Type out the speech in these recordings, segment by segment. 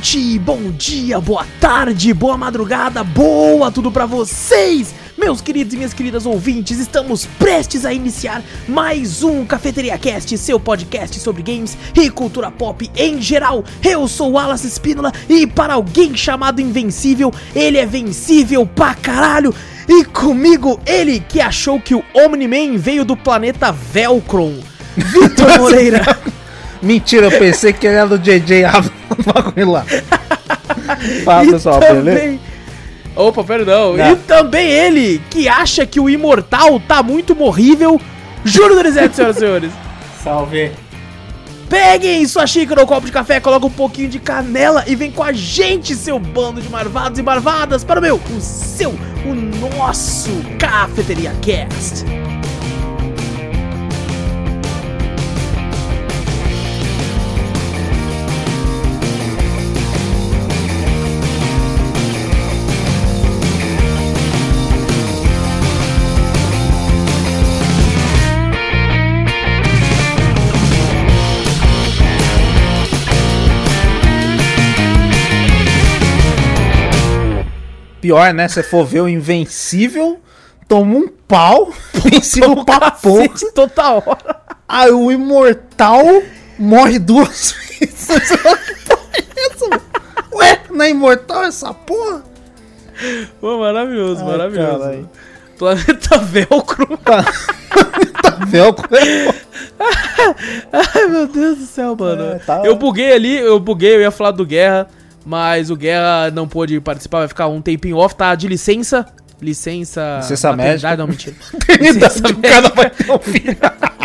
noite, bom dia, boa tarde, boa madrugada, boa tudo pra vocês! Meus queridos e minhas queridas ouvintes, estamos prestes a iniciar mais um Cafeteria Cast, seu podcast sobre games e cultura pop em geral. Eu sou o Wallace Espínola e para alguém chamado Invencível, ele é vencível pra caralho. E comigo, ele que achou que o Omni-Man veio do planeta Velcron, Vitor Moreira. Mentira, eu pensei que era do JJ Abrams o bagulho lá. Fala pessoal, beleza? Opa, perdão. Não. E também ele, que acha que o imortal tá muito morrível. Júlio Donizete, senhoras e senhores. Salve. Peguem sua xícara ou copo de café, coloca um pouquinho de canela e vem com a gente, seu bando de marvados e marvadas, para o meu, o seu, o nosso Cafeteria Cast. Pior, né? Se for ver o Invencível, toma um pau, vencido pra. Cacete, toda hora. Aí o Imortal morre duas vezes. É? Ué, não é imortal essa porra? Pô, maravilhoso, Ai, maravilhoso. caralho. Planeta Velcro. Tá velcro. Ai, meu Deus do céu, mano. É, tá- Eu buguei ali, eu buguei, eu ia falar do Guerra, mas o Guerra não pôde participar, vai ficar um tempinho off, tá de licença. Licença. Licença médica. Não, mentira. Eternidade, o cara vai ter um filho.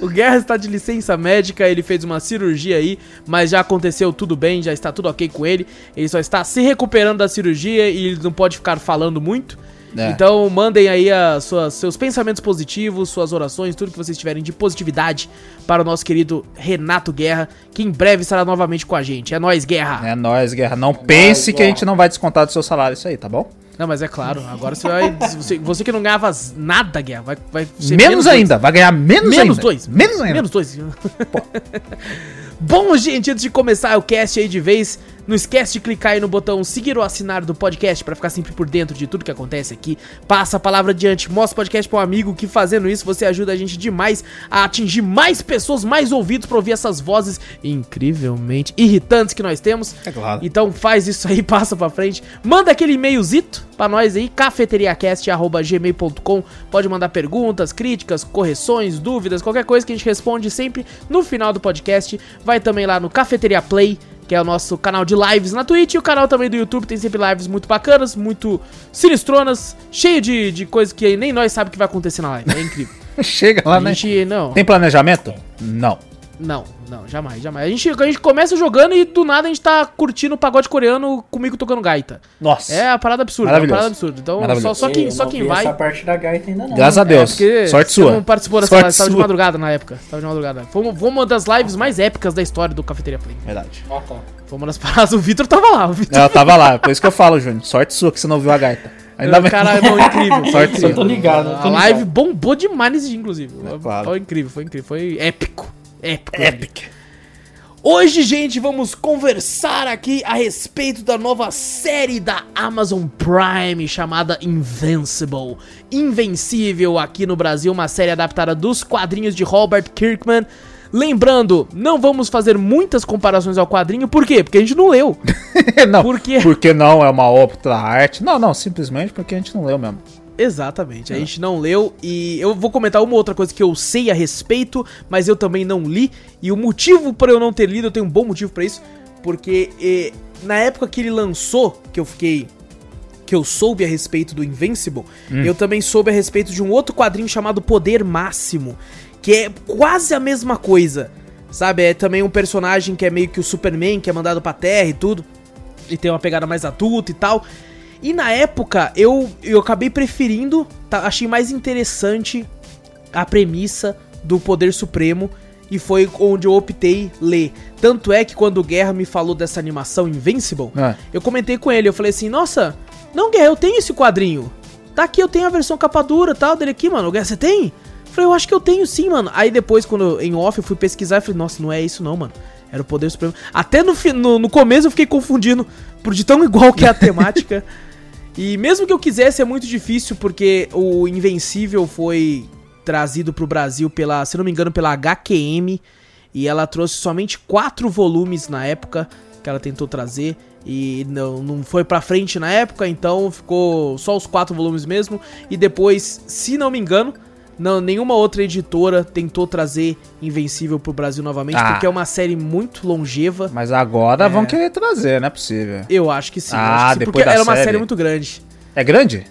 O Guerra está de licença médica, ele fez uma cirurgia aí, mas já aconteceu tudo bem, já está tudo ok com ele. Ele só está se recuperando da cirurgia e ele não pode ficar falando muito. É. Então mandem aí as suas, seus pensamentos positivos, suas orações, tudo que vocês tiverem de positividade para o nosso querido Renato Guerra, que em breve estará novamente com a gente. É nóis, Guerra! É nóis, guerra. Não pense que a gente não vai descontar do seu salário isso aí, tá bom? Não, mas é claro, agora você vai. Você, você que não ganhava nada, Guerra, vai, vai Menos, dois. ainda, vai ganhar menos, Menos ainda. dois. Menos ainda. Menos dois. Bom, gente, antes de começar o cast aí de vez, não esquece de clicar aí no botão seguir ou assinar do podcast pra ficar sempre por dentro de tudo que acontece aqui. Passa a palavra adiante, mostra o podcast pra um amigo que fazendo isso você ajuda a gente demais a atingir mais pessoas, mais ouvidos pra ouvir essas vozes incrivelmente irritantes que nós temos. É claro. Então faz isso aí, passa pra frente. Manda aquele e-mailzito pra nós aí, cafeteriacast.gmail.com. Pode mandar perguntas, críticas, correções, dúvidas, qualquer coisa que a gente responde sempre no final do podcast. Vai também lá no Cafeteria Play, que é o nosso canal de lives na Twitch. E o canal também do YouTube tem sempre lives muito bacanas, muito sinistronas, cheio de, de coisas que nem nós sabemos que vai acontecer na live. É incrível. Chega lá, a né? gente, não, Tem planejamento? Não. Não, não, jamais, jamais. A gente, a gente começa jogando e do nada a gente tá curtindo o pagode coreano comigo tocando gaita. Nossa. É a parada absurda, é uma parada absurda. Então, só, só quem, só não quem vai. essa parte da gaita ainda não. Graças a É, Deus. porque Sorte sua. não participou dessa live, tava de sua. madrugada na época. Tava de madrugada. Foi, uma- foi uma das lives mais épicas da história do Cafeteria Play. Verdade. Ah, tá. Foi uma das paradas. O Vitor tava lá. O Vitor. Ela tava lá, por isso que eu falo, Júnior. Sorte sua que você não viu a gaita. Ainda bem. Caralho, não, incrível. Sorte Eu tô ligado, eu tô A live ligado. bombou demais nesse dia, inclusive. É claro. Foi incrível, foi incrível. Foi épico. Épico. Epic. Hoje, gente, vamos conversar aqui a respeito da nova série da Amazon Prime chamada Invincible. Invencível aqui no Brasil, uma série adaptada dos quadrinhos de Robert Kirkman. Lembrando, não vamos fazer muitas comparações ao quadrinho, por quê? Porque a gente não leu. não, Por quê? porque não é uma outra arte. Não, não, simplesmente porque a gente não leu mesmo. Exatamente, a gente não leu e eu vou comentar uma outra coisa que eu sei a respeito, mas eu também não li. E o motivo para eu não ter lido, eu tenho um bom motivo pra isso, porque eh, na época que ele lançou, que eu fiquei que eu soube a respeito do Invincible, eu também soube a respeito de um outro quadrinho chamado Poder Máximo, que é quase a mesma coisa. Sabe, é também um personagem que é meio que o Superman, que é mandado pra Terra e tudo, e tem uma pegada mais adulta e tal. E na época eu, eu acabei preferindo, tá, achei mais interessante a premissa do Poder Supremo e foi onde eu optei ler. Tanto é que quando o Guerra me falou dessa animação Invincible, É. eu comentei com ele, eu falei assim, nossa, não Guerra, eu tenho esse quadrinho. Tá aqui, eu tenho a versão capa dura e tal dele aqui, mano. Guerra, você tem? Eu falei, eu acho que eu tenho sim, mano. Aí depois, quando eu- em off eu fui pesquisar, eu falei, nossa, não é isso não, mano. Era o poder supremo. Até no, no, no começo eu fiquei confundindo por de tão igual que é a temática. E mesmo que eu quisesse, é muito difícil, porque o Invencível foi trazido pro Brasil pela, se não me engano, pela HQM. E ela trouxe somente quatro volumes na época que ela tentou trazer. E não, não foi pra frente na época, então ficou só os quatro volumes mesmo. E depois, se não me engano, não, nenhuma outra editora tentou trazer Invencível pro Brasil novamente, Ah. porque é uma série muito longeva. Mas agora É. vão querer trazer, não é possível. Eu acho que sim. Ah, que sim, depois porque ela é uma série. série muito grande. É grande?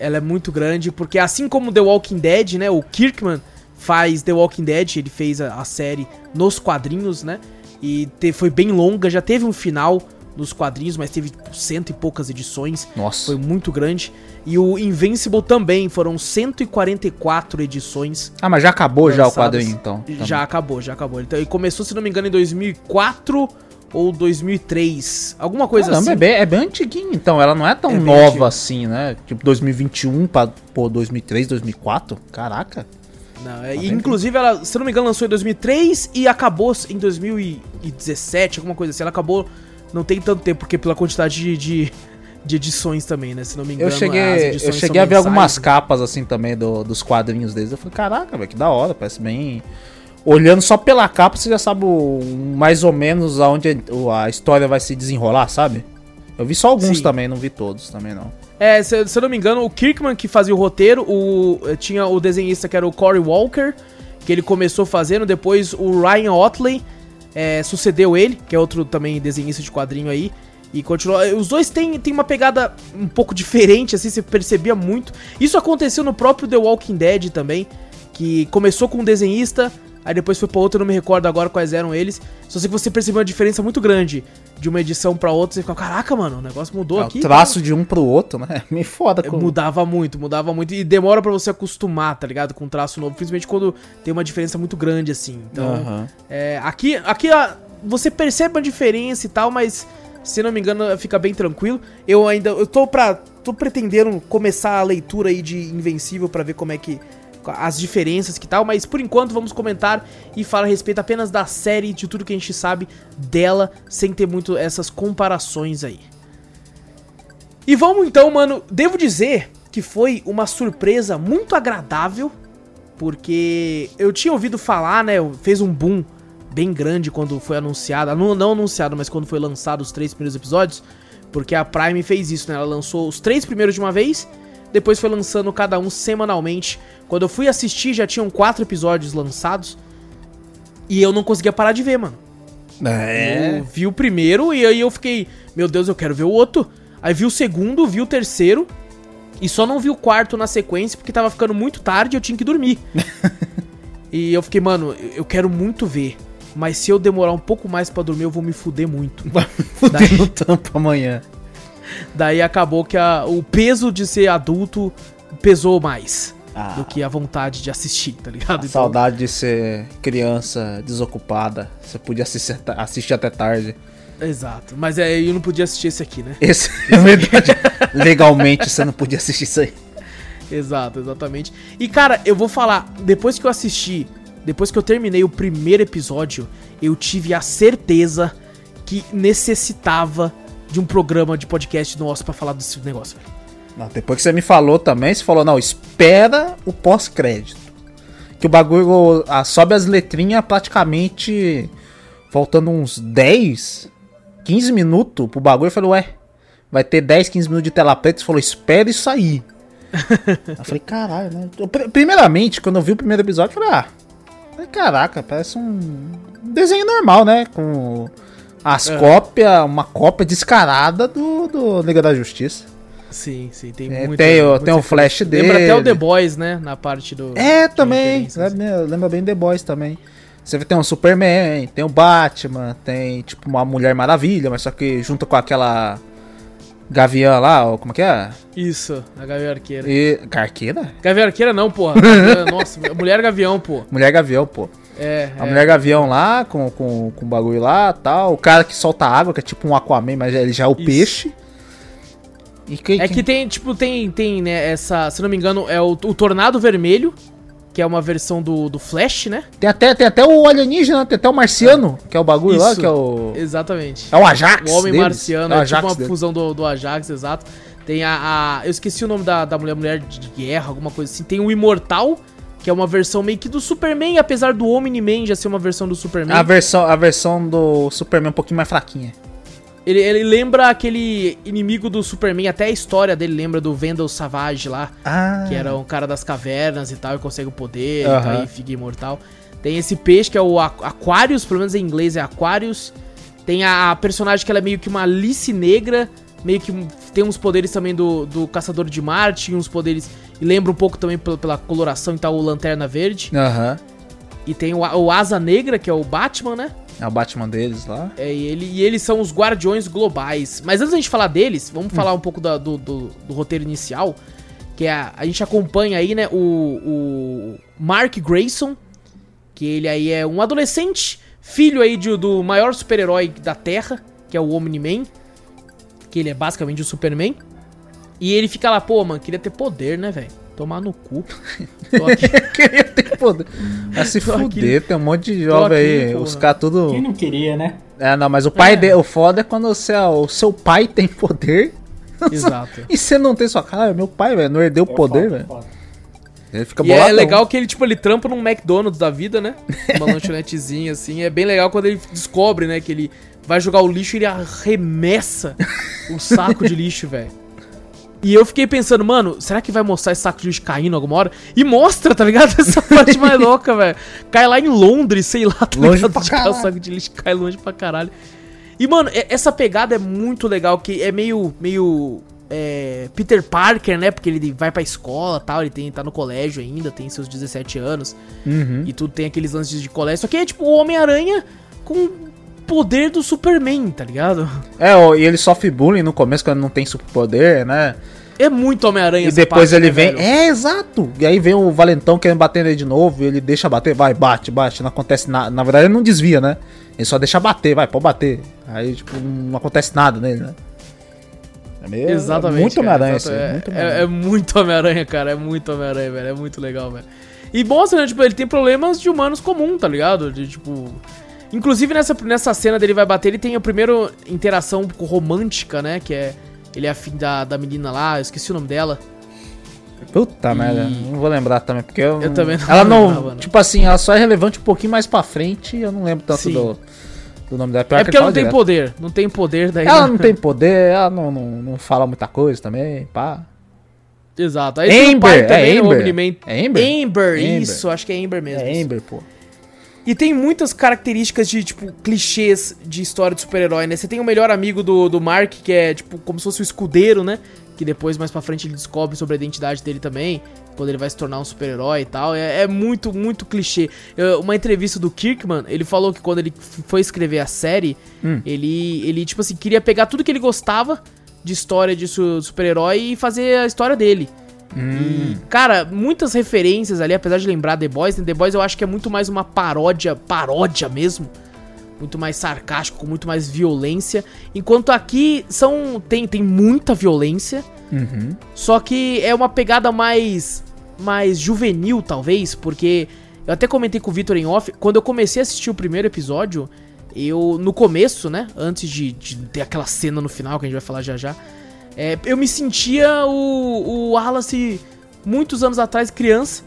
Ela é muito grande, porque assim como The Walking Dead, né? O Kirkman faz The Walking Dead, ele fez a, a série nos quadrinhos, né? E te- foi bem longa, já teve um final nos quadrinhos, mas teve tipo, cento e poucas edições. Nossa. Foi muito grande. E o Invincible também, foram 144 edições. Ah, mas já acabou já o lançadas. quadrinho, então. Já acabou, já acabou. Então, ele começou, se não me engano, em 2004 ou 2003. Alguma coisa Caramba, assim. é, bem, é bem antiguinho, então. Ela não é tão É nova antigo. assim, né? Tipo 2021 pra pô, 2003, 2004. Caraca. Não, é, Tá e bem inclusive, ela, se não me engano, lançou em 2003 e acabou em 2017, alguma coisa assim. Ela acabou, não tem tanto tempo, porque pela quantidade de, de, de edições também, né? Se não me engano, Eu cheguei, eu cheguei a ver mensais, algumas né? capas assim também do- dos quadrinhos deles. Eu falei, caraca, velho, que da hora, parece bem. Olhando só pela capa, você já sabe o- mais ou menos aonde a história vai se desenrolar, sabe? Eu vi só alguns Sim. também, não vi todos também não. É, se, se eu não me engano, o Kirkman que fazia o roteiro, o, eh, tinha o desenhista que era o Cory Walker, que ele começou fazendo, depois o Ryan Otley eh, sucedeu ele, que é outro também desenhista de quadrinho aí, e continuou. eh, Os dois têm, têm uma pegada um pouco diferente, assim, você percebia muito. Isso aconteceu no próprio The Walking Dead também, que começou com um desenhista, aí depois foi pra outro, eu não me recordo agora quais eram eles. Só sei que você percebeu uma diferença muito grande de uma edição pra outra, você fica, caraca, mano, o negócio mudou É, aqui. o traço de um pro outro, né? Me foda É, com... Mudava muito, mudava muito. E demora pra você acostumar, tá ligado? Com um traço novo. Principalmente quando tem uma diferença muito grande, assim. Então, Aham. é, aqui, aqui você percebe uma diferença e tal, mas se não me engano, fica bem tranquilo. Eu ainda. Eu tô pra. tô pretendendo começar a leitura aí de Invencível pra ver como é que. As diferenças que tal, mas por enquanto vamos comentar e falar a respeito apenas da série, de tudo que a gente sabe dela, sem ter muito essas comparações aí. E vamos então, mano. Devo dizer que foi uma surpresa muito agradável, porque eu tinha ouvido falar, né? Fez um boom bem grande quando foi anunciado. Não, não anunciado, mas quando foi lançado os três primeiros episódios. Porque a Prime fez isso, né? Ela lançou os três primeiros de uma vez, depois foi lançando cada um semanalmente. Quando eu fui assistir, já tinham quatro episódios lançados. E eu não conseguia parar de ver, mano. É. Eu vi o primeiro e aí eu fiquei, meu Deus, eu quero ver o outro. Aí vi o segundo, vi o terceiro. E só não vi o quarto na sequência porque tava ficando muito tarde e eu tinha que dormir. e eu fiquei, mano, eu- quero muito ver. Mas se eu demorar um pouco mais pra dormir, eu vou me fuder muito. Fudendo tampo amanhã. Daí acabou que a- o peso de ser adulto pesou mais Ah, do que a vontade de assistir, tá ligado? a Então, saudade de ser criança desocupada. Você podia assistir, assistir até tarde. Exato. Mas é, eu não podia assistir esse aqui, né? Esse é verdade. Legalmente você não podia assistir isso aí. Exato, exatamente. E cara, eu vou falar, depois que eu assisti, depois que eu terminei o primeiro episódio, eu tive a certeza que necessitava de um programa de podcast nosso pra falar desse negócio, velho. Não, depois que você me falou também, você falou, não, espera o pós-crédito. Que o bagulho ah, sobe as letrinhas praticamente faltando uns 10, 15 minutos pro bagulho. Eu falei, ué, vai ter 10, 15 minutos de tela preta. Você falou, espera isso aí. eu falei, caralho, né? Eu, primeiramente, quando eu vi o primeiro episódio, eu falei, ah, caraca, parece um desenho normal, né? Com as É. cópias, uma cópia descarada do, do Liga da Justiça. Sim, sim, tem É, muita- tem, o- muita tem o flash dele. Lembra até o The Boys, né? Na parte do. É, também. referências. Lembra, lembra bem The Boys também. Você tem o Superman, tem o Batman, tem tipo uma Mulher Maravilha, mas só que junto com aquela Gavião lá, ó, como que é? Isso, a Gavião Arqueira. E... Carqueira? Gavião Arqueira não, porra. Nossa, Mulher Gavião, pô. Mulher Gavião, pô. É, A é. Mulher Gavião lá, com, com, com o bagulho lá tal. O cara que solta água, que é tipo um Aquaman, mas ele já é o Isso. peixe. E quem, É que tem, tipo, tem, tem, né, essa, se não me engano, é o, o Tornado Vermelho, que é uma versão do, do Flash, né? Tem até, tem até o alienígena, tem até o marciano, que é o bagulho lá, Isso. que é o. Exatamente. É o Ajax. O Homem deles. Marciano, É é, tipo uma deles. fusão do, do Ajax, exato. Tem a, a- Eu esqueci o nome da, da mulher, mulher de guerra, alguma coisa assim. Tem o Imortal, que é uma versão meio que do Superman, apesar do Omni-Man já ser uma versão do Superman. A versão, a versão do Superman um pouquinho mais fraquinha. Ele, ele lembra aquele inimigo do Superman, até a história dele lembra do Vendel Savage lá, Ah. que era um cara das cavernas e tal, e consegue o poder, e tá aí fica imortal. Tem esse peixe que é o Aqu- Aquarius, pelo menos em inglês é Aquarius. Tem a, a personagem que ela é meio que uma Alice negra, meio que tem uns poderes também do, do Caçador de Marte, e uns poderes. E lembra um pouco também pela, pela coloração e tal, o Lanterna Verde. Aham. E tem o, o Asa Negra, que é o Batman, né? É o Batman deles lá. É, e, ele, e eles são os guardiões globais. Mas antes da gente falar deles, vamos falar um pouco da- do, do, do roteiro inicial. Que é a, a gente acompanha aí, né, o, o Mark Grayson. Que ele aí é um adolescente, filho aí de- do maior super-herói da Terra, que é o Omni-Man. Que ele é basicamente o Superman. E ele fica lá, pô, mano, queria ter poder, né, velho? Tomar no cu. Aqui. Queria ter poder. Vai se Tô aqui. fuder, tem um monte de jovem aqui, aí. porra. Os caras tudo. Quem não queria, né? É, não, mas o pai É. dele, o foda é quando você, o seu pai tem poder. Exato. E você não tem sua cara, meu pai, velho, não herdeu o É poder, velho. foda. Ele fica E é boladão. legal que ele, tipo, ele trampa num McDonald's da vida, né? Uma lanchonetezinha, assim. É bem legal quando ele descobre, né, que ele vai jogar o lixo e ele arremessa o saco de lixo, velho. E eu fiquei pensando, mano, será que vai mostrar esse saco de lixo caindo alguma hora? E mostra, tá ligado? Essa parte mais louca, velho. Cai lá em Londres, sei lá, tá Longe ligado? pra De cara, O caralho. saco de lixo cai longe pra caralho. E, mano, essa pegada é muito legal, que é meio, meio é, Peter Parker, né? Porque ele vai pra escola tal, ele tem, tá no colégio ainda, tem seus 17 anos. Uhum. E tudo tem aqueles lances de colégio. Só que é tipo o Homem-Aranha com poder do Superman, tá ligado? É, e ele sofre bullying no começo quando não tem superpoder, né? É muito Homem-Aranha E essa depois parte, ele né, vem. velho? É, exato. E aí vem o Valentão querendo bater nele de novo. E ele deixa bater, vai, bate, bate. Não acontece nada. Na verdade, ele não desvia, né? Ele só deixa bater, vai, pode bater. Aí, tipo, não acontece nada nele, né? É meio. Exatamente. Muito cara, Homem-Aranha, isso aí, é, muito é, Homem-Aranha. é muito Homem-Aranha, cara. É muito Homem-Aranha, velho. É muito legal, velho. E mostra, né? Tipo, ele tem problemas de humanos comum, tá ligado? De tipo. Inclusive nessa, nessa cena dele vai bater, ele tem a primeira interação romântica, né? Que é. Ele é afim da, da menina lá, eu esqueci o nome dela. Puta E- merda, não vou lembrar também, porque eu. Eu também não Ela não. lembrava, não. Tipo assim, ela só é relevante um pouquinho mais pra frente. e Eu não lembro tanto Sim. do, do nome dela. Pior É que porque ela não tem direto. poder. Não tem poder daí. Ela né? não tem poder, ela não, não, não fala muita coisa também, pá. Exato. Aí tem o Amber, pai é também, o Amber. Omni-Man. É Amber? Amber, Amber. isso, acho que é Amber mesmo. É. Amber, pô. E tem muitas características de, tipo, clichês de história de super-herói, né? Você tem o melhor amigo do, do Mark, que é, tipo, como se fosse o escudeiro, né? Que depois, mais pra frente, ele descobre sobre a identidade dele também. Quando ele vai se tornar um super-herói e tal. É, é muito, muito clichê. Eu- uma entrevista do Kirkman, ele falou que quando ele foi escrever a série, Hum. ele, ele, tipo assim, queria pegar tudo que ele gostava de história de su- super-herói e fazer a história dele. E, cara, muitas referências ali, apesar de lembrar The Boys, né? The Boys eu acho que é muito mais uma paródia, paródia mesmo. Muito mais sarcástico, com muito mais violência. Enquanto aqui são. Tem, tem muita violência. Uhum. Só que é uma pegada mais. mais juvenil, talvez, porque. Eu até comentei com o Victor em off. Quando eu comecei a assistir o primeiro episódio, eu. No começo, né? Antes de, de ter aquela cena no final que a gente vai falar já já. É, eu me sentia o, o Wallace muitos anos atrás, criança,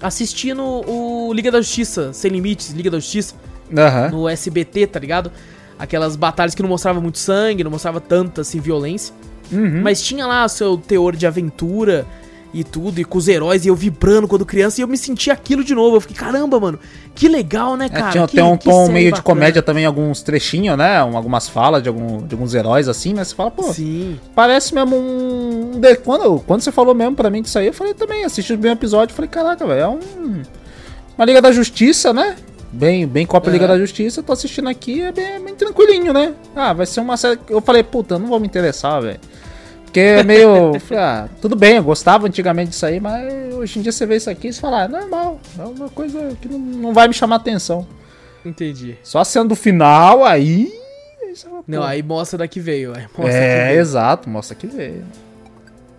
assistindo o Liga da Justiça, Sem Limites, Liga da Justiça Aham. no SBT, tá ligado? Aquelas batalhas que não mostrava muito sangue, não mostrava tanta assim violência, Uhum. mas tinha lá o seu teor de aventura e tudo, e com os heróis, e eu vibrando quando criança, e eu me senti aquilo de novo. Eu fiquei, caramba, mano, que legal, né, É, cara? tinha, que, tem um tom meio de bacana. comédia também, alguns trechinhos, né? Um- Algumas falas de, algum, de alguns heróis assim, né? Você fala, pô, Sim, parece mesmo um. um de- Quando, quando você falou mesmo pra mim disso aí, eu falei também, assisti o primeiro episódio, falei, caraca, velho, é um. Uma Liga da Justiça, né? Bem, bem Copa É. Liga da Justiça, tô assistindo aqui, é bem, bem tranquilinho, né? Ah, vai ser uma série. Eu falei, puta, não vou me interessar, velho. Porque é meio. ah, tudo bem, eu gostava antigamente disso aí, mas hoje em dia você vê isso aqui e você fala, ah, é normal, é uma coisa que não, não vai me chamar atenção. entendi. Só sendo o final, aí. é Não, aí mostra daqui veio, mostra que é, veio. exato, mostra que veio.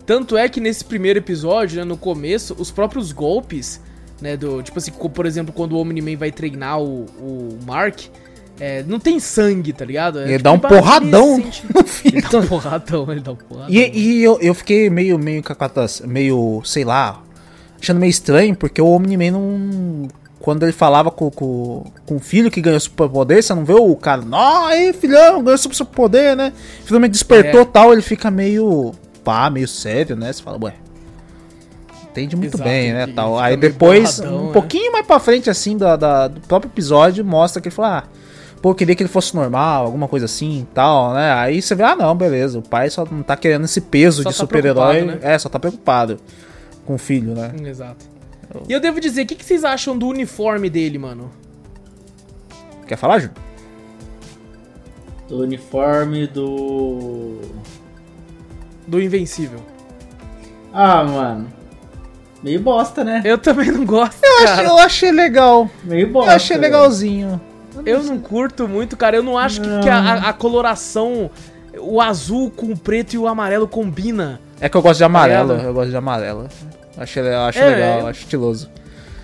Tanto é que nesse primeiro episódio, né, no começo, os próprios golpes né? Do, tipo assim, por exemplo, quando o Omni-Man vai treinar o, o Mark, é, não tem sangue, tá ligado? É, Ele tipo, dá um ele porradão sente- no filho. Ele dá um porradão, ele dá um porradão. E, e eu, eu fiquei meio, meio meio, sei lá, achando meio estranho, porque o Omni-Man não. Quando ele falava com, com, com o filho que ganhou superpoder, você não vê o cara, não, aí filhão, ganhou superpoder, né? Finalmente despertou É. tal, ele fica meio, pá, meio sério, né? Você fala, ué. Entende muito Exato, bem, né? ele Tal. Aí depois, borradão, um né? pouquinho mais pra frente, assim, da, da- do próprio episódio, mostra que ele fala, ah, pô, eu queria que ele fosse normal, alguma coisa assim e tal, né? Aí você vê, ah, não, beleza, o pai só não tá querendo esse peso Só de tá super-herói. né? É, só tá preocupado com o filho, né? Exato. E eu devo dizer, o que, que vocês acham do uniforme dele, mano? Quer falar, Ju? Do uniforme do. Do Invencível. Ah, mano. Meio bosta, né? Eu também não gosto, Eu cara. achei, eu achei legal. Meio Eu bosta. achei velho. legalzinho. Eu não curto muito, cara. Eu não acho que, que a, a- coloração, o azul com o preto e o amarelo combina. É que eu gosto de amarelo, ligado? eu gosto de amarelo. Eu acho É, legal, é. acho estiloso.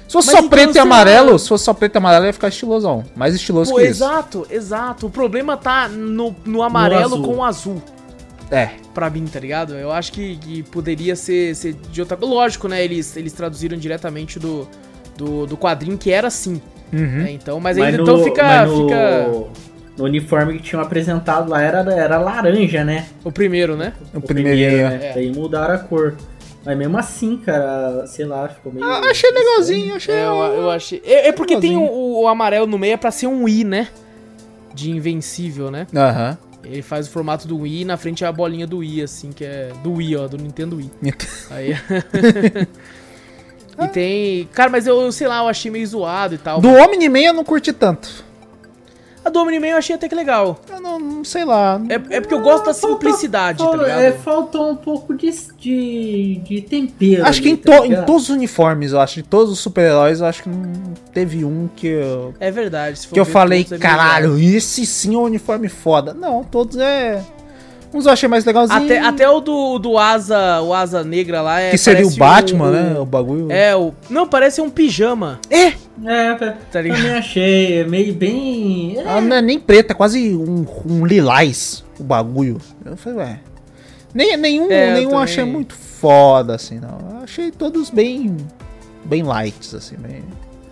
Se fosse Mas só então, preto e amarelo, se fosse só preto e amarelo, ia ficar estilosão. Mais estiloso Pô, que isso. exato, exato. O problema tá no, no amarelo azul. com o azul. É. Pra mim, tá ligado? Eu acho que, que poderia ser, ser de outra coisa. Lógico, né? Eles, eles traduziram diretamente do, do, do quadrinho que era assim. Uhum. né, Então, mas, Mas ainda no- então fica, mas no, fica no uniforme que tinham apresentado lá era, era laranja, né? o primeiro, né? O primeirinho. né? É. Daí mudaram a cor. Mas mesmo assim, cara, sei lá, ficou meio. Ah, achei legalzinho, achei. É, eu, eu achei. É, é porque tem o, o amarelo no meio é pra ser um I, né? De invencível, né? Aham. Ele faz o formato do Wii e na frente é a bolinha do Wii, assim, que é do Wii, ó, do Nintendo Wii. Aí. e tem. Cara, mas eu, sei lá, eu achei meio zoado e tal. Do Omni-Man eu não curti tanto. A do Omni-Man eu achei até que legal. Eu não, não sei lá. É, é porque eu gosto da Faltou- simplicidade, tá faltou- ligado? É, faltou um pouco de, de, de tempero. Acho que ali, em, tá to- em todos os uniformes, eu acho, de todos os super-heróis, eu acho que não teve um que eu, É verdade. se for que eu falei, todos, é caralho, esse sim é um uniforme foda. Não, todos é. Uns eu achei mais legalzinho. Até, até o do, do asa, o asa negra lá é. que seria o Batman, um- né? O bagulho. É, o. Não, parece um pijama. É, É, tá, Tá ligado? também achei. É meio bem. É, ela não é nem preta, é quase um, um lilás o bagulho. Eu falei, ué. Nem, nenhum É, nenhum também. achei muito foda, assim, não. Eu achei todos bem. Bem lights, assim, bem.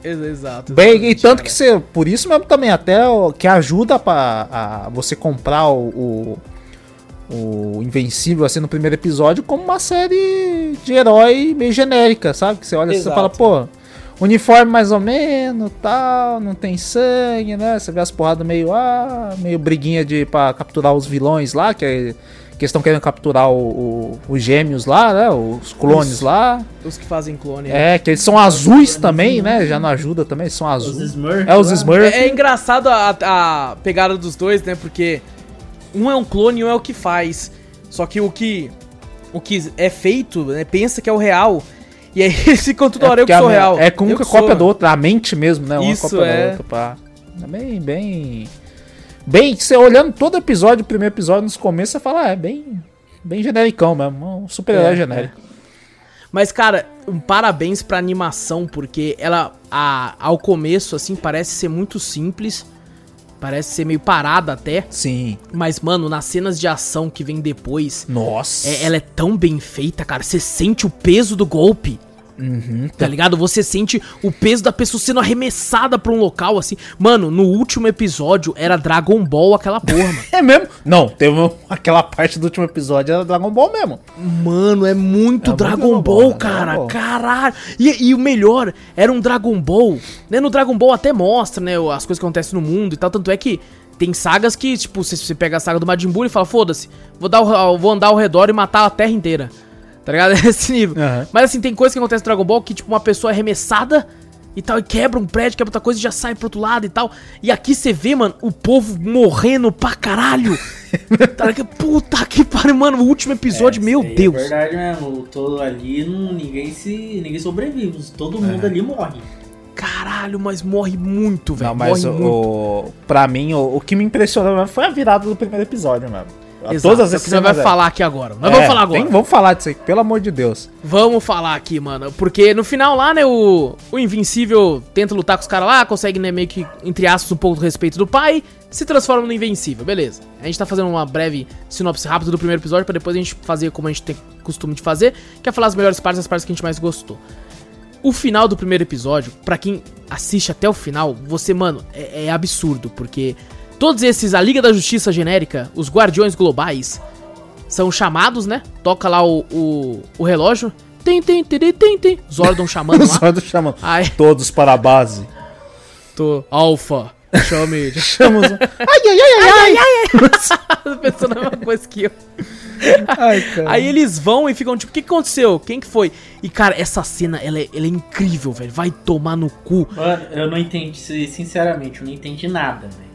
Ex- Exato. Bem, e tanto cara. que você. Por isso mesmo também, até o- que ajuda pra a, você comprar o, o. o Invencível assim no primeiro episódio como uma série de herói meio genérica, sabe? Que você olha e você fala, pô, uniforme mais ou menos, tal, não tem sangue, né? Você vê as porradas meio, ah, meio briguinha de pra capturar os vilões lá, que, é, que eles estão querendo capturar o- o- os gêmeos lá, né? Os clones Isso. lá. Os que fazem clone. né? É, que eles são azuis também, né? Já não ajuda também, eles são os azuis. Smurfs. É os lá. Smurfs. É, é engraçado a, a pegada dos dois, né? Porque um é um clone e um é o que faz. Só que o que o que é feito, né, pensa que é o real. E aí eles ficam toda hora eu que sou a- real. É com uma cópia sou. do outro, a mente mesmo, né? Uma Isso, cópia é. da outra, pá. É bem, bem. Bem, você olhando todo episódio, o primeiro episódio, nos começos, você fala, ah, é bem. Bem genericão mesmo. Um super-herói É, genérico. Mas, cara, um parabéns pra animação, porque ela, a- ao começo, assim, parece ser muito simples. Parece ser meio parada até. Sim. Mas, mano, nas cenas de ação que vem depois, Nossa. é- ela é tão bem feita, cara. Você sente o peso do golpe. Uhum. Tá ligado? Você sente o peso da pessoa sendo arremessada pra um local assim. Mano, no último episódio era Dragon Ball aquela porra, mano. É mesmo? Não, teve aquela parte do último episódio era Dragon Ball mesmo. Mano, é muito É muito Dragon Dragon Ball, Ball, é cara. Dragon Ball. Caralho. E, e o melhor, era um Dragon Ball. Né? No Dragon Ball até mostra, né? As coisas que acontecem no mundo e tal. Tanto é que tem sagas que, tipo, se você pega a saga do Majin Buu e fala, foda-se, vou, dar o- vou andar ao redor e matar a terra inteira. Tá ligado? É esse nível. Aham. Mas assim, tem coisas que acontecem no Dragon Ball que, tipo, uma pessoa é arremessada e tal, e quebra um prédio, quebra outra coisa e já sai pro outro lado e tal. E aqui você vê, mano, o povo morrendo pra caralho. tá ligado? Puta que pariu, mano. O último episódio, É, meu aí Deus. É verdade mesmo. Todo ali, ninguém se. ninguém sobrevive. Todo mundo É. ali morre. Caralho, mas morre muito, velho. Não, mas morre o, muito. o, pra mim, o, o que me impressionou mesmo foi a virada do primeiro episódio mesmo. Exato, Todas é as o que você vai é. falar aqui agora. Nós É, vamos falar agora. tem- vamos falar disso aí, pelo amor de Deus. Vamos falar aqui, mano. Porque no final lá, né, o, o Invencível tenta lutar com os caras lá, consegue, né, meio que, entre aspas, um pouco do respeito do pai, se transforma no Invencível, beleza. A gente tá fazendo uma breve sinopse rápida do primeiro episódio, pra depois a gente fazer como a gente tem costume de fazer, que é falar as melhores partes, as partes que a gente mais gostou. O final do primeiro episódio, pra quem assiste até o final, você, mano, é, é absurdo, porque todos esses, a Liga da Justiça genérica, os Guardiões Globais, são chamados, né? Toca lá o, o, o relógio. Tem, tem, tem, tem, tem. Zordon chamando lá. Do chamando. Ai, Todos para a base. tô. Alpha. Chame. Chama os... Ai, ai, ai, ai, ai. Tô pensando na mesma coisa que eu. Ai, cara. Aí eles vão e ficam tipo, o que que aconteceu? Quem que foi? E cara, essa cena, ela é, ela é incrível, velho. Vai tomar no cu. Mano, eu não entendi, sinceramente, eu não entendi nada, velho.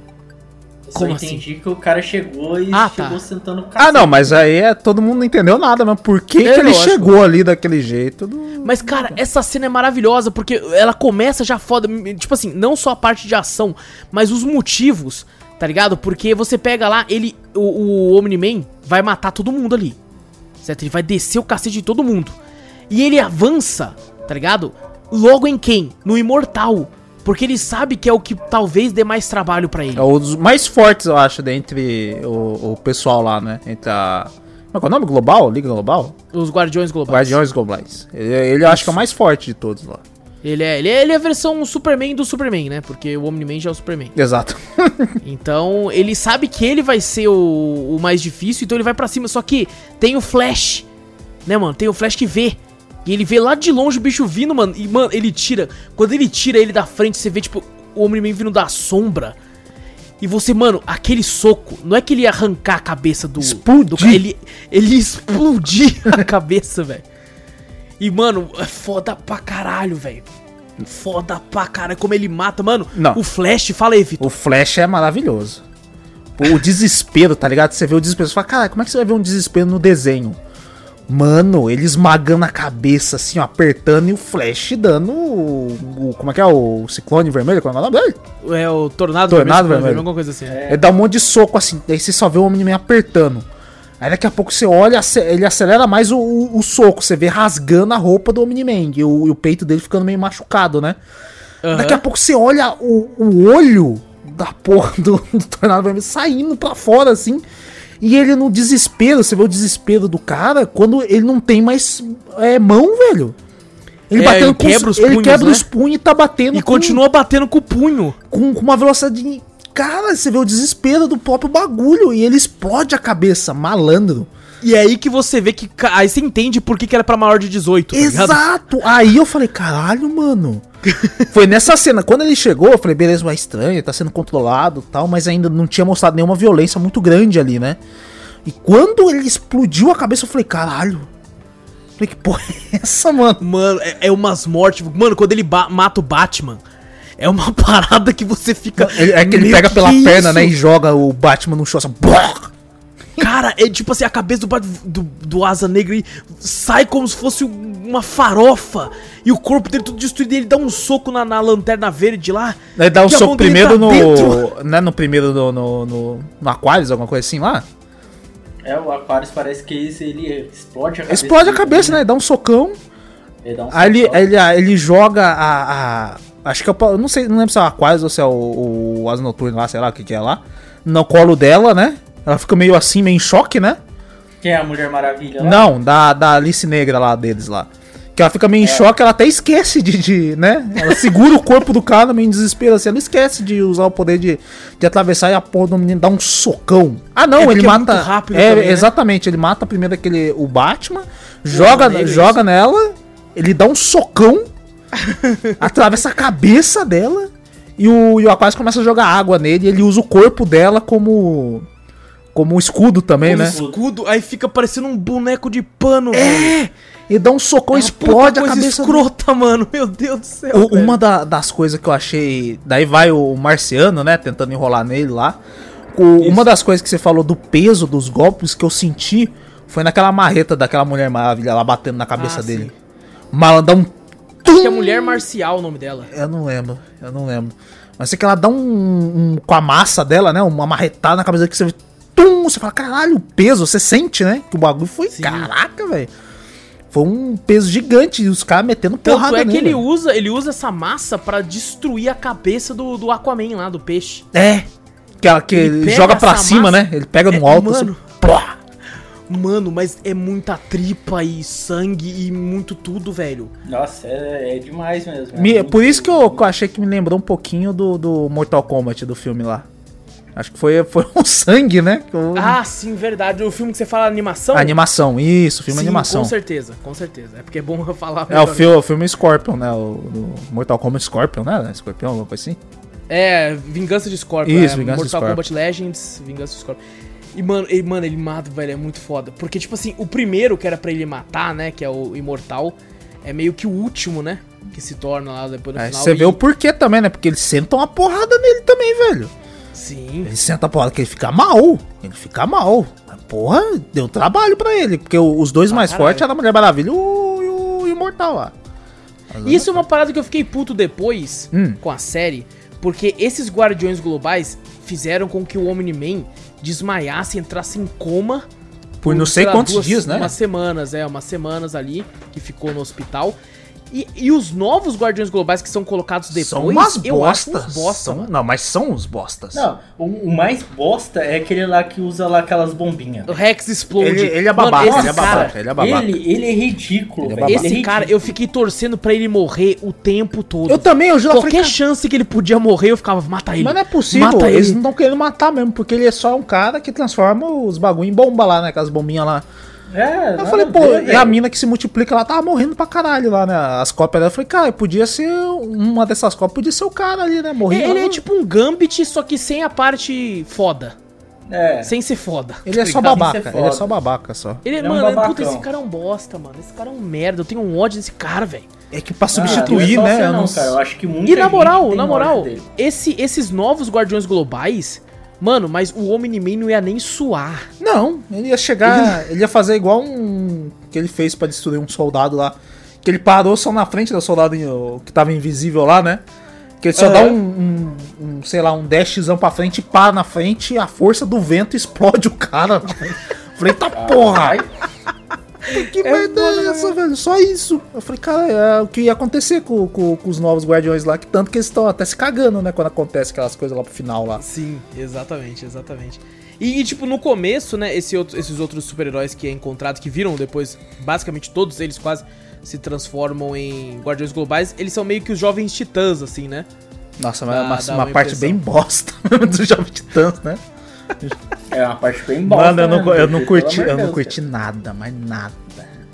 Eu Como só assim? entendi que o cara chegou e Ah, tá. chegou sentando o Ah, não, mas aí é, todo mundo não entendeu nada, mas por que, É, que ele chegou ali daquele jeito? Não- Mas, cara, essa cena é maravilhosa porque ela começa já foda. Tipo assim, não só a parte de ação, mas os motivos, tá ligado? Porque você pega lá, ele. O, o Omni-Man vai matar todo mundo ali. Certo? Ele vai descer o cacete de todo mundo. E ele avança, tá ligado? Logo em quem? No Imortal. Porque ele sabe que é o que talvez dê mais trabalho pra ele. É um dos mais fortes, eu acho, dentre o, o pessoal lá, né? Entre a. Como é que é o nome? Global? Liga Global? Os Guardiões Globais. Guardiões Globais. Ele, ele eu acho que é o mais forte de todos lá. Ele é, ele, é, ele é a versão Superman do Superman, né? Porque o Omni-Man já é o Superman. Exato. Então, ele sabe que ele vai ser o, o mais difícil, então ele vai pra cima. Só que tem o Flash, né, mano? Tem o Flash que vê. E ele vê lá de longe o bicho vindo, mano. E, mano, ele tira. Quando ele tira ele da frente, você vê, tipo, o Homem-Man vindo da sombra. E você, mano, aquele soco, não é que ele ia arrancar a cabeça do. Explodir. do cara, ele, ele ia explodir a cabeça, velho. E, mano, é foda pra caralho, velho. Foda pra caralho. Como ele mata, mano. Não. O Flash, fala aí, Vitor. O Flash é maravilhoso. Pô, O desespero, tá ligado? Você vê o desespero, você fala, cara, como é que você vai ver um desespero no desenho? Mano, ele esmagando a cabeça, assim, ó, apertando e o Flash dando o. o- como é que é? O ciclone vermelho? Como é o nome dele? É o Tornado, Tornado Vermelho, Vermelho. alguma coisa assim. Ele dá um monte de soco assim, daí você só vê o Omni-Man apertando. Aí daqui a pouco você olha, ele acelera mais o, o- o soco, você vê rasgando a roupa do Omni-Man e o, e o peito dele ficando meio machucado, né? Aham. Daqui a pouco você olha o, o olho da porra do, do Tornado Vermelho saindo pra fora assim. E ele no desespero, você vê o desespero do cara quando ele não tem mais é, mão, velho. Ele É, batendo ele com quebra os ele punhos, quebra né? os punhos e tá batendo E com- continua batendo com o punho. com, com uma velocidade. de- Cara, você vê o desespero do próprio bagulho e ele explode a cabeça, malandro. E é aí que você vê que. Aí você entende por que, que era pra maior de 18, tá ligado? Exato! Aí eu falei, caralho, mano. Foi nessa cena, quando ele chegou, eu falei, beleza, mas é estranho, tá sendo controlado e tal, mas ainda não tinha mostrado nenhuma violência muito grande ali, né? E quando ele explodiu a cabeça, eu falei, caralho. Falei, que porra é essa, mano? Mano, é, é umas mortes. Mano, quando ele mata o Batman, é uma parada que você fica. É que ele "Meu, pega pela que perna, isso?" né, e joga o Batman no chão, assim, blá! Cara, é tipo assim, a cabeça do, do, do Asa Negra e sai como se fosse um- uma farofa. E o corpo dele tudo destruído. E ele dá um soco na, na lanterna verde lá. Ele dá um soco primeiro tá no. dentro. Né, no primeiro no, no, no, no Aquarius, alguma coisa assim lá. É, o Aquarius parece que esse, ele explode a cabeça. Explode a dele, cabeça, né? Dá um socão. Ele dá um Aí ele, socão. ele, ele joga a. a- acho que é o. eu Não sei, não lembro se é o Aquarius ou se é o, o Asa Noturno lá, sei lá o que, que é lá. No colo dela, né? Ela fica meio assim, meio em choque, né? Quem é a Mulher Maravilha lá? Não, da, da Alice Negra lá deles lá. Que ela fica meio em choque, ela até esquece de, de, né? Ela segura o corpo do cara meio em desespero, assim. Ela esquece de usar o poder de, de atravessar e a porra do menino dá um socão. Ah, não, É ele é mata. muito rápido é, também, né? exatamente. Ele mata primeiro aquele, o Batman, joga, joga nela, ele dá um socão, atravessa a cabeça dela. E o, e o Aquarius começa a jogar água nele e ele usa o corpo dela como. Como escudo também, Com né? escudo, aí fica parecendo um boneco de pano, velho. É! E dá um socão, É explode a cabeça escrota, mano. Meu Deus do céu. O- velho. uma da- das coisas que eu achei. Daí vai o marciano, né? Tentando enrolar nele lá. O- uma das coisas que você falou do peso dos golpes que eu senti foi naquela marreta daquela mulher maravilha lá batendo na cabeça Ah, dele. sim. Malandão. um Acho que é Mulher Marcial o nome dela. Eu não lembro, eu não lembro. Mas sei que ela dá um, um- com a massa dela, né? Uma marretada na cabeça que você tum, você fala, caralho, o peso, você sente, né? Que o bagulho foi, Sim. caraca, velho. Foi um peso gigante e os caras metendo Tanto porrada é que nele. ele usa, ele usa essa massa pra destruir a cabeça do, do Aquaman lá, do peixe. É. Que, ela- que Ele ele, joga pra cima, massa- né? Ele pega no É, alto, mano. assim. Mano, mas é muita tripa e sangue e muito tudo, velho. Nossa, é, é demais mesmo. Me- É por muito- isso que eu, que eu achei que me lembrou um pouquinho do, do Mortal Kombat do filme lá. Acho que foi, foi o sangue, né? Eu- Ah, sim, verdade. O filme que você fala animação? a animação, isso, filme Sim, animação. Com certeza, com certeza. É porque é bom eu falar. É o, filme, o filme Scorpion, né? O, do Mortal Kombat Scorpion, né? Scorpion, alguma coisa assim. É, Vingança de Scorpion. Isso, é, Vingança de Mortal Scorpion. Kombat Legends, Vingança de Scorpion. E, mano, ele, mano, ele mata, velho, é muito foda. Porque, tipo assim, o primeiro que era pra ele matar, né, que é o Imortal, é meio que o último, né, que se torna lá depois no Aí final. você vê e- o porquê também, né? Porque eles sentam uma porrada nele também, velho. Sim. Ele senta a porrada que ele fica mal. Ele fica mal. Mas, Porra, deu trabalho pra ele. Porque os dois Ah, mais caralho. fortes eram a Mulher Maravilha e o, Imortal lá. Isso é uma parada que eu fiquei puto depois Hum. com a série, porque esses Guardiões Globais fizeram com que o Omni-Man desmaiasse, entrasse em coma. Por não sei quantos duas- dias, né? Umas semanas, é, umas semanas ali, que ficou no hospital. E, e os novos Guardiões Globais que são colocados depois, são umas bostas. bosta, São- mano. não, mas são uns bostas. Não, o, o mais bosta é aquele lá que usa lá aquelas bombinhas. O Rex Explode. Ele, ele é Mano, babaca, esse ele é cara- babaca, ele é babaca. Ele, ele é ridículo, Ele é babaca. Esse Ele é cara, eu fiquei torcendo pra ele morrer o tempo todo. Eu também, eu já Qualquer chance que ele podia morrer, eu ficava, mata ele. Mas não é possível, Mata eles ele. não estão querendo matar mesmo, porque ele é só um cara que transforma os bagulho em bomba lá, né? Aquelas bombinhas lá. É, Eu nada falei, pô, ver, e velho. a mina que se multiplica lá tava morrendo pra caralho lá, né? As cópias dela. Eu falei, cara, podia ser uma dessas cópias, podia ser o cara ali, né? Morrendo. Ele é tipo um Gambit, só que sem a parte foda. É. Sem ser foda. Ele é só babaca, é ele é só babaca só. Ele, Ele é um mano, babacão. puta, esse cara é um bosta, mano. Esse cara é um merda. Eu tenho um ódio desse cara, velho. É que pra Ah, substituir, não é né? não, não- cara. Eu acho que muita E na gente moral, tem na moral, esse, esses novos Guardiões Globais, mano, mas o Omni-Man não ia nem suar. Não, ele ia chegar. Ele ia fazer igual um. que ele fez pra destruir um soldado lá. Que ele parou só na frente do soldado que tava invisível lá, né? Que ele só Aham. dá um, um, um, sei lá, um dashzão pra frente para na frente e a força do vento explode o cara. Falei, tá porra! Que merda é essa, velho? Só isso. Eu falei, cara, é o que ia acontecer com, com, com os novos guardiões lá, que tanto que eles estão até se cagando, né? Quando acontece aquelas coisas lá pro final lá. Sim, exatamente, exatamente. E, e, tipo, no começo, né, esse outro- esses outros super-heróis que é encontrado, que viram depois, basicamente todos eles quase se transformam em Guardiões Globais, eles são meio que os jovens titãs, assim, né? Nossa, mas é uma, uma parte bem bosta do Jovem Titãs, né? É uma parte bem bosta. Mano, eu não, né, eu não curti, eu não curti nada, mas nada.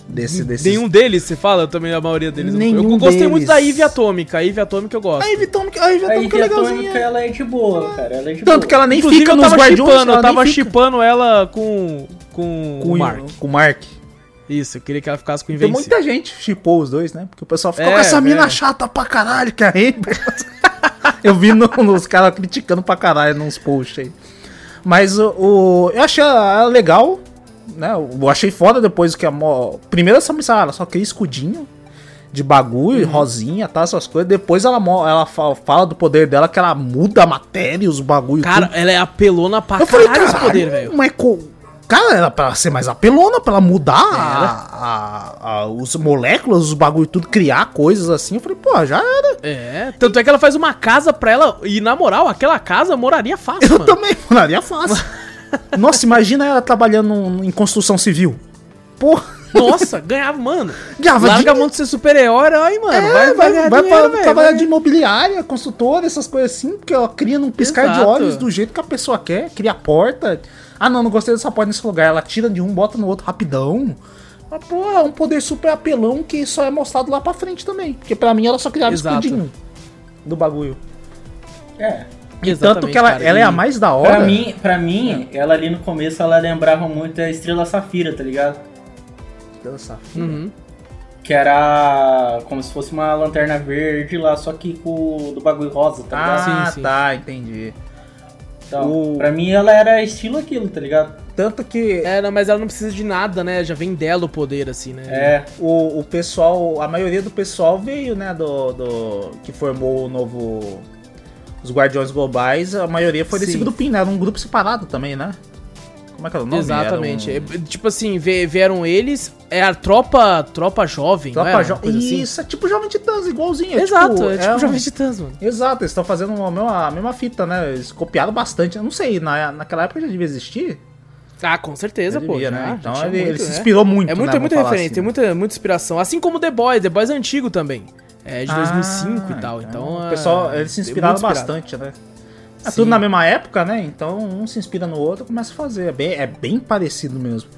Desse, desses... Nenhum deles, você fala? Eu também, a maioria deles. Nenhum eu gostei muito deles. da Ivy Atômica. A Ivy Atômica eu gosto. A Ivy Atômica, a Ivy cara. A Atômica é Ivy Atômica, legalzinha. ela é de boa, cara. Ela é de Tanto boa. que ela nem Inclusive, fica eu nos tava Guardiões, chipando, eu tava chipando ela com, com, com o Mark. Com o Mark. Isso, eu queria que ela ficasse com o Tem Invencível. muita gente chipou os dois, né? Porque o pessoal ficou É, com essa mina é. chata pra caralho, que é a eu vi no- nos caras criticando pra caralho nos posts aí. Mas o, o- eu achei ela legal, né? Eu achei foda depois que a Mo... Primeiro essa missão, ela só cria escudinho de bagulho, Uhum. rosinha, tá, essas coisas. Depois ela, ela fa- fala do poder dela, que ela muda a matéria, os bagulho Cara, tudo. ela é apelona pra Eu falei, caralho esse caralho, poder, velho. mas Cara, era pra ser mais apelona, pra ela mudar a, a- a- os moléculas, os bagulho tudo, criar coisas assim. Eu falei, pô, já era. É, tanto é que ela faz uma casa pra ela, e na moral, aquela casa moraria fácil, Eu mano. também moraria fácil. Nossa, imagina ela trabalhando em construção civil. Porra, Nossa, ganhava, mano. ganhava Larga a mão de ser super-herói, mano. É, vai, vai, ganhar vai dinheiro, pra trabalhar vai de imobiliária, construtora, essas coisas assim, porque ela cria num piscar de Exato. olhos do jeito que a pessoa quer, cria porta. Ah, não, não gostei dessa porta nesse lugar. Ela tira de um, bota no outro rapidão. Mas, pô, é um poder super apelão que só é mostrado lá pra frente também. Porque pra mim ela só criava Exato. escudinho do bagulho. É. E tanto que ela, cara, ela é a mais da hora. Pra mim, pra mim, ela ali no começo, ela lembrava muito a Estrela Safira, tá ligado? Uhum. Que era como se fosse uma lanterna verde lá, só que com do bagulho rosa, tá ligado? Ah, Sim, sim. tá, entendi. Então, o- pra mim ela era estilo aquilo, tá ligado? Tanto que É, não, mas ela não precisa de nada, né? Já vem dela o poder, assim, né? É. o, o pessoal, a maioria do pessoal veio, né, do, do que formou o novo os Guardiões Globais, a maioria foi desse Sim. grupinho, né? Era um grupo separado também, né? Como é que era o nome? Exatamente. Um- É, tipo assim, vie- vieram eles, é a tropa, tropa jovem, Tropa é? jo... Uma assim? Isso, é tipo Jovem Titãs, igualzinho. é Exato, é tipo um- Jovem Titãs, mano. Exato, eles estão fazendo a mesma, a mesma fita, né? Eles copiaram bastante. Eu não sei, na, naquela época já devia existir. Ah, com certeza, pô. já, né? Então ele, muito, ele se né? inspirou muito, É muita, né? vamos falar referência, tem assim. muita, muita inspiração. Assim como The Boys, The Boys é antigo também. É de 2005 Ah, e tal. Então, o é, pessoal, eles se é inspiraram muito bastante, né? É Sim. tudo na mesma época, né? Então um se inspira no outro e começa a fazer. É bem, é bem parecido mesmo.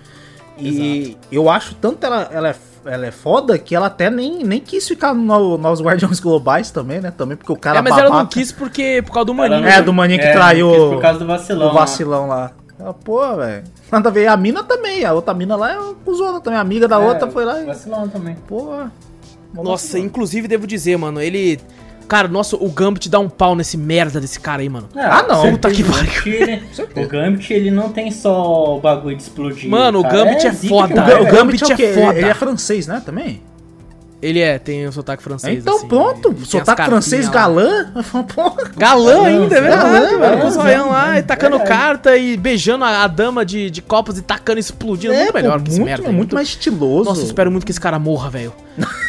E eu acho tanto ela, ela, é, ela é foda que ela até nem, nem quis ficar no, nos Guardiões Globais também, né? Também porque o cara É, mas ela não babaca- quis porque, por causa do maninho. não- É, do maninho que É, traiu por causa do vacilão, o né? vacilão lá. Ela, pô, velho. Nada a ver. A mina também. A outra mina lá é cuzona também. A amiga da É, outra foi lá e. Vacilão também. Pô. Nossa, inclusive devo dizer, mano, ele. Cara, nossa, o Gambit dá um pau nesse merda desse cara aí, mano. Ah, não. Puta que o Gambit, ele- certeza. O Gambit, ele não tem só o bagulho de explodir. Mano, o. Gambit é zica foda. O. Gambit é o é foda. Ele é francês, né? Também? Ele é, tem o sotaque francês. então assim, pronto. as Sotaque francês galã. Pô, Galã ainda, é verdade, Galã, mano. Com é, os olhão lá e tacando verdade. carta e beijando a, a dama de, de copas e tacando explodindo. muito pô, melhor que esse muito, merda. aí, muito mais estiloso. Nossa, eu espero muito que esse cara morra, velho.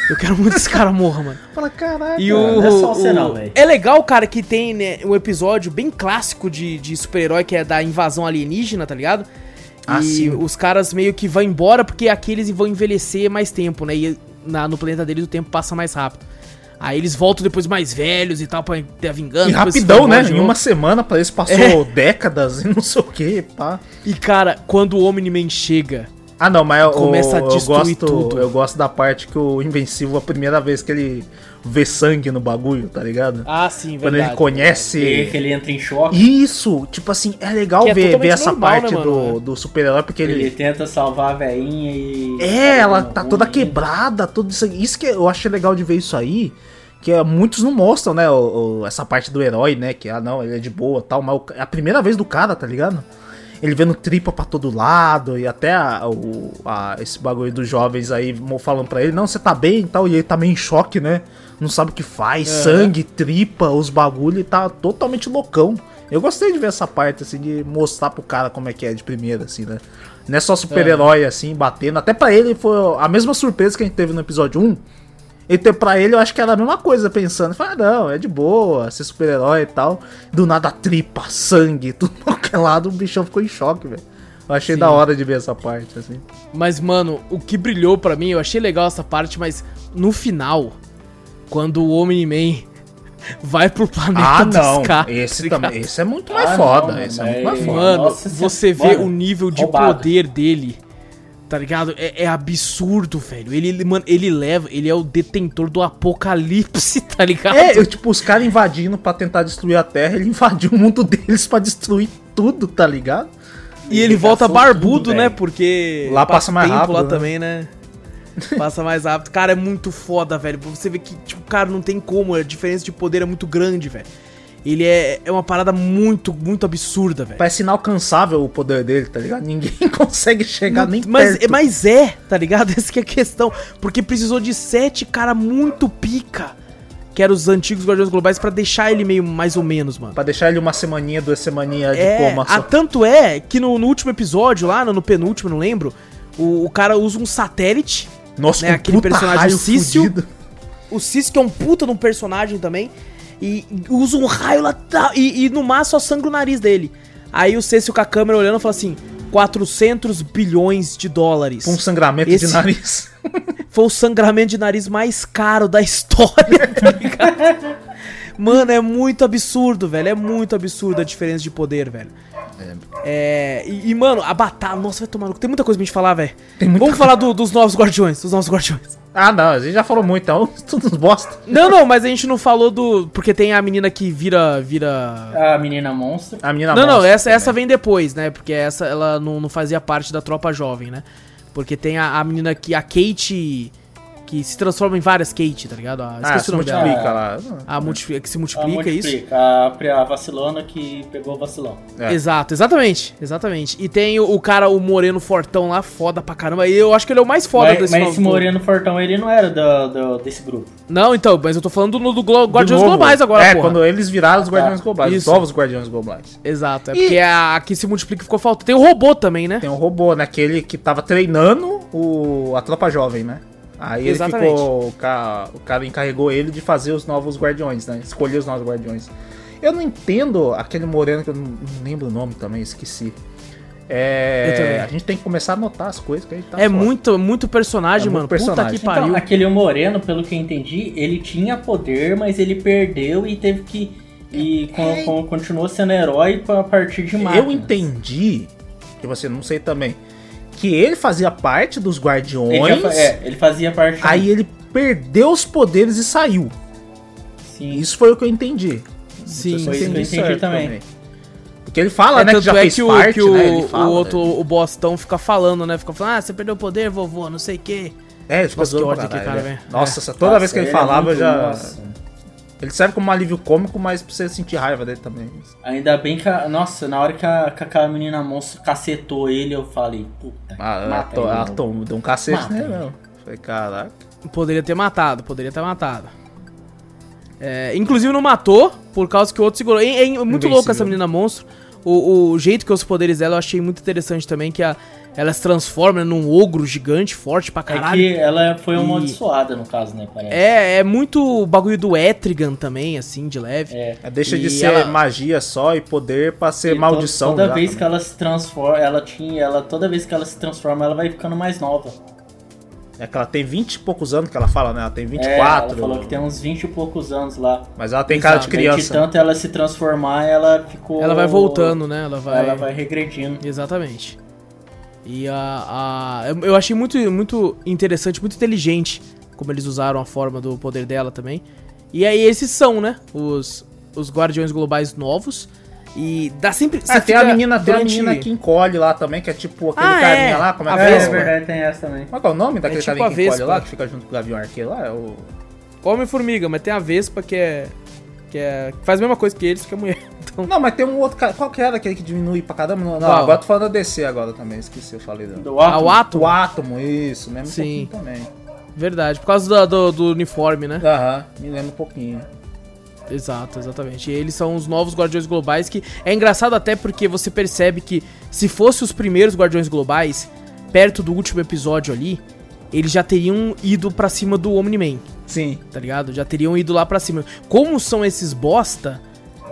Eu quero muito que esse cara morra, mano. Fala, caraca. E Cara, o, não é só você o- não, velho. é legal, cara, que tem né, um episódio bem clássico de, de super-herói que é da invasão alienígena, tá ligado? Ah, e sim. os caras meio que vão embora porque aqueles vão envelhecer mais tempo, né? E na- no planeta deles o tempo passa mais rápido. Aí eles voltam depois mais velhos e tal pra ter a vingança. E rapidão, né? Em uma semana, parece que passou É. décadas e não sei o que, pá. E cara, quando o Omni-Man chega, Ah, não, mas eu, Começa a eu destruir gosto, tudo. eu gosto da parte que o Invencível, a primeira vez que ele vê sangue no bagulho, tá ligado? Ah, sim, Quando ele E conhece. que ele entra em choque. Isso, tipo assim, é legal é ver, ver essa normal, parte né, do, do super-herói, porque Ele, ele. tenta salvar a veinha e. É, ela tá ruim. toda quebrada, tudo isso aí. Isso que eu achei legal de ver isso aí. Que é, muitos não mostram, né? o- o- essa parte do herói, né? Que, ah, não, ele é de boa tal. Mas o- é a primeira vez do cara, tá ligado? Ele vendo tripa pra todo lado. E até a- o, a- esse bagulho dos jovens aí falando pra ele: Não, você tá bem e tal. E ele tá meio em choque, né? Não sabe o que faz. Sangue, tripa, os bagulho. E tá totalmente loucão. Eu gostei de ver essa parte, assim, de mostrar pro cara como é que é de primeira, assim, né? Não é só super-herói, assim, batendo. Até pra ele foi a mesma surpresa que a gente teve no episódio 1. Então, pra ele, eu acho que era a mesma coisa, pensando. Fala, ah, não, é de boa, ser super-herói e tal. Do nada, tripa, sangue, tudo qualquer lado, o bichão ficou em choque, velho. Eu achei Sim. da hora de ver essa parte, assim. Mas, mano, o que brilhou pra mim, eu achei legal essa parte, mas no final, quando o Omni-Man vai pro planeta Ah, dos não. caras, Esse tá também. Esse é muito mais Ah, foda. não, esse é muito mais foda. Mano, Nossa, você mano, vê o nível de roubado. poder dele, tá ligado? É, é absurdo, velho. Ele, ele- mano, ele leva, ele é o detentor do apocalipse, tá ligado? É, eu, tipo, os caras invadindo pra tentar destruir a Terra, ele invadiu o mundo deles pra destruir tudo, tá ligado? E ele volta caçou barbudo, tudo, né? Porque Lá passa mais rápido, lá né? também, né? Passa mais rápido. Cara, é muito foda, velho. Você vê que, tipo, cara, não tem como. A diferença de poder é muito grande, velho. Ele é, é uma parada muito, muito absurda, velho. Parece inalcançável o poder dele, tá ligado? Ninguém consegue chegar nem Mas, perto. mas é, tá ligado? Essa que é a questão. Porque precisou de sete cara muito pica. Que eram os antigos Guardiões Globais pra deixar ele meio mais ou menos, mano. Pra deixar ele uma semaninha, duas semaninhas de É, coma a, só. tanto é que no, no último episódio, lá no, no penúltimo, não lembro, o, o cara usa um satélite. Nossa, né, aquele personagem Cício. fudido. O Cis, que é um puta de um personagem também. E, usa um raio lá. tá- E, e no mar só sangra o nariz dele. Aí o Cício com a câmera olhando fala assim: 400 bilhões de dólares. Com um sangramento Esse- de nariz. Foi o sangramento de nariz mais caro da história, tá ligado? Mano, é muito absurdo, velho. É muito absurdo a diferença de poder, velho. É. e, e, mano, a batalha. Nossa, vai tomar no. Tem muita coisa pra gente falar, velho. Tem muita Vamos falar do- dos novos guardiões. Dos novos guardiões. Ah, não, a gente já falou muito, então tudo uns bosta. Não, não, mas a gente não falou do. Porque tem a menina que vira. vira. A menina monstro. A menina não, não, monstra essa, essa vem depois, né? Porque essa ela não, não fazia parte da tropa jovem, né? Porque tem a, a menina que. A Kate. Que se transforma em várias Kate, tá ligado? Ah, Ah, esqueci se o nome dela. multiplica lá. A multiplica, que se A multiplica, é isso? multiplica, a, a vacilona que pegou o vacilão. É. Exato, exatamente, exatamente. E tem o, o cara, o moreno fortão lá, foda pra caramba. E eu acho que ele é o mais foda Mas, desse mas esse. Moreno Fortão, ele não era do, do- desse grupo. Não, então, mas eu tô falando do, do Glo- Guardiões novo. Globais agora, É, porra. quando eles viraram os Ah, tá. Guardiões Globais, Isso. os novos Guardiões Globais. Exato, é E- porque a, a que se multiplica ficou falta. Tem o robô também, né? Tem um robô, né? Aquele que tava treinando o, a tropa jovem, né? Aí ele Exatamente. ficou. O cara, o cara encarregou ele de fazer os novos guardiões, né? Escolher os novos guardiões. Eu não entendo aquele moreno que eu não, não lembro o nome também, esqueci. É, a gente tem que começar a anotar as coisas que a gente tá é fora. muito, muito personagem, É muito mano. personagem. Puta que pariu. Então, aquele Moreno, pelo que eu entendi, ele tinha poder, mas ele perdeu e teve que. E É. con- continuou sendo herói a partir de máquinas. Eu entendi, que você não sei também, que ele fazia parte dos guardiões, Ele, já é, ele fazia parte. aí ele perdeu os poderes e saiu. Sim. Isso foi o que eu entendi. Sim, que eu entendi certo também. Porque ele fala, É, né, que tanto já é fez que o, parte, que o, né? Ele fala, o outro, né? o Bostão fica falando, né? Fica falando, ah, você perdeu o poder, vovô, não sei o quê. É, ele fica Nossa, que zoando ódio caralho, cara, né? velho. Nossa, É. toda Nossa, vez que ele é falava, muito- já... nossa. Ele serve como um alívio cômico, mas pra você sentir raiva dele também. Ainda bem que. a- nossa, na hora que, a, que aquela menina monstro cacetou ele, eu falei, puta. Ah, ela, mata to- ele, ela mano. tom- deu um cacete Mata nele, ele. não. Falei, caraca. Poderia ter matado, poderia ter matado. É, inclusive não matou, por causa que o outro segurou. É, é muito Invencível. louco essa menina monstro. O, o jeito que os poderes dela eu achei muito interessante também, que a, ela se transforma num ogro gigante, forte pra É caralho. que ela foi E- amaldiçoada, no caso, né? Parece. É, é muito o bagulho do Etrigan também, assim, de leve. É. É, Deixa de E ser ela- magia só e poder pra ser E maldição. Toda já vez que também. ela se transforma, ela tinha, ela toda vez que ela se transforma, ela vai ficando mais nova. É que ela tem 20 e poucos anos que ela fala, né? Ela tem É, 24. ela falou que tem uns 20 e poucos anos lá. Mas ela tem cara de Exato. Daí, De criança. tanto ela se transformar, ela ficou. Ela vai voltando, né? Ela vai. Ela vai regredindo. Exatamente. E a, a- eu- eu achei muito, muito interessante, muito inteligente como eles usaram a forma do poder dela também. E aí esses são, né? Os, os Guardiões Globais novos. E dá sempre. Ah, tem a menina, tem a durante- menina que encolhe lá também, que é tipo aquele Ah, carinha é. lá, como é A que É, é? é Vespa. verdade, tem essa também. Qual que é o nome daquele tipo carinha que encolhe Vespa. lá, que fica junto com o Gavião Arqueiro lá? É o... Homem-Formiga, mas tem a Vespa que é. Que é. que faz a mesma coisa que eles, que é mulher. Então. Não, mas tem um outro cara. Qual que era aquele que diminui pra caramba? Não, Qual? agora eu tô falando da DC agora também, esqueci, eu falei dela. Do Ah, Atom. o Atom? O Átomo, isso, um Sim. pouquinho também. Verdade, por causa do, do, do uniforme, né? Aham, me lembra um pouquinho. Exato, exatamente. E eles são os novos Guardiões Globais que é engraçado até porque você percebe que se fosse os primeiros Guardiões Globais, perto do último episódio ali, eles já teriam ido pra cima do Omni-Man, Sim. tá ligado? Já teriam ido lá pra cima. Como são esses bosta,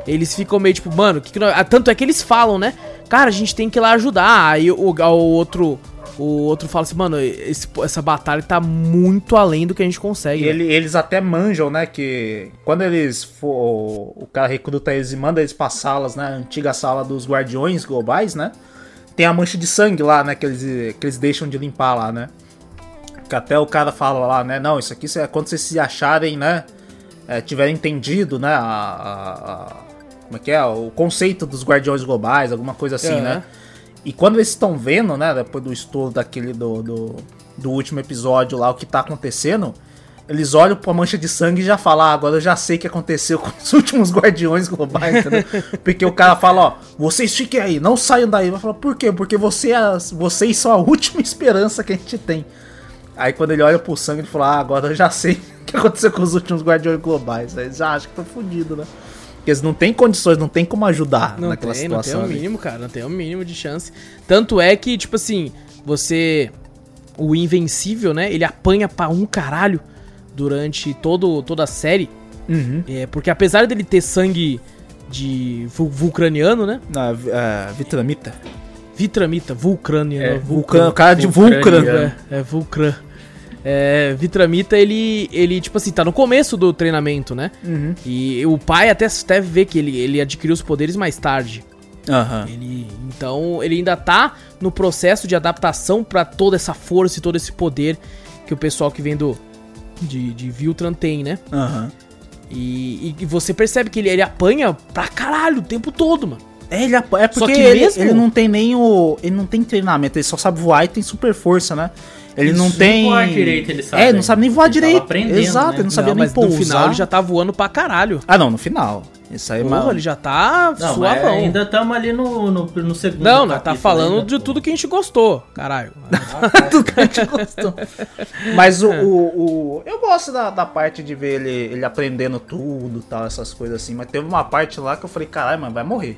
eles ficam meio tipo, mano, que que nós... ah, tanto é que eles falam, né? Cara, a gente tem que ir lá ajudar. Aí o, o outro o outro fala assim, mano, esse- essa batalha tá muito além do que a gente consegue. Né? ele- eles até manjam, né, que quando eles for, o cara recruta eles e manda eles pra salas, né, a antiga sala dos guardiões globais, né, tem a mancha de sangue lá, né, que eles, que eles deixam de limpar lá, né. Que até o cara fala lá, né, não, isso aqui é quando vocês se acharem, né, é, tiverem entendido, né, a- a- como é que é, o conceito dos guardiões globais, alguma coisa assim, né. E quando eles estão vendo, né, depois do estouro daquele do, do, do último episódio lá, o que tá acontecendo, eles olham pra mancha de sangue e já falam, ah, agora eu já sei o que aconteceu com os últimos guardiões globais, entendeu? Porque o cara fala, ó, vocês fiquem aí, não saiam daí. Vai falar, por quê? Porque você é vocês são a última esperança que a gente tem. Aí quando ele olha pro sangue, ele fala, ah, agora eu já sei o que aconteceu com os últimos guardiões globais. Aí já acham que estão fodidos, né? Porque eles não têm condições, não tem como ajudar Não naquela tem, não tem situação. o ali. mínimo, cara. Não tem o mínimo de chance. Tanto é que, tipo assim, você. O Invencível, né? Ele apanha pra um caralho durante todo, toda a série. Uhum. É, porque apesar dele ter sangue de vul- vulcraniano, né? Na, é, vitramita. Vitramita, vulcraniano. É, vulcano, cara de Vulcraniano. Vulcran. É, é Vulcran. É, Vitramita, ele, ele, tipo assim, tá no começo do treinamento, né? Uhum. E o pai até deve ver que ele, ele adquiriu os poderes mais tarde. Aham. Ele, então, ele ainda tá no processo de adaptação pra toda essa força e todo esse poder que o pessoal que vem do de, de Viltran tem, né? Aham. E, e- e você percebe que ele, ele apanha pra caralho o tempo todo, mano. É, ele, é porque que ele, mesmo- ele não tem nem o. Ele não tem treinamento, ele só sabe voar e tem super força, né? Ele não tem. nem voar direito ele sabe É, ele não sabe nem voar Ele tava direito. aprendendo, Exato, né? ele não sabia Não, nem mas pousar. no final ele já tá voando pra caralho. Ah, não, no final. Isso aí, Porra, mano. ele já tá Não, mas suavão. ainda estamos ali no, no, no segundo Não, nós tá falando ainda, de pô. tudo que a gente gostou, caralho. Tudo que a gente gostou. Mas o, o, o- Eu gosto da, da parte de ver ele, ele aprendendo tudo tal, essas coisas assim. Mas teve uma parte lá que eu falei, caralho, mano, vai morrer.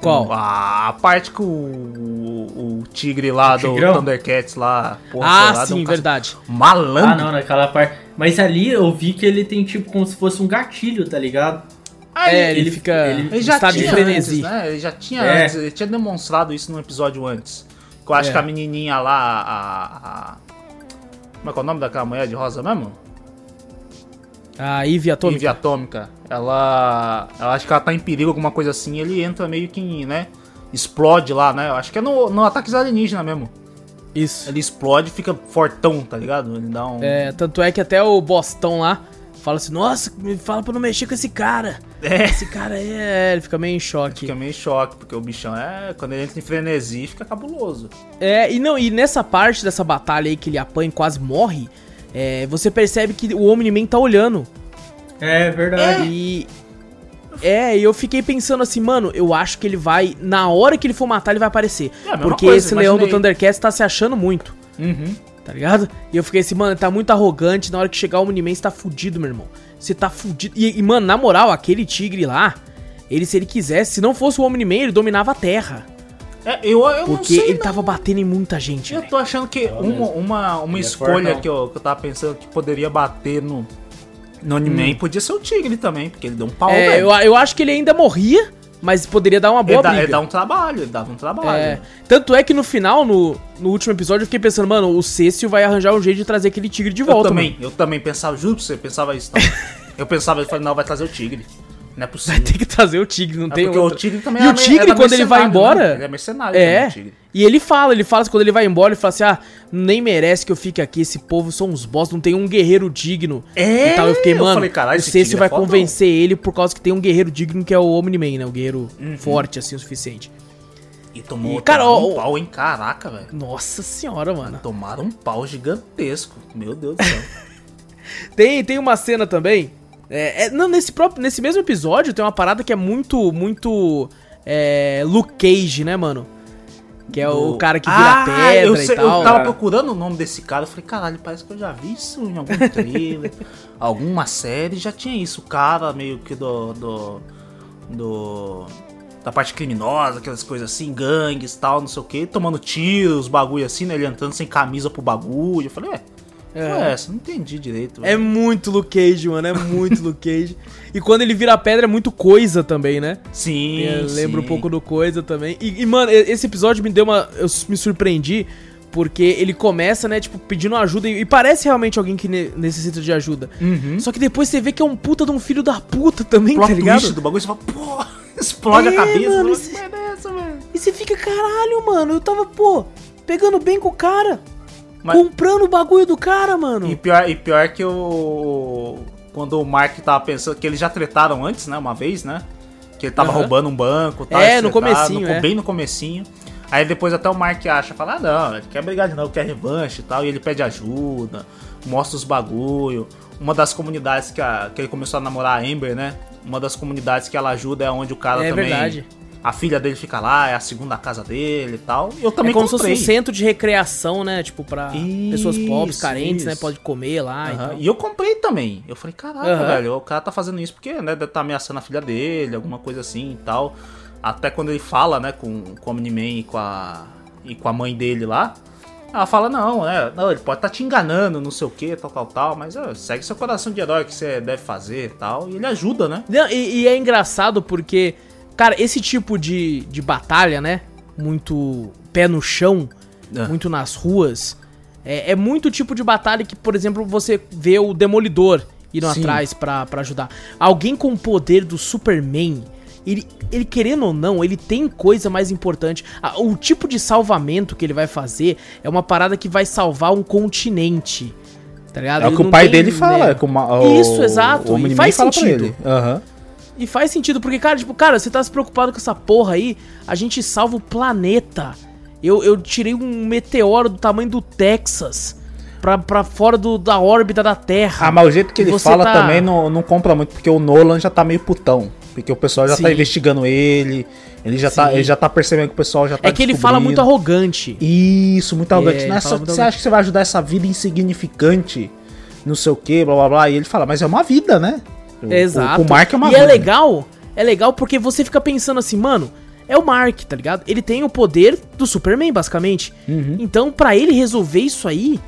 Qual? A, a parte que o, o, tigre lá O do Tigrão? Thundercats lá. porra, Ah, lá, sim, um verdade. Malandro. Ah, não, naquela parte. Mas ali eu vi que ele tem tipo como se fosse um gatilho, tá ligado? Ah, É, ele, ele- fica ele- Ele já estado de tinha frenesi. antes, né? Ele já tinha É. antes, ele tinha demonstrado isso no episódio antes. Que eu acho É. que a menininha lá, a, a- Como é que é o nome daquela mulher de rosa mesmo? A Ivy Atômica. Ivy Atômica. Ela. Ela acho que ela tá em perigo, alguma coisa assim, ele entra meio que, né? Explode lá, né? Eu acho que é no, no Ataques Alienígena mesmo. Isso. Ele explode e fica fortão, tá ligado? Ele dá um. É, tanto é que até o Bostão lá fala assim, nossa, me fala pra não mexer com esse cara. É. Esse cara aí é... Ele fica meio em choque. Fica meio em choque, porque o bichão é. Quando ele entra em frenesi, fica cabuloso. É, e não, e nessa parte dessa batalha aí que ele apanha e quase morre, é, você percebe que o Omni-Man tá olhando. É verdade. E. É, e eu fiquei pensando assim, mano, eu acho que ele vai. Na hora que ele for matar, ele vai aparecer. É porque coisa, esse leão do. Thundercats tá se achando muito, Uhum. tá ligado? E eu fiquei assim, mano, tá muito arrogante. Na hora que chegar o Omni-Man, você tá fudido, meu irmão. Você tá fudido. E, e, mano, na moral, aquele tigre lá, ele, se ele quisesse, se não fosse o Omni-Man, ele dominava a terra. É, eu, eu não Porque sei. ele não. tava batendo em muita gente, Eu velho. tô achando que uma, uma, uma Ele é escolha fortão. que eu, que eu tava pensando que poderia bater no, no anime podia ser o Tigre também, porque ele deu um pau, Hum. É, velho. eu, eu acho que ele ainda morria, mas poderia dar uma boa Ele, dá, briga. ele dá um trabalho, ele dava um trabalho. É, tanto é que no final, no, no último episódio, eu fiquei pensando, mano, o Cécio vai arranjar um jeito de trazer aquele tigre de eu volta, também, mano. eu também pensava, juro pra você, pensava isso. Eu pensava, eu falei, não, vai trazer o Tigre. Não é possível. Vai ter que trazer o tigre, não É tem porque outra. o Tigre também E o me- tigre, era quando ele vai embora- né? Ele é mercenário É, também, e ele fala, ele fala, quando ele vai embora, ele fala assim, ah, nem merece que eu fique aqui, esse povo são uns boss, não tem um guerreiro digno. É, e tal. Eu fiquei, eu mano, falei, caralho, o esse Cécio tigre vai é fodão. convencer ele por causa que tem um guerreiro digno que é o Omni-Man, né, o guerreiro Uhum. forte, assim, o suficiente. E tomou E, cara, tomaram ó, um pau, hein? Caraca, velho. Nossa senhora, mano. Tomaram um pau gigantesco. Meu Deus do céu. Tem, tem uma cena também. É, é- não, nesse próprio, nesse mesmo episódio tem uma parada que é muito, muito é, Luke Cage, né, mano? Que é o Do- cara que vira Ah, pedra eu e sei- tal. Eu tava cara. procurando o nome desse cara, eu falei, caralho, parece que eu já vi isso em algum trailer, alguma série, já tinha isso, o cara meio que do. do. do- da parte criminosa, aquelas coisas assim, gangues tal, não sei o que, tomando tiros, bagulho assim, né? Ele entrando sem camisa pro bagulho. Eu falei, ué, É. é. essa? Não entendi direito. É muito Luke Cage, mano. É muito Luke Cage. E quando ele vira pedra é muito coisa também, né? Sim. Lembra um sim. pouco do coisa também. E, e, mano, esse episódio me deu uma. Eu me surpreendi. Porque ele começa, né, tipo, pedindo ajuda. E, e parece realmente alguém que ne- necessita de ajuda. Uhum. Só que depois você vê que é um puta de um filho da puta também, Plot tá ligado? do bagulho, você fala, pô, explode É, a cabeça. mano, mano, esse- é velho? E você fica, caralho, mano, eu tava, pô, pegando bem com o cara. Mas- Comprando o bagulho do cara, mano. E pior, e pior que o. Quando o Mark tava pensando. Que eles já tretaram antes, né? Uma vez, né? Que ele tava Aham. roubando um banco tal, É, eles no comecinho, é. Bem no comecinho. Aí depois até o Mark acha, fala, ah não, ele quer brigar de novo, quer revanche e tal. E ele pede ajuda, mostra os bagulho. Uma das comunidades que, a- que ele começou a namorar a Amber, né? Uma das comunidades que ela ajuda é onde o cara É também. verdade. A filha dele fica lá, é a segunda casa dele e tal. E eu também é como se comprei. fosse um centro de recreação, né? Tipo, pra pessoas pobres, Isso, carentes, né? isso. Pode comer lá e Aham, tal. E eu comprei também. Eu falei, caraca, Aham. velho, o cara tá fazendo isso porque, né, deve tá ameaçando a filha dele, alguma coisa assim e tal. Até quando ele fala, né, com, com o Omni-Man e com a, e com a mãe dele lá, ela fala, não, né, não, ele pode estar tá te enganando, não sei o que, tal, tal, tal, mas ó, segue seu coração de herói que você deve fazer e tal. E ele ajuda, né? E, e é engraçado porque, cara, esse tipo de, de batalha, né? Muito pé no chão, É. muito nas ruas. É, é muito tipo de batalha que, por exemplo, você vê o Demolidor indo Sim. atrás pra, pra ajudar. Alguém com o poder do Superman. Ele, ele, querendo ou não, ele tem coisa mais importante. Ah, O tipo de salvamento que ele vai fazer é uma parada que vai salvar um continente. Tá ligado? É o que o pai tem, dele fala. né? é que o Isso, exato, O e faz fala sentido. ele. E faz sentido, porque, cara, tipo, cara, você tá se preocupado com essa porra aí, a gente salva o planeta. Eu, eu tirei um meteoro do tamanho do Texas pra, pra fora do, da órbita da Terra. Ah, mas o jeito que ele fala tá- também não, não compra muito, porque o Nolan já tá meio putão. Porque o pessoal já tá Sim. investigando ele, ele já, tá, ele já tá percebendo que o pessoal já tá É que ele fala muito arrogante. Isso, muito arrogante. é só- muito você acha que você vai ajudar essa vida insignificante, não sei o que, blá blá blá. E ele fala, mas é uma vida, né? O- Exato. O, o Mark é uma e é legal, é legal porque você fica pensando assim, mano, é o Mark, tá ligado? Ele tem o poder do Superman, basicamente. Uhum. Então, pra ele resolver isso aí,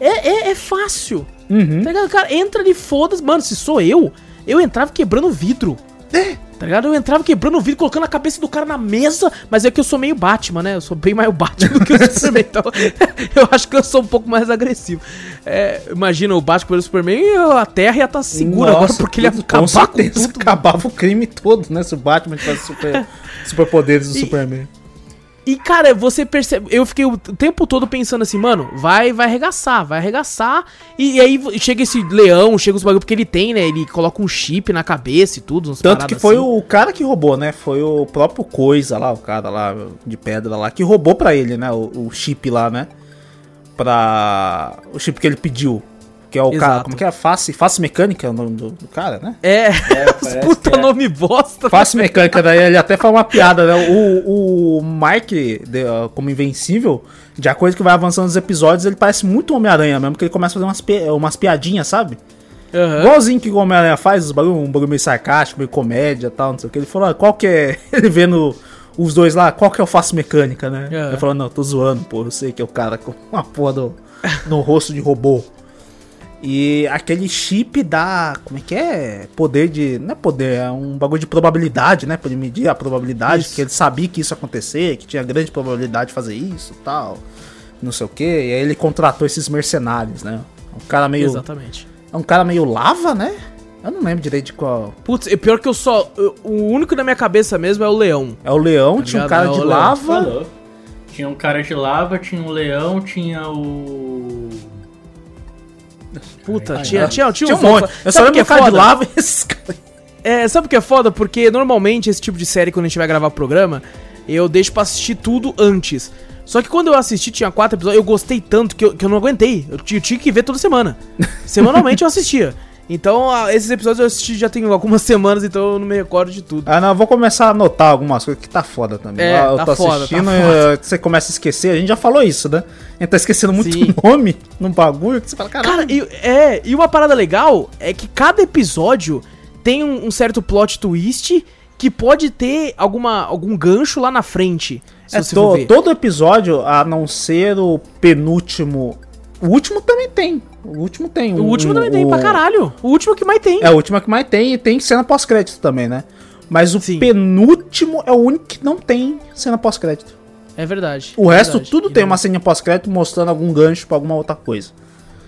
é, é, é fácil. Uhum. Tá ligado? Cara, entra ali, foda-se. Mano, se sou eu, eu entrava quebrando vidro. É. Tá ligado? Eu entrava quebrando o vidro, colocando a cabeça do cara na mesa. Mas é que eu sou meio Batman, né? Eu sou bem mais o Batman do que o Superman. Então, eu acho que eu sou um pouco mais agressivo. É, imagina o Batman pelo Superman e a Terra ia estar segura agora, Nossa, porque ele ia acabar com, certeza, tudo. Acabava o crime todo, né? Se o Batman tivesse super, superpoderes do E- Superman. E, cara, você percebe. Eu fiquei o tempo todo pensando assim, mano, vai, vai arregaçar, vai arregaçar. E, e aí chega esse leão, chega os bagulho, porque ele tem, né? Ele coloca um chip na cabeça e tudo. uns Tanto que foi assim. o cara que roubou, né? Foi o próprio Coisa lá, o cara lá de pedra lá, que roubou pra ele, né? O, o chip lá, né? Pra. O chip que ele pediu. Que é o cara. Exato. Como que é? Face, face mecânica é o nome do, do cara, né? É, É, puta é. nome bosta. Face mecânica, daí ele até fala uma piada, né? O, o Mark, de- uh, como invencível, de acordo que vai avançando nos episódios, ele parece muito Homem-Aranha mesmo, que ele começa a fazer umas, pi- umas piadinhas, sabe? Aham. Igualzinho que o Homem-Aranha faz, os bagulho, um bagulho meio sarcástico, meio comédia e tal, não sei o que. Ele falou, ah, qual que é. Ele vendo os dois lá, qual que é o face mecânica, né? É. Ele falou, não, tô zoando, pô, eu sei que é o cara com uma porra do, no rosto de robô. E aquele chip dá. Como é que é? Poder de. Não é poder, é um bagulho de probabilidade, né? Pra ele medir a probabilidade, Isso. que ele sabia que isso ia acontecer, que tinha grande probabilidade de fazer isso e tal. Não sei o que. E aí ele contratou esses mercenários, né? Um cara meio. Exatamente. É um cara meio lava, né? Eu não lembro direito de qual. Putz, é pior que eu só. eu- o único na minha cabeça mesmo é o leão. É o leão, Tá tinha um cara É o de lava. Falou. Tinha um cara de lava, tinha um leão, tinha o. Puta, Ai, tinha, ai. tinha, tinha, Tinha um monte. Eu só lembro que é cara de lava e esses. É, sabe o que é foda? Porque normalmente esse tipo de série, quando a gente vai gravar programa, eu deixo pra assistir tudo antes. Só que quando eu assisti, tinha quatro episódios, eu gostei tanto que eu, que eu não aguentei. Eu, eu tinha que ver toda semana. Semanalmente eu assistia. Então, esses episódios eu assisti já tem algumas semanas, então eu não me recordo de tudo. Ah, não, eu vou começar a anotar algumas coisas que tá foda também. É, eu tá tô foda, assistindo tá e foda. eh, você começa a esquecer. A gente já falou isso, né? A gente tá esquecendo muito Sim. nome num bagulho que você fala, caralho. Cara, e, é, e uma parada legal é que cada episódio tem um, um certo plot twist que pode ter alguma, algum gancho lá na frente. É, você to- todo episódio, a não ser o penúltimo. O último também tem. O último tem. O um- último também tem um- pra caralho. O último que mais tem. É, o último é que mais tem e tem cena pós-crédito também, né? Mas o Sim. penúltimo é o único que não tem cena pós-crédito. É verdade. O é resto verdade. tudo E tem uma cena pós-crédito mostrando algum gancho pra alguma outra coisa.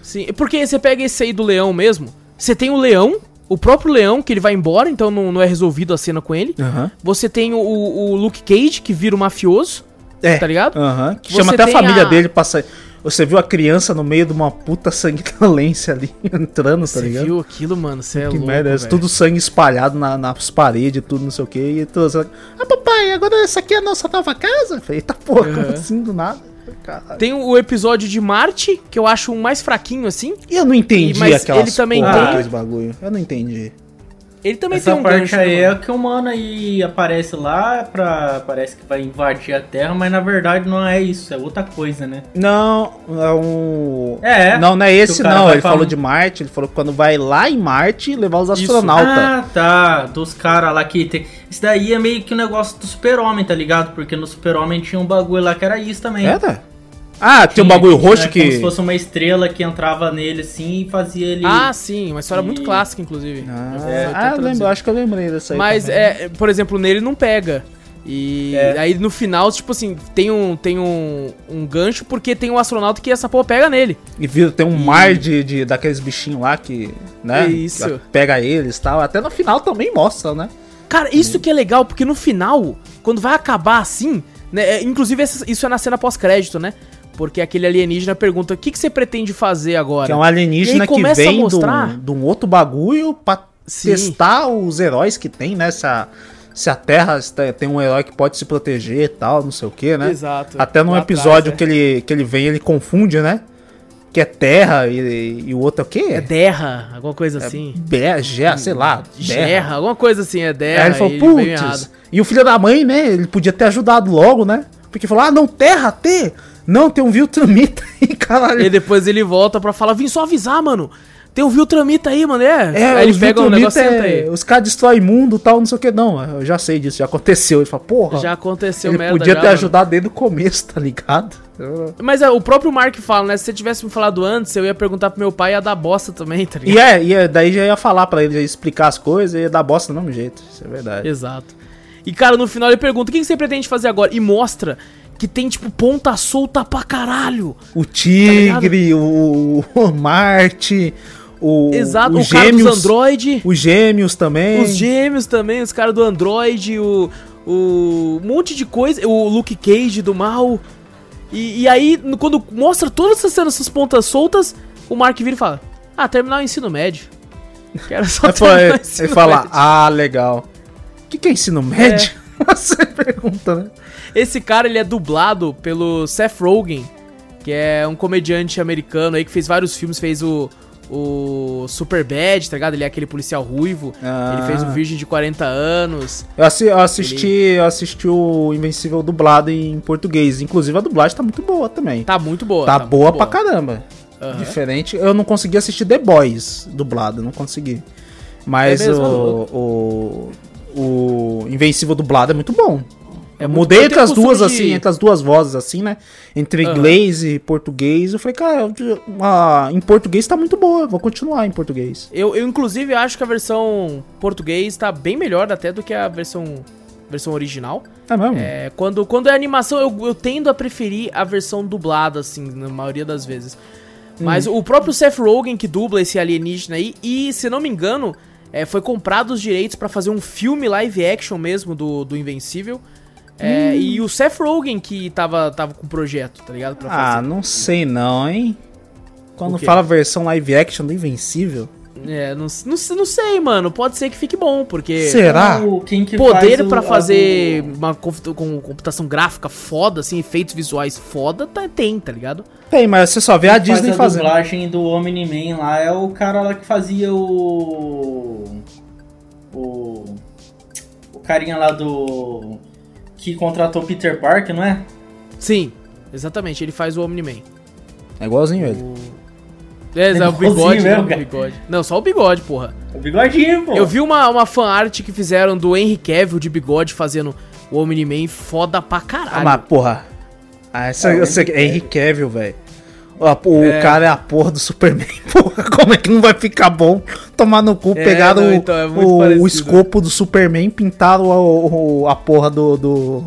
Sim, porque você pega esse aí do leão mesmo, você tem o leão, o próprio leão, que ele vai embora, então não, não é resolvido a cena com ele. Aham. Você tem o, o Luke Cage, que vira o mafioso, É. tá ligado? Aham. Que Você chama até a família a- dele pra sair. Você viu a criança no meio de uma puta sanguinolência ali entrando, tá Você ligado? viu aquilo, mano? Você é Que louco, merda, é tudo sangue espalhado na- nas paredes, tudo não sei o que. E todos, ah, papai, agora essa aqui é a nossa nova casa? Falei, eita porra, Uhum. assim do nada? Caralho. Tem o episódio de Marte, que eu acho o mais fraquinho, assim. E eu não entendi E- mas aquelas ele também porra tem- bagulho. Eu não entendi. Ele também Essa tem um parte gancho. aí né, é mano? que o mano aí aparece lá pra. Parece que vai invadir a Terra, mas na verdade não é isso, é outra coisa, né? Não, é um. É, Não, não é esse não. Ele falou de Marte, ele falou que quando vai lá em Marte levar os Isso. astronautas. Ah, tá. Dos caras lá que tem. Isso daí é meio que o negócio do super-homem, tá ligado? Porque no super-homem tinha um bagulho lá que era isso também. Era? Ah, tem um bagulho roxo Como que. se fosse uma estrela que entrava nele assim e fazia ele. Ah, sim, uma história muito E- clássica, inclusive. Ah, Eu- eu ah, lembro, acho que eu lembrei dessa aí. Mas, também. é, por exemplo, nele não pega. E É. aí no final, tipo assim, tem um, tem um, um gancho porque tem um astronauta que essa porra pega nele. E vira, tem um E- mar de, de- daqueles bichinhos lá que, né? Isso. que pega eles e tal. Até no final também mostra, né? Cara, isso que é legal, porque no final, quando vai acabar assim, né? é, Inclusive, isso é na cena pós-crédito, né? Porque aquele alienígena pergunta: o que, que você pretende fazer agora? Que é um alienígena que vem de mostrar- um, de um outro bagulho pra Sim. testar os heróis que tem, né? Se a, se a Terra tem um herói que pode se proteger e tal, não sei o que, né? Exato. Até num episódio atrás, que, ele, que ele vem, ele confunde, né? Que é Terra e, e o outro é o quê? É Derra, alguma coisa assim. Be- Ge- sei lá. Gerra, alguma coisa assim, é Derra. Aí ele falou, putz. E o filho da mãe, né? Ele podia ter ajudado logo, né? Porque falou, ah, não, Terra, T. Não, tem um Viltramita aí, caralho. E depois ele volta pra falar, vim só avisar, mano. Tem um Viltramita aí, mano. É, É, aí ele pega um negócio senta é- aí. Os caras destroem mundo e tal, não sei o que. Não, eu já sei disso, já aconteceu. Ele fala, porra. Já aconteceu ele merda podia já, ter mano. ajudado desde o começo, tá ligado? Mas é, o próprio Mark fala, né? Se você tivesse me falado antes, eu ia perguntar pro meu pai e ia dar bosta também, tá ligado? E é, e é, daí já ia falar pra ele, já ia explicar as coisas e ia dar bosta do mesmo jeito. Isso é verdade. Exato. E, cara, no final ele pergunta, o que você pretende fazer agora? E mostra que tem, tipo, ponta solta pra caralho. O Tigre, o, o Marte, o. Exato, os o cara gêmeos, dos Android, Os gêmeos também. os gêmeos também, os caras do Android, o, o... Um monte de coisa, o Luke Cage do mal. E, e aí, quando mostra todas essas cenas, essas pontas soltas, o Mark vira e fala, ah, terminar o ensino médio. Quero só terminar o ele ensino fala, médio. ah, legal. O que, que é ensino médio? Você pergunta, né? Esse cara, ele é dublado pelo Seth Rogen, que é um comediante americano aí que fez vários filmes, fez o, o Super Bad, tá ligado? Ele é aquele policial ruivo. Ah. Ele fez o Virgem de 40 anos. Eu, assi- eu assisti, eu assisti o Invencível dublado em português. Inclusive a dublagem tá muito boa também. Tá muito boa. Tá, muito boa, pra caramba. Aham. Diferente. Eu não consegui assistir The Boys dublado, não consegui. Mas É mesmo? o, o, o Invencível dublado é muito bom. É mudei entre as duas, de- assim, entre as duas vozes, assim, né? Entre Aham. inglês e português. Eu falei, cara, a- em português tá muito boa, vou continuar em português. Eu, eu, inclusive, acho que a versão português tá bem melhor até do que a versão, versão original. É mesmo? É, quando, quando é animação, eu, eu tendo a preferir a versão dublada, assim, na maioria das vezes. Mas o próprio Seth Rogen que dubla esse alienígena aí, e se não me engano, é, foi comprado os direitos pra fazer um filme live action mesmo do, do Invencível. É, E o Seth Rogen que tava, tava com o projeto, tá ligado? Pra Ah, fazer. não sei não, hein? Quando O fala versão live action do Invencível. É, não, não, não sei, mano. Pode ser que fique bom, porque. Será? O- quem que Poder faz o- pra a fazer do- uma com computação gráfica foda, assim, efeitos visuais foda, tá, tem, tá ligado? Tem, mas você só vê a Quem faz Disney a fazendo. dublagem do Omni-Man lá é o cara lá que fazia o. O. O carinha lá do. Que contratou Peter Parker, não é? Sim, exatamente, ele faz o Omni-Man. É igualzinho ele. É, é o Igualzinho bigode, né? mesmo, O cara. bigode. Não, só o bigode, porra. O bigodinho, pô. Eu vi uma, uma fanart que fizeram do Henry Cavill de bigode fazendo o Omni-Man foda pra Ah, caralho. mas porra. Ah, essa, É, o eu sei que- é Henry Henry Cavill, velho. O, É. cara é a porra do Superman, porra. Como é que não vai ficar bom tomar no cu? É, pegaram não, o, então, é o- o, escopo do Superman, pintaram o, o- a porra do, do,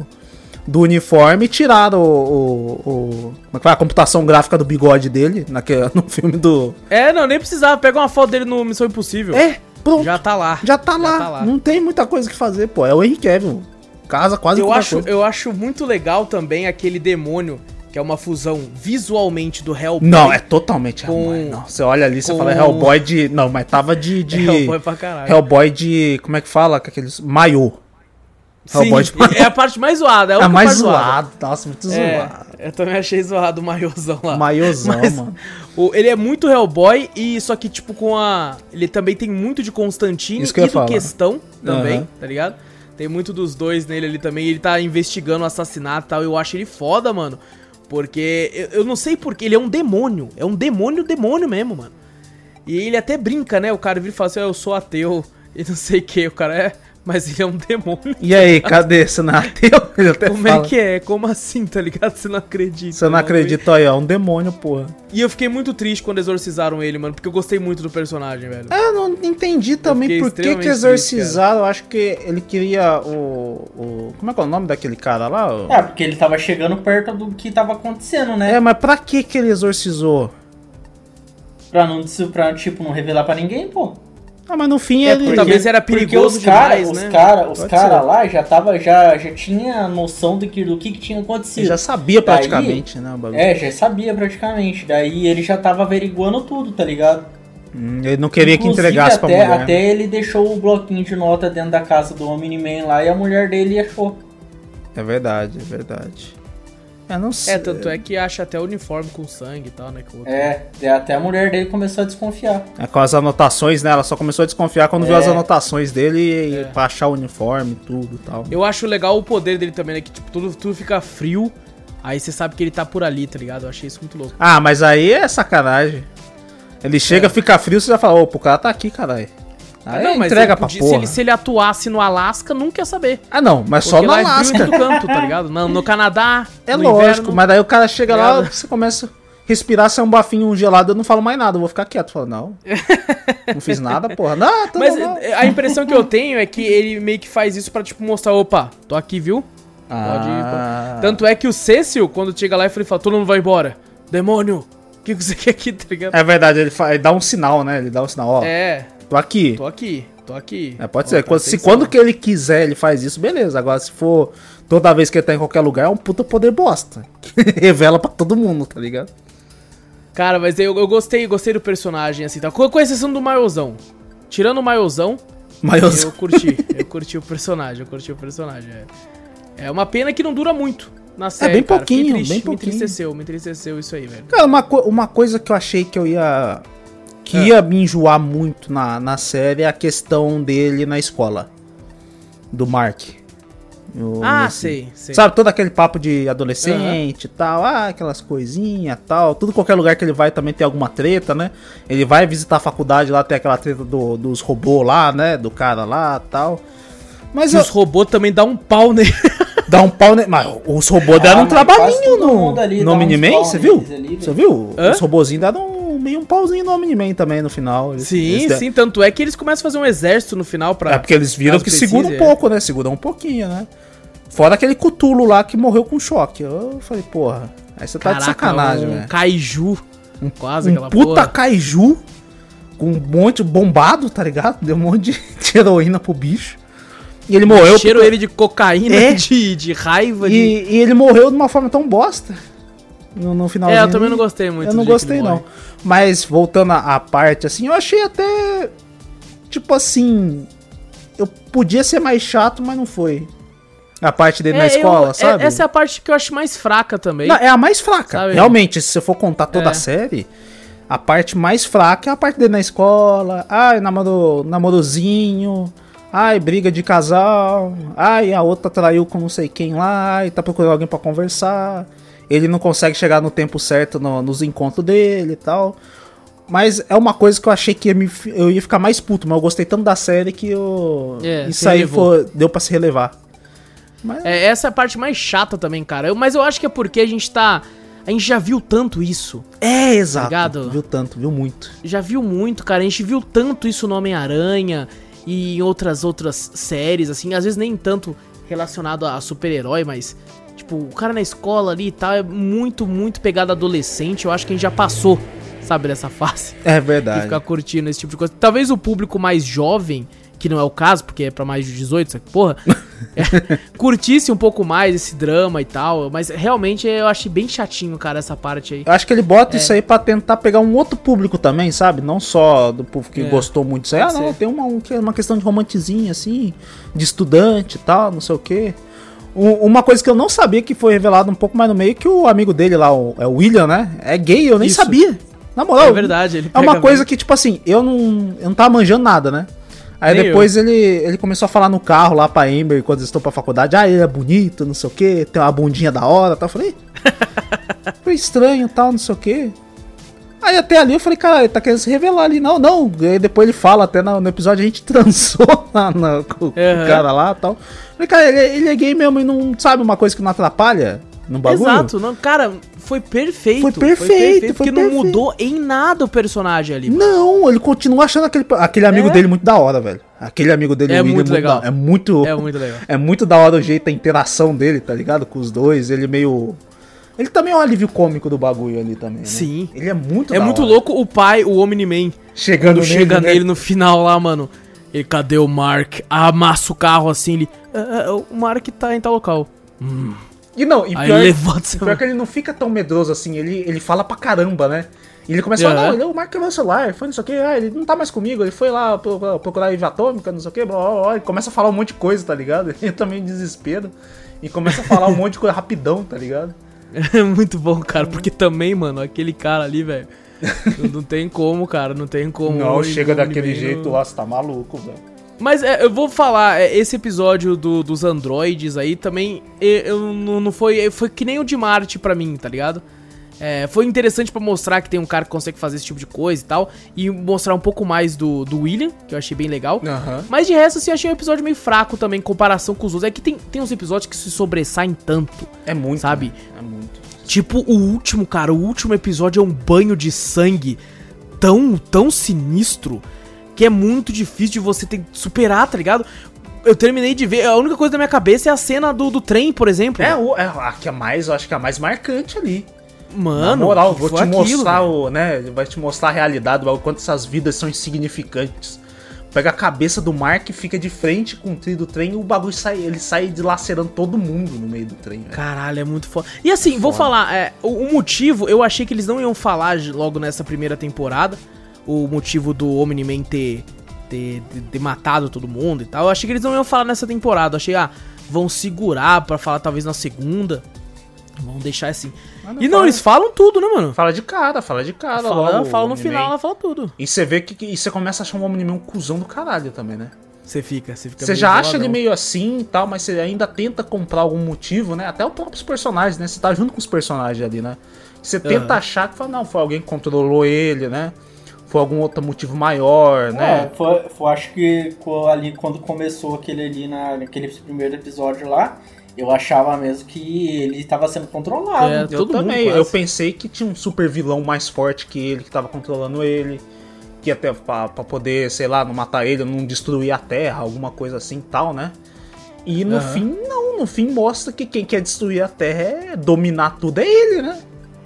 do uniforme e tiraram o, como é que fala? a computação gráfica do bigode dele naquele, no filme do. É, não, nem precisava. Pega uma foto dele no Missão Impossível. É, pronto. Já tá lá. Já tá, lá. tá lá. Não tem muita coisa que fazer, pô. É o Henry Cavill. Casa quase Eu acho, coisa. eu acho muito legal também aquele demônio, que é uma fusão visualmente do Hellboy. Não, é totalmente Com- Hellboy. Não, você olha ali, você com- fala Hellboy de. Não, mas tava de. de... Hellboy pra caralho. Hellboy de. Como é que fala? Com aqueles. Maiô. Sim, de é a parte mais zoada. É, É mais zoado. Nossa, muito É, zoado. eu também achei zoado o maiôzão lá. Maiôzão, Mas mano. o- ele é muito Hellboy e só que tipo com a ele também tem muito de Constantine Isso que e do falar. Questão também, Aham. tá ligado? Tem muito dos dois nele ali também. Ele tá investigando o assassinato e tal. Eu acho ele foda, mano. Porque eu, eu não sei porque ele é um demônio. É um demônio, demônio mesmo, mano. E ele até brinca, né? O cara vira e fala assim: "Ah, Eu sou ateu e não sei o que. O cara é. Mas ele é um demônio. E aí, cadê? Você não é ateu? Ele até Como fala. é que é? Como assim, tá ligado? Você não acredita. Você não acredita aí, ó. É um demônio, porra. E eu fiquei muito triste quando exorcizaram ele, mano, porque eu gostei muito do personagem, velho. É, Eu não entendi também por que que exorcizaram. Eu acho que ele queria o, o. Como é que é o nome daquele cara lá? O- É, porque ele tava chegando perto do que tava acontecendo, né? É, mas pra que que ele exorcizou? Pra não, pra, tipo, não revelar pra ninguém, pô. Ah, mas no fim É, ele. porque talvez era perigoso porque os cara, demais, os né? Cara, os Pode cara ser. lá já tava, já, já tinha noção do que, do que, que tinha acontecido. Ele já sabia Daí- praticamente, né? O bagulho. É, já sabia praticamente. Daí ele já tava averiguando tudo, tá ligado? Hum, Ele não queria que Inclusive, entregasse pra até, mulher. até ele deixou o bloquinho de nota dentro da casa do Omni-Man lá e a mulher dele achou. É verdade, é verdade. Eu não sei. É, tanto é que acha até o uniforme com sangue e tal, né? que o outro- É, e até a mulher dele começou a desconfiar. É, com as anotações, né? Ela só começou a desconfiar quando viu É. as anotações dele e, É. pra achar o uniforme e tudo e tal. Eu acho legal o poder dele também, né? Que tipo, tudo, tudo fica frio. Aí você sabe que ele tá por ali, tá ligado? Eu achei isso muito louco. Ah, mas aí é sacanagem. Ele chega, fica frio, você já fala, opa, o cara tá aqui, caralho. Aí não, mas entrega ele pra podia- porra. se, ele, se ele atuasse no Alasca, nunca ia saber. Ah, não, mas só Porque no lá é Alasca. todo canto, tá ligado? No, no Canadá, É no lógico, inverno. mas daí o cara chega lá, você começa a respirar, sai um bafinho gelado, eu não falo mais nada, eu vou ficar quieto. Falo, não, não fiz nada, porra. Não, tá Mas normal. é, a impressão que eu tenho é que ele meio que faz isso pra, tipo, mostrar, opa, tô aqui, viu? Pode ir. Ah. Tanto é que o Cecil, quando chega lá, ele fala, todo mundo vai embora. Demônio, o que você quer aqui, tá ligado? É verdade, ele, fa- ele dá um sinal, né? Ele dá um sinal, ó, É, tô aqui. tô aqui, tô aqui. É, pode Ó, ser. Quando- se quando que ele quiser ele faz isso, beleza. Agora, se for toda vez que ele tá em qualquer lugar, é um puta poder bosta. Revela pra todo mundo, tá ligado? Cara, mas eu, eu gostei, gostei do personagem, assim, tá? Com, com exceção do Mailzão. Tirando o Mailzão, Mas eu curti. eu curti o personagem, eu curti o personagem. É, é uma pena que não dura muito na série, bem cara. Fiquei pouquinho, triste, bem Me pouquinho. entristeceu, me entristeceu isso aí, velho. Cara, uma, co- uma coisa que eu achei que eu ia. Que É. ia me enjoar muito na, na série é a questão dele na escola. Do Mark. O- Ah, esse- sei, sei. Sabe, todo aquele papo de adolescente e tal, ah, aquelas coisinhas tal. Tudo qualquer lugar que ele vai também tem alguma treta, né? Ele vai visitar a faculdade lá, tem aquela treta do- dos robôs lá, né? Do cara lá tal. Mas E eu, os robôs também dão um pau nele. dá um pau. Ne... Mas os robôs deram Ah, um trabalhinho no, ali no dá Miniman, você viu? Você viu? Hã? Os robôzinhos deram um, meio um pauzinho no Miniman também no final. Eles- Sim, eles sim, tanto é que eles começam a fazer um exército no final pra. É porque eles viram que precise, segura um é. pouco, né? Segura um pouquinho, né? Fora aquele cutulo lá que morreu com choque. Eu falei, porra, aí você tá de sacanagem, um velho. kaiju. Quase Um aquela puta porra. kaiju com um monte bombado, tá ligado? Deu um monte de, de heroína pro bicho. E ele morreu. Cheiro porque- ele de cocaína, É. de, de raiva, de. e, e ele morreu de uma forma tão bosta. No, no finalzinho. É, eu também não gostei muito Eu não gostei, não. Mas voltando à parte, assim, eu achei até. Tipo assim. Eu podia ser mais chato, mas não foi. A parte dele na É, eu- escola, é- sabe? essa é a parte que eu acho mais fraca também. Não, é a mais fraca. Sabe? Realmente, se você for contar toda É. a série, a parte mais fraca é a parte dele na escola. Ai, namoro, namorozinho. Ai, briga de casal. Ai, a outra traiu com não sei quem lá. E tá procurando alguém pra conversar. Ele não consegue chegar no tempo certo no- nos encontros dele e tal. Mas é uma coisa que eu achei que ia me- eu ia ficar mais puto, mas eu gostei tanto da série que eu, É, isso aí foi- deu pra se relevar. Mas, É, essa é a parte mais chata também, cara. Eu- mas eu acho que é porque a gente tá. A gente já viu tanto isso. é, exato. Ligado? Viu tanto, viu muito. Já viu muito, cara. A gente viu tanto isso no Homem-Aranha e em outras outras séries, assim. Às vezes nem tanto relacionado a super-herói, mas. Tipo, o cara na escola ali e tal é muito, muito pegado adolescente. Eu acho que a gente já passou, sabe, dessa fase. É E verdade. ficar curtindo esse tipo de coisa. Talvez o público mais jovem, que não é o caso, porque é pra mais de 18, essa porra, é, curtisse um pouco mais esse drama e tal. Mas realmente eu achei bem chatinho, cara, essa parte aí. Eu acho que ele bota É. isso aí pra tentar pegar um outro público também, sabe? Não só do povo que É, gostou muito disso aí. Ah, não, ser. tem uma, um- é uma questão de romantizinho, assim, de estudante e tal, não sei o quê. Um- uma coisa que eu não sabia que foi revelado um pouco mais no meio que o amigo dele lá, o, é o William, né? É gay, eu nem Isso. sabia. Na moral, É verdade, é uma coisa bem. que, tipo assim, eu não, eu não tava manjando nada, né? Aí Nem depois ele, ele começou a falar no carro lá pra Amber quando eles estão pra faculdade. Ah, ele é bonito, não sei o que, tem uma bundinha da hora tal. Eu falei, foi estranho tal, não sei o que. Aí até ali eu falei, cara, ele tá querendo se revelar ali. Não, não. Aí depois ele fala, até no, episódio a gente transou lá na- com, com o Uhum. cara lá e tal. Falei, cara, ele, é- ele é gay mesmo e não sabe uma coisa que não atrapalha no bagulho? Exato, não, cara, foi perfeito. Foi perfeito, foi porque não perfeito. mudou em nada o personagem ali. mano. Não, ele continua achando aquele, aquele amigo É? dele muito da hora, velho. Aquele amigo dele, É William, muito legal. da- É muito, É muito legal. é muito da hora o jeito, a interação dele, tá ligado? Com os dois. Ele meio. Ele também é um alívio cômico do bagulho ali também. né? Sim. Ele é muito É muito hora. louco o pai, o Omni-Man, Chegando quando chega né? nele no final lá, mano. Ele, cadê o Mark? Amassa o carro assim, ele. "Ah, ah, o Mark tá em tal local. Hum, E não, e Aí pior, ele levanta e pior que ele não fica tão medroso assim, ele, ele fala pra caramba, né? E ele começa a falar, Aham. não, ele, o Mark quebrou o celular, foi não sei o que, ah, ele não tá mais comigo, ele foi lá pro- pro- procurar IV atômica, não sei o que, blá, blá, blá, e começa a falar um monte de coisa, tá ligado? Ele também em desespero. E começa a falar um monte de coisa rapidão, tá ligado? É muito bom, cara, porque também, mano, aquele cara ali, velho. Não, tem como, cara, não tem como. não, chega daquele jeito lá, você tá maluco, velho. Mas é, eu vou falar, é, esse episódio do- dos androides aí também, eu, não, não foi. Foi que nem o de Marte pra mim, tá ligado? É, foi interessante pra mostrar que tem um cara que consegue fazer esse tipo de coisa e tal. E mostrar um pouco mais do, do William, que eu achei bem legal. Aham. Mas de resto, assim, eu achei um episódio meio fraco também em comparação com os outros. É que tem, tem uns episódios que se sobressaem tanto. É muito. Sabe? né? É muito. Tipo, o último, cara, o último episódio é um banho de sangue tão, tão sinistro que é muito difícil de você ter, superar, tá ligado? Eu terminei de ver, a única coisa da minha cabeça é a cena do, do trem, por exemplo. É, o, é a que é mais, eu acho que é a mais marcante ali. Mano, Na moral, que vou te aquilo, mostrar o, né? Vai te mostrar a realidade, o quanto essas vidas são insignificantes. Pega a cabeça do Mark, fica de frente com o trilho do trem e o bagulho sai, ele sai dilacerando todo mundo no meio do trem, velho. Caralho, é muito foda. E assim, vou Foda. falar, é, o, o motivo, eu achei que eles não iam falar logo nessa primeira temporada. O motivo do Omni-Man ter, ter, ter- ter matado todo mundo e tal. Eu achei que eles não iam falar nessa temporada. Eu achei, ah, vão segurar pra falar talvez na segunda. Vão deixar assim. Mas E não, fala- eles falam tudo, né, mano? Fala de cara, fala de cara. Fala, logo, fala no final, ela fala tudo. E você vê que, e você começa a achar um Omni-Man um cuzão do caralho também, né? Você fica, você fica Você já acha ele meio assim e tal, mas você ainda tenta comprar algum motivo, né? Até os próprios personagens, né? Você tá junto com os personagens ali, né? Você tenta Aham. achar que fala, não, foi alguém que controlou ele, né? Foi algum outro motivo maior, É, né? foi, foi- acho que ali quando começou aquele ali na, naquele primeiro episódio lá, eu achava mesmo que ele estava sendo controlado. É, Eu também, eu pensei que tinha um super vilão mais forte que ele, que tava controlando ele. Que até pra, pra poder, sei lá, não matar ele, não destruir a Terra, alguma coisa assim e tal, né? E no Aham. fim, não, no fim mostra que quem quer destruir a Terra é dominar tudo, é ele, né?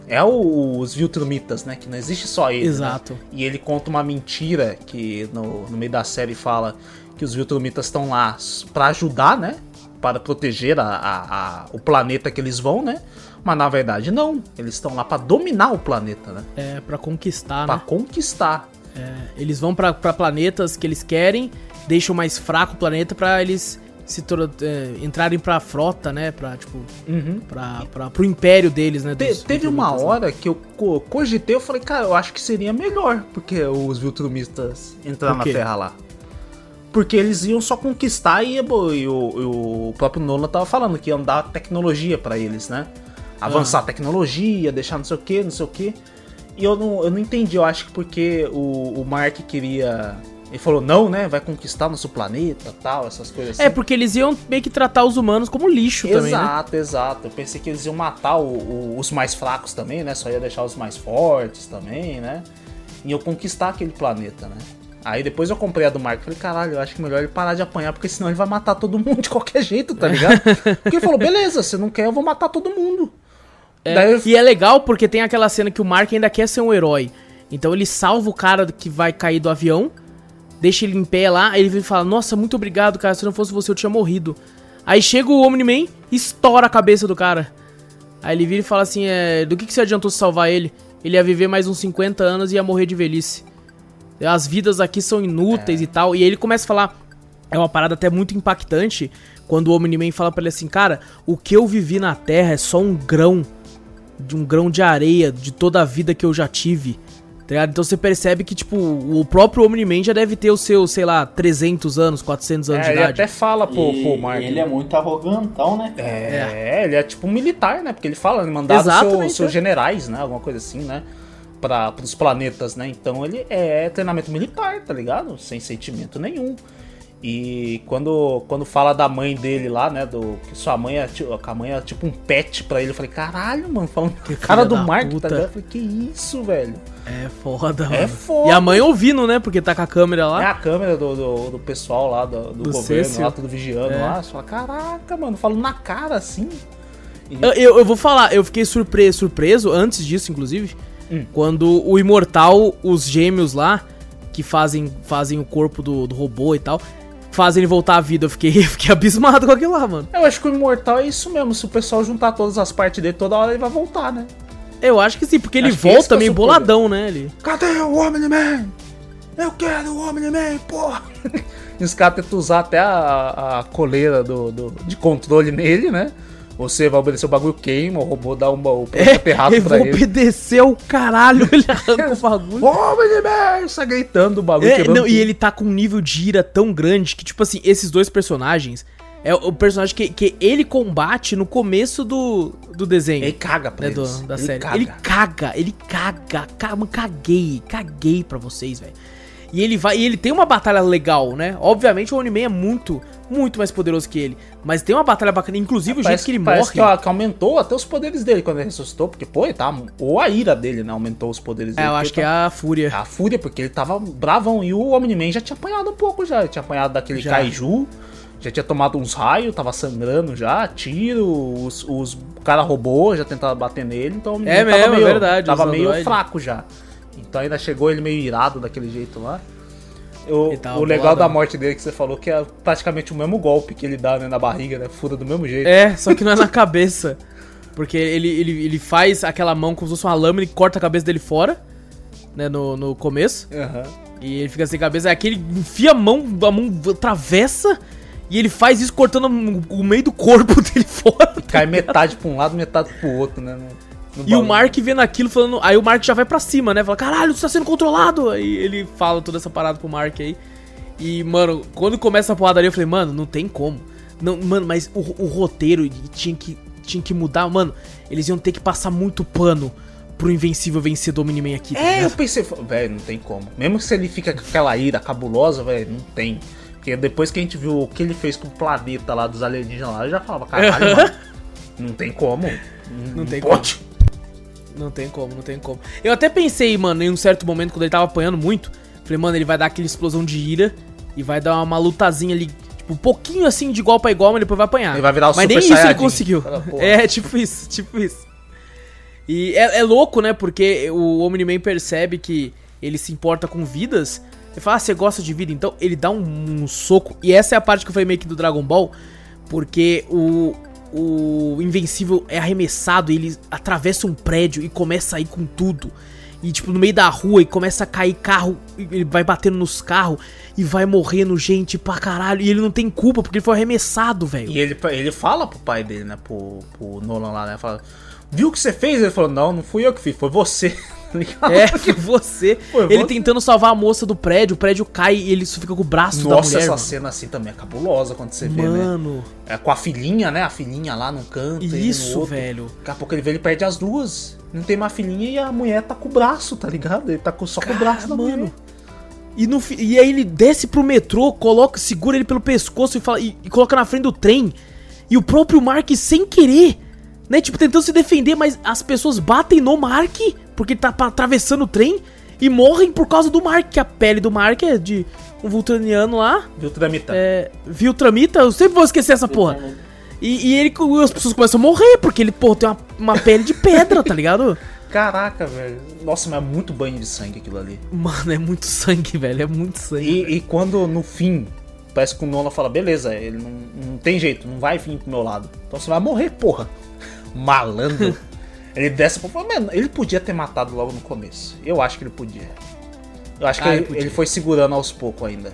É o- os Viltrumitas, né? Que não existe só ele. né? Exato. E ele conta uma mentira que no, no meio da série fala que os Viltrumitas estão lá pra ajudar, né? Para proteger a, a- a- o planeta que eles vão, né? Mas na verdade não. Eles estão lá pra dominar o planeta, né? É, pra conquistar, Pra né? conquistar. Eles vão pra, pra planetas que eles querem, deixam mais fraco o planeta pra eles se é, entrarem pra frota, né? Pra, tipo, Uhum. pra, pra, pro império deles, né? Te- dos teve uma né? hora que eu co- cogitei, eu falei, cara, eu acho que seria melhor porque os Viltrumistas entrar na? Terra lá. Porque eles iam só conquistar e, o, e o próprio Nolan tava falando que iam dar tecnologia pra eles, né? Avançar a tecnologia, deixar não sei o que, não sei o que. E eu não, eu não entendi, eu acho que porque o, o Mark queria. Ele falou, não, né? Vai conquistar nosso planeta tal, essas coisas assim. É, porque eles iam meio que tratar os humanos como lixo também, né? Exato, exato. Eu pensei que eles iam matar o- o- os mais fracos também, né? Só ia deixar os mais fortes também, né? E eu conquistar aquele planeta, né? Aí depois eu comprei a do Mark e falei, caralho, eu acho que melhor ele parar de apanhar, porque senão ele vai matar todo mundo de qualquer jeito, tá ligado? porque ele falou, beleza, você não quer, eu vou matar todo mundo. É, eu- E é legal porque tem aquela cena que o Mark ainda quer ser um herói. Então ele salva o cara que vai cair do avião, deixa ele em pé lá, aí ele vem e fala: Nossa, muito obrigado, cara. Se não fosse você, eu tinha morrido. Aí chega o Omni-Man e estoura a cabeça do cara. Aí ele vira e fala assim: é, Do que, que você adiantou se salvar ele? Ele ia viver mais uns 50 anos e ia morrer de velhice. As vidas aqui são inúteis e tal. E aí ele começa a falar. É uma parada até muito impactante quando o Omni-Man fala pra ele assim: Cara, o que eu vivi na Terra é só um grão de um grão de areia de toda a vida que eu já tive. Tá? Então você percebe que, tipo, o próprio Omni-Man já deve ter os seus, sei lá, 300 anos, 400 anos É, de ele idade. até fala pro, E pro Mark. ele é muito arrogantão, né? É, ele é tipo um militar, né? Porque ele fala, ele mandava os Exatamente, seus, seus é. generais, né? Alguma coisa assim, né? Para os planetas, né? Então ele é treinamento militar, tá ligado? Sem sentimento nenhum. E quando, quando fala da mãe dele lá, né? Do, que sua mãe é, ti- que a mãe é tipo um pet pra ele, eu falei, caralho, mano, falando que cara do Mark, puta. tá ligado? Eu falei, que isso, velho? É foda, É mano. foda. E a mãe ouvindo, né? Porque tá com a câmera É lá. a câmera do, do, do pessoal lá, do, do Do governo, lá, tudo vigiando É. lá. Você fala, caraca, mano, falando na cara assim. E- Eu, eu, eu vou falar, eu fiquei surpre surpreso, antes disso, inclusive, Hum. quando o Imortal, os gêmeos lá, que fazem, fazem o corpo do, do robô e tal, fazem ele voltar à vida. Eu fiquei, eu fiquei abismado com aquilo lá, mano. Eu acho que o Imortal é isso mesmo. Se o pessoal juntar todas as partes dele, toda hora ele vai voltar, né? Eu acho que sim, porque ele Acho volta é o meio boladão, né? Ele... Cadê o Omni-Man? Eu quero o Omni-Man, porra! E os caras tentam usar até a, a coleira do, do- de controle nele, né? Você vai obedecer o bagulho queima, o robô dá um, o planeta errado eu pra ele. obedecer o caralho, ele arranca o bagulho. Omni-Man! Sai gritando o bagulho. É, não, e ele tá com um nível de ira tão grande que, tipo assim, esses dois personagens. É o personagem que, que ele combate no começo do, do desenho. Ele caga pra né, do- da ele série. Caga. Ele caga, ele caga, caga, mano, caguei, caguei pra vocês, velho. E ele vai, e ele tem uma batalha legal, né? Obviamente o Oni-Man é muito, muito mais poderoso que ele, mas tem uma batalha bacana, inclusive o jeito que ele parece morre. que, que aumentou até os poderes dele quando ele ressuscitou, porque, pô, ele tá. Ou a ira dele, né? Aumentou os poderes É, dele. eu porque acho que é tá- a fúria. A fúria, porque ele tava bravão. E o Omni-Man já tinha apanhado um pouco já. Ele tinha apanhado daquele Já. kaiju. Já tinha tomado uns raios, tava sangrando já, tiro, os, os cara robô já tentaram bater nele, então o É mesmo, é verdade, tava meio android. fraco já. Então ainda chegou ele meio irado daquele jeito lá. O, Ele legal da morte dele que você falou que é praticamente o mesmo golpe que ele dá né, na barriga, né? Fura do mesmo jeito. É, só que não é na cabeça. Porque ele, ele, ele faz aquela mão como se fosse uma lâmina e corta a cabeça dele fora, né, no, no começo. Aham. E ele fica sem cabeça. Aí aquele enfia a mão, a mão atravessa e ele faz isso cortando o meio do corpo dele fora. Cai metade pra um lado, metade pro outro, né? No- E o. Mark vendo aquilo falando. Aí o Mark já vai pra cima, né? Fala, caralho, você tá sendo controlado. Aí ele fala toda essa parada pro Mark aí. E, mano, quando começa a porradaria, eu falei, mano, não tem como. Não, mano, mas o, o roteiro tinha que, tinha que mudar. Mano, eles iam ter que passar muito pano pro Invencível vencer Domini-Man aqui. tá É, eu pensei, velho, não tem como. Mesmo se ele fica com aquela ira cabulosa, velho, não tem. Porque depois que a gente viu o que ele fez com o planeta lá dos alienígenas lá, eu já falava, caralho, mano, não tem como. Não tem pode. Não tem como, não tem como. Eu até pensei, mano, em um certo momento, quando ele tava apanhando muito, falei, mano, ele vai dar aquela explosão de ira e vai dar uma lutazinha ali, tipo, um pouquinho assim de igual pra igual, mas depois vai apanhar. Ele vai virar o Mas Super nem isso ele conseguiu. É, tipo isso, tipo isso. E é, é louco, né? Porque o Omni-Man percebe que ele se importa com vidas. Ele fala, ah, você gosta de vida? Então ele dá um, um soco. E essa é a parte que eu falei meio que do Dragon Ball. Porque o, o Invencível é arremessado, ele atravessa um prédio e começa a ir com tudo. E tipo, no meio da rua e começa a cair carro, ele vai batendo nos carros e vai morrendo gente pra caralho. E ele não tem culpa porque ele foi arremessado, velho. E ele, ele fala pro pai dele, né, pro, pro Nolan lá, né, fala, viu o que você fez? Ele falou, não, não fui eu que fiz, foi você. Tá ligado? É, foi você. Ele tentando salvar a moça do prédio, o prédio cai e ele fica com o braço da Nossa, mulher. essa mano. cena assim também é cabulosa quando você vê, né? Mano, É, com a filhinha, né, a filhinha lá no canto. isso, velho. Daqui a pouco ele vê, ele perde as duas. Não tem mais filhinha e a mulher tá com o braço, tá ligado? Ele tá com, só com o braço da mano. mulher. E, no, e aí ele desce pro metrô, coloca, segura ele pelo pescoço e, fala, e, e coloca na frente do trem. E o próprio Mark, sem querer, né? Tipo, tentando se defender, mas as pessoas batem no Mark, porque ele tá atravessando o trem, e morrem por causa do Mark, que a pele do Mark é de um vultaniano lá. Viu Tramita? É. Viltramita? Eu sempre vou esquecer essa porra. E, e ele, as pessoas começam a morrer, porque ele, pô, tem uma, uma pele de pedra, tá ligado? Caraca, velho. Nossa, mas é muito banho de sangue aquilo ali. Mano, é muito sangue, velho. É muito sangue. E, e quando no fim, parece que o Nolan fala, beleza, ele não, não tem jeito, não vai vir pro meu lado. Então você vai morrer, porra. Malandro. ele desce mano, ele podia ter matado logo no começo. Eu acho que ele podia. Eu acho que Ah, ele ele, podia. ele foi segurando aos poucos ainda.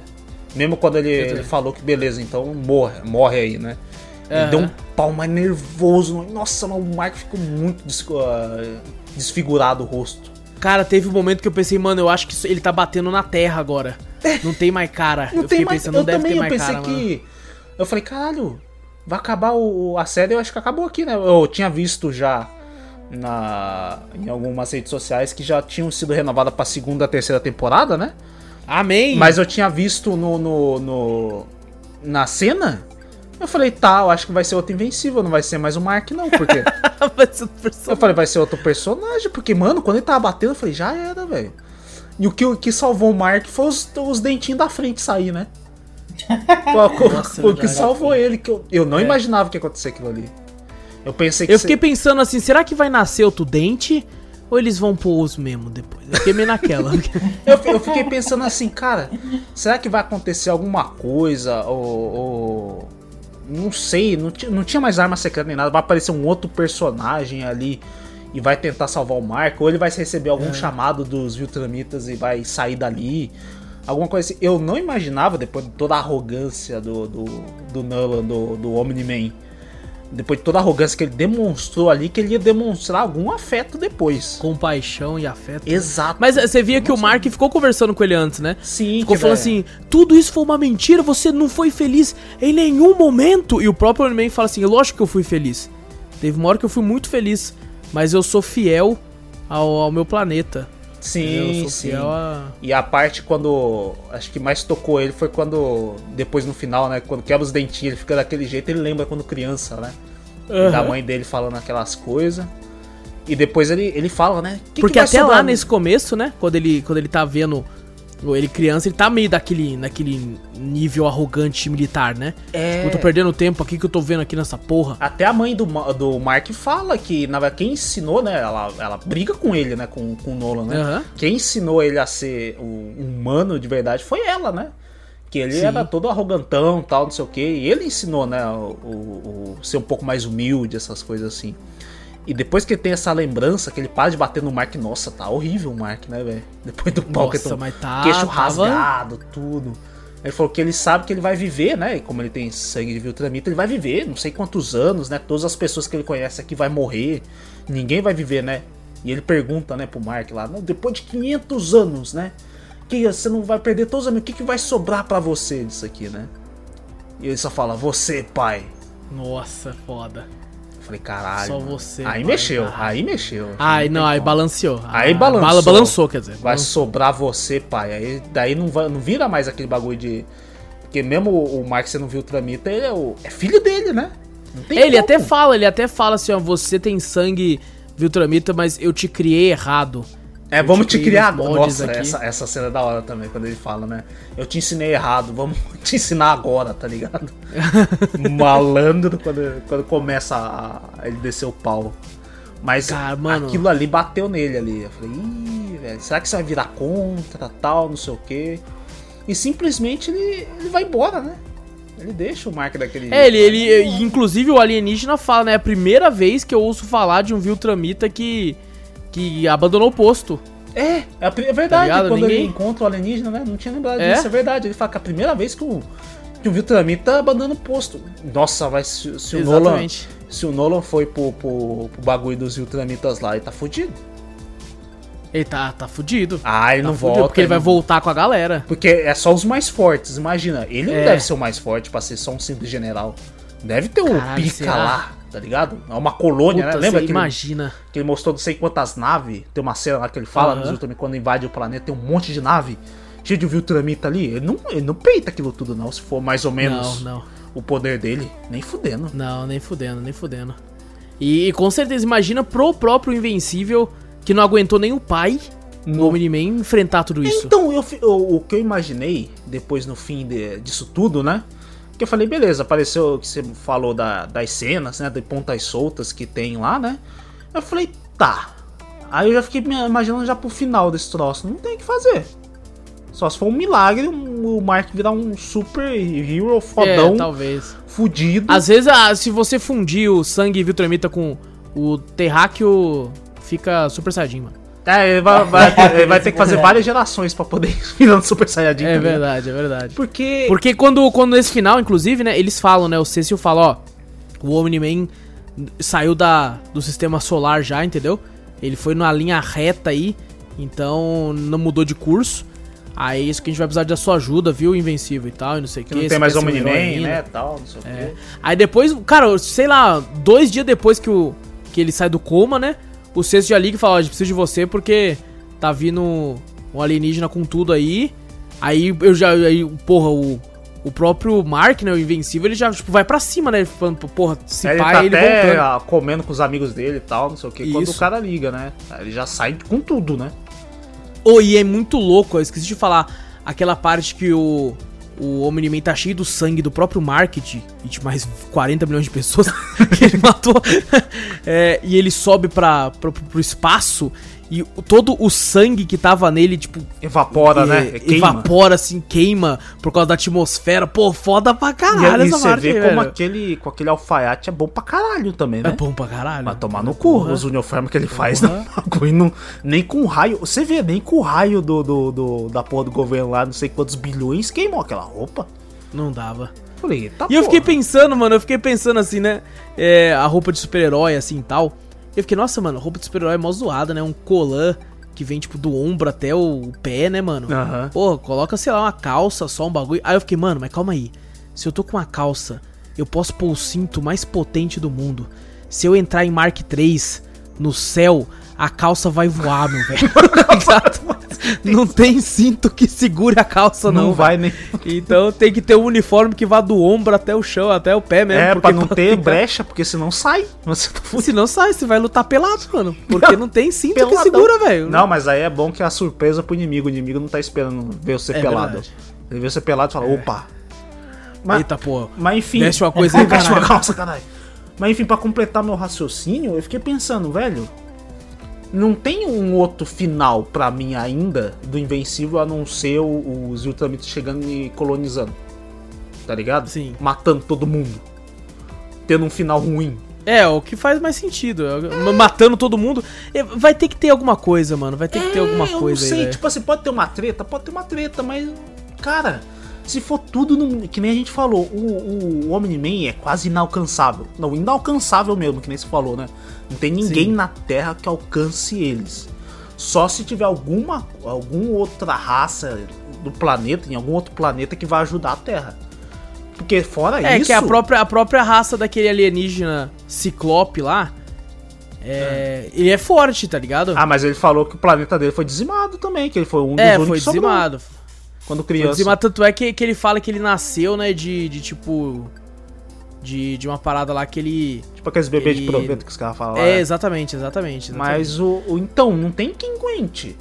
Mesmo quando ele, também. ele falou que beleza, então morre, morre aí, né? Ele Aham. deu um pau mais nervoso. Nossa, mas o Mark ficou muito ah, desfigurado o rosto. Cara, teve um momento que eu pensei, mano, eu acho que ele tá batendo na terra agora. Não tem mais cara. Não eu tem fiquei mais. pensando, eu não deve ter eu mais pensei cara, mano. que. Eu falei, caralho, vai acabar o, a série, eu acho que acabou aqui, né? Eu tinha visto já na, em algumas redes sociais que já tinham sido renovadas pra segunda, terceira temporada, né? Amém! Mas eu tinha visto no, no, no- na cena. Eu falei, tá, eu acho que vai ser outro Invencível, não vai ser mais o Mark, não, porque. Vai ser outro eu falei, vai ser outro personagem, porque, mano, quando ele tava batendo, eu falei, já era, velho. E o que, o que salvou o Mark foi os, os dentinhos da frente sair, né? Foi, o que salvou ele, que eu, eu não É. imaginava que ia acontecer aquilo ali. Eu pensei que Eu fiquei pensando assim, será que vai nascer outro dente? Ou eles vão pôr os mesmo depois? Eu fiquei meio naquela. Eu, eu fiquei pensando assim, cara, será que vai acontecer alguma coisa? Ou. ou- não sei, não, não tinha mais arma secreta nem nada. Vai aparecer um outro personagem ali e vai tentar salvar o Marco. Ou ele vai receber algum chamado dos Viltramitas e vai sair dali. Alguma coisa assim. Eu não imaginava, depois de toda a arrogância do, do, do Nolan, do, do Omni-Man, depois de toda a arrogância que ele demonstrou ali, que ele ia demonstrar algum afeto depois. Compaixão e afeto. Exato. Mas eh, você via que o Mark ficou conversando com ele antes, né? Sim, Ficou falando vai- assim, tudo isso foi uma mentira, você não foi feliz em nenhum momento. E o próprio Iron Man fala assim, lógico que eu fui feliz. Teve uma hora que eu fui muito feliz, mas eu sou fiel ao, ao meu planeta. Sim, sim. E a parte quando. Acho que mais tocou ele foi quando. Depois no final, né? Quando quebra os dentinhos, ele fica daquele jeito, ele lembra quando criança, né? Da Aham. mãe dele falando aquelas coisas. E depois ele, ele fala, né? "Que que Porque vai até sobrar lá no-" nesse começo, né? Quando ele, quando ele tá vendo ele criança, ele tá meio daquele, naquele nível arrogante militar, né? É. Tipo, eu tô perdendo tempo aqui que eu tô vendo aqui nessa porra. Até a mãe do, do Mark fala que, na verdade, quem ensinou, né? Ela, ela briga com ele, né? Com, com o Nolan, né? Aham. Quem ensinou ele a ser um humano de verdade foi ela, né? Que ele Sim. era todo arrogantão tal, não sei o que. E ele ensinou, né? O, o- o ser um pouco mais humilde, essas coisas assim. E depois que ele tem essa lembrança, que ele para de bater no Mark, nossa, tá horrível o Mark, né, velho? Depois do mas tá. Queixo tava- rasgado, tudo. Ele falou que ele sabe que ele vai viver, né? E como ele tem sangue de Viltramita, ele vai viver não sei quantos anos, né? Todas as pessoas que ele conhece aqui vai morrer. Ninguém vai viver, né? E ele pergunta, né, pro Mark lá, "Não, depois de 500 anos, né? Que você não vai perder todos os amigos. O que, que vai sobrar pra você disso aqui, né? E ele só fala, você, pai. Nossa, foda. Falei, caralho. Só mano." você, Aí pai, mexeu, caralho. aí mexeu. Ai, não, aí como. balanceou. Aí Ah, balançou. bala- balançou, quer dizer. Vai balançou. sobrar você, pai. Aí, daí não, vai, não vira mais aquele bagulho de. Porque mesmo o, o Mark, você não viu o Tramita, ele é, o, é filho dele, né? Não tem Ele como. até fala, ele até fala assim, ó, você tem sangue Viltramita, mas eu te criei errado. É, vamos te criar. moldes Nossa, aqui. essa, essa cena é da hora também, quando ele fala, né? Eu te ensinei errado, vamos te ensinar agora, tá ligado? Malandro quando, quando começa a, ele descer o pau. Mas Cara, mano. aquilo ali bateu nele ali. Eu falei, ih, velho, será que você vai virar contra, tal, não sei o quê? E simplesmente ele, ele vai embora, né? Ele deixa o Mark daquele É, ele, jeito. ele, inclusive o alienígena fala, né, é a primeira vez que eu ouço falar de um Viltramita que, que abandonou o posto. É, é, a é Tá verdade. ligado? quando Ninguém- ele encontra o alienígena, né? Não tinha lembrado É? disso, é verdade. Ele fala que é a primeira vez que o, que o Viltramita abandona o posto. Nossa, vai se, se o Nolan. Se o Nolan foi pro, pro, pro bagulho dos Viltramitas lá, ele tá fudido. Ele tá, tá fudido. Ah, ele Tá não volta. porque ele vai não- voltar com a galera. Porque é só os mais fortes, imagina. Ele não É. deve ser o mais forte pra ser só um simples general. Deve ter um Caralho, pica lá, tá ligado? É uma colônia, Puta, né? Lembra que ele, imagina. que ele mostrou não sei quantas naves? Tem uma cena lá que ele fala nos Ultraman, quando invade o planeta, tem um monte de nave cheio de Viltramita ali. Ele não, ele não peita aquilo tudo, não. Se for mais ou menos Não, não. o poder dele, nem fudendo. Não, nem fudendo, nem fudendo. E, e com certeza, imagina pro próprio Invencível, que não aguentou nem o pai No- Omni-Man enfrentar tudo isso. Então, eu, eu- o que eu imaginei, depois no fim de- disso tudo, né? Que eu falei, beleza, apareceu o que você falou da- das cenas, né? De pontas soltas que tem lá, né? Eu falei, tá. Aí eu já fiquei me imaginando já pro final desse troço. Não tem o que fazer. Só se for um milagre o Mark virar um super hero fodão, É, talvez. fudido. Às vezes, ah, se você fundir o sangue Viltramita com o terráqueo, fica Super Saiyajin, mano. É, ele vai, vai- ele vai ter que fazer várias gerações pra poder ir virando Super Saiyajin. É ligado? verdade, é verdade. Porque. Porque quando, quando nesse final, inclusive, né, eles falam, né, o Cecil fala, ó, o Omni-Man saiu da, do sistema solar já, entendeu? Ele foi numa linha reta aí, então não mudou de curso. Aí é isso que a gente vai precisar da sua ajuda, viu, Invencível e tal, e não sei o que não tem mais Omni-Man, né? Tal, não sei o É. Aí depois, cara, sei lá, dois dias depois que, o, que ele sai do coma, né? O Cecil já liga e fala, ó, a gente precisa de você porque tá vindo um alienígena com tudo aí. Aí eu já, aí, porra, o, o próprio Mark, né, o Invencível, ele já, tipo, vai pra cima, né? Falando, porra, se Aí ele pá, tá ele até voltando. ah, comendo com os amigos dele e tal, não sei o que. Quando o cara liga, né? Ele já sai com tudo, né? Oh, e é muito louco, eu esqueci de falar aquela parte que o, o Omni-Man tá cheio do sangue do próprio Market e de mais 40 milhões de pessoas que ele matou. É, e ele sobe pra, pro, pro espaço e todo o sangue que tava nele, tipo, Evapora, e- né? Queima. evapora assim, queima por causa da atmosfera. Pô, foda pra E, caralho aí essa você parte vê como aquele, com aquele alfaiate é bom pra caralho também, É né? bom pra caralho. Vai tomar no cu Porra. os uniformes que ele faz Porra. no bagulho. Não, nem com raio. Você vê, nem com o raio do, do, do- da porra do governo lá, não sei quantos bilhões, queimou aquela roupa. Não dava. Falei, tá E eu fiquei porra. pensando, mano, eu fiquei pensando assim, né? é, a roupa de super-herói, assim e tal. Eu fiquei, nossa, mano, roupa de super-herói é mó zoada, né? Um colã que vem, tipo, do ombro até o pé, né, mano? Aham. Porra, coloca, sei lá, uma calça, só um bagulho. Aí eu fiquei, mano, mas calma aí. Se eu tô com uma calça, eu posso pôr o cinto mais potente do mundo. Se eu entrar em Mark III no céu, a calça vai voar, meu velho. Exato. Não tem cinto que segure a calça, não. Não, vai nem. Então tem que ter um uniforme que vá do ombro até o chão, até o pé mesmo. É, pra não ter ficar- brecha, porque senão sai. Você tá fudido. Se não sai, você vai lutar pelado, mano. Porque não tem cinto que Peladão. segura, velho. Não, mas aí é bom que é a surpresa pro inimigo. O inimigo não tá esperando ver você É pelado. verdade. Ele vê você pelado e fala, opa. Mas, Eita, pô. mas enfim. Veste uma coisa aí, caralho. calça, caralho. Mas enfim, pra completar meu raciocínio, eu fiquei pensando, velho. Não tem um outro final pra mim ainda do Invencível a não ser os Ultramitos chegando e colonizando. Tá ligado? Sim. Matando todo mundo. Tendo um final ruim. É, o que faz mais sentido. é, Matando todo mundo. É, Vai ter que ter alguma coisa, mano. Vai ter que ter alguma É, eu coisa não sei, aí. tipo assim, pode ter uma treta, pode ter uma treta, mas. Cara, se for tudo no- que nem a gente falou, o, o Omni-Man é quase inalcançável. Não, inalcançável mesmo, que nem se falou, né? Não tem ninguém Sim. na Terra que alcance eles. Só se tiver alguma, alguma outra raça do planeta, em algum outro planeta que vai ajudar a Terra. Porque fora É, isso. que a própria, a própria raça daquele alienígena ciclope lá. É, Ele é forte, tá ligado? Ah, mas ele falou que o planeta dele foi dizimado também, que ele foi um dos é, foi que sobrou dizimado. quando Foi criança. dizimado, tanto é que, que ele fala que ele nasceu, né, de, de tipo. De, de uma parada lá que ele. Tipo aqueles bebês de Ele- proveito que os caras falam lá. É, exatamente, exatamente. exatamente. Mas o, o- Então, não tem quem aguente.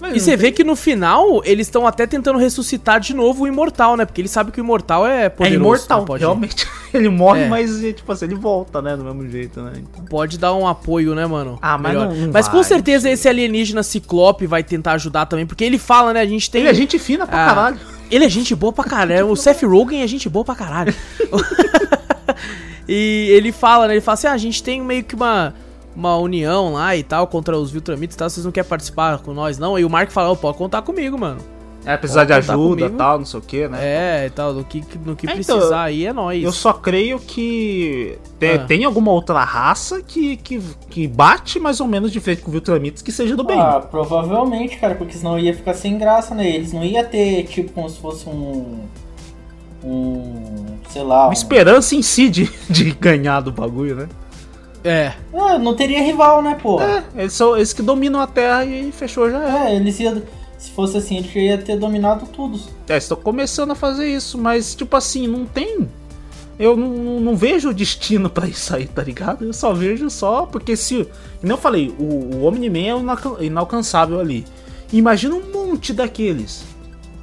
Velho, E você não vê que no final eles estão até tentando ressuscitar de novo o imortal, né? Porque ele sabe que o imortal é tem- É poderoso. imortal, né? pode, realmente. Ele morre, É. mas tipo assim, ele volta, né? Do mesmo jeito, né? Então... pode dar um apoio, né, mano? Ah, mas Melhor. não- Mas com vai, certeza não sei. esse alienígena ciclope vai tentar ajudar também, porque ele fala, né? A gente tem. Ele é gente fina pra Ah, caralho. Ele é gente boa pra caralho. O Seth Rogen é gente boa pra caralho. e ele fala, né? Ele fala assim: ah, a gente tem meio que uma, uma união lá e tal contra os Viltramites e tal. Vocês não querem participar com nós, não? E o Mark fala: "Ô, pode contar comigo, mano. É, precisar de ajuda e tal, não sei o que, né? É, e tal. No que, no que É, precisar então, aí é nóis. Eu só creio que tem, Ah. tem alguma outra raça que, que, que bate mais ou menos de frente com o Viltramites que seja do bem. Ah, provavelmente, cara, porque senão ia ficar sem graça, né? Eles não ia ter, tipo, como se fosse um. Um. Sei lá. Uma Um, esperança em si de, de ganhar do bagulho, né? É. Ah, não teria rival, né, pô? É, eles são eles que dominam a Terra e fechou já é. É, eles iam. Se fosse assim, eles já ia ter dominado tudo. É, estão começando a fazer isso, mas tipo assim, não tem. Eu não, não- vejo destino pra isso aí, tá ligado? Eu só vejo só porque se. Como eu falei, o, o Omni-Man é inalcan- inalcançável ali. Imagina um monte daqueles.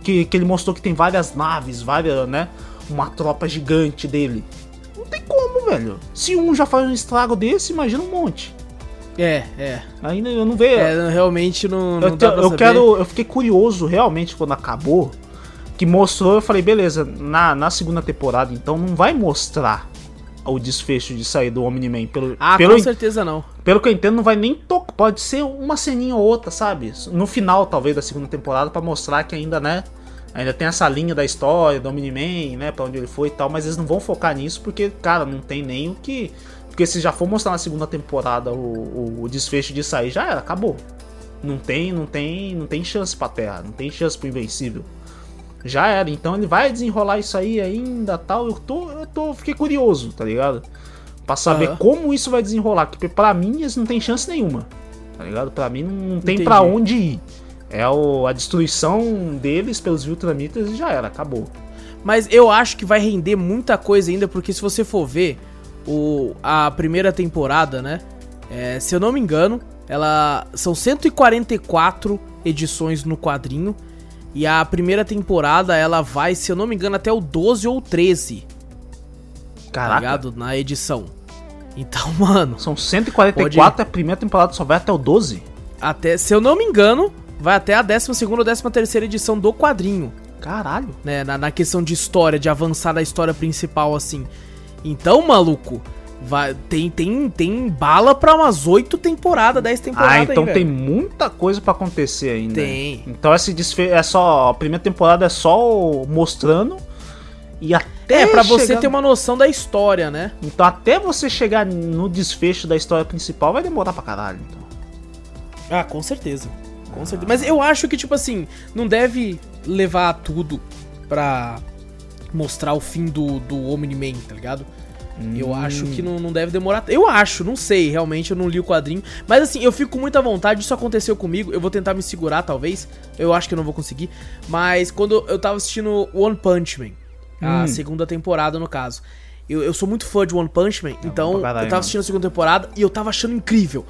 Que, que ele mostrou que tem várias naves, várias, né? Uma tropa gigante dele. Não tem como, velho. Se um já faz um estrago desse, imagina um monte. É, é. Ainda eu não vejo. É, realmente não, não Eu, dá pra eu saber. quero. Eu fiquei curioso realmente quando acabou. Que mostrou, eu falei, beleza, na, na segunda temporada, então não vai mostrar o desfecho de sair do Omni-Man. Pelo, Ah, pelo, com certeza não. pelo que eu entendo, não vai nem tocar. Pode ser uma ceninha ou outra, sabe? No final, talvez, da segunda temporada, pra mostrar que ainda, né? Ainda tem essa linha da história do Omni-Man, né? Pra onde ele foi e tal, mas eles não vão focar nisso porque, cara, não tem nem o que. Porque se já for mostrar na segunda temporada o, o, desfecho de sair, já era, acabou. Não tem, não tem, não tem chance pra Terra, não tem chance pro Invencível. Já era, então ele vai desenrolar isso aí ainda, tal. Eu tô, eu tô, fiquei curioso, tá ligado? Pra saber Aham. como isso vai desenrolar, porque pra mim eles não tem chance nenhuma. Tá ligado? Pra mim não, não tem Entendi. pra onde ir. É o, a destruição deles pelos Viltramitas e já era, acabou. Mas eu acho que vai render muita coisa ainda, porque se você for ver o, a primeira temporada, né? é, se eu não me engano, ela são 144 edições no quadrinho. E a primeira temporada ela vai, se eu não me engano, até o 12 ou 13, tá Caraca. ligado? Na edição. Então, mano, São 144 Pode- a primeira temporada só vai até o 12. até, se eu não me engano, vai até a 12 ou 13 terceira edição do quadrinho, Caralho. né? Na, na questão de história, de avançar na história principal, assim. Então, maluco, vai, tem, tem, tem bala pra umas 8 temporadas, 10 temporadas Ah, aí, então velho. tem muita coisa pra acontecer ainda. Tem. Então esse desfecho é só. A primeira temporada é só mostrando. E até. É, pra você chegar- ter uma noção da história, né? Então até você chegar no desfecho da história principal vai demorar pra caralho. Então. Ah, com certeza. Com certeza. Mas eu acho que, tipo assim, não deve levar tudo pra mostrar o fim do, do Omni-Man, tá ligado? Eu acho que não, não deve demorar. Eu acho, não sei, realmente, eu não li o quadrinho. Mas assim, eu fico com muita vontade, isso aconteceu comigo. Eu vou tentar me segurar, talvez. Eu acho que eu não vou conseguir. Mas quando eu tava assistindo One Punch Man, a Hum. segunda temporada, no caso. Eu, eu sou muito fã de One Punch Man, então pra caralho, eu tava assistindo a segunda temporada e eu tava achando incrível.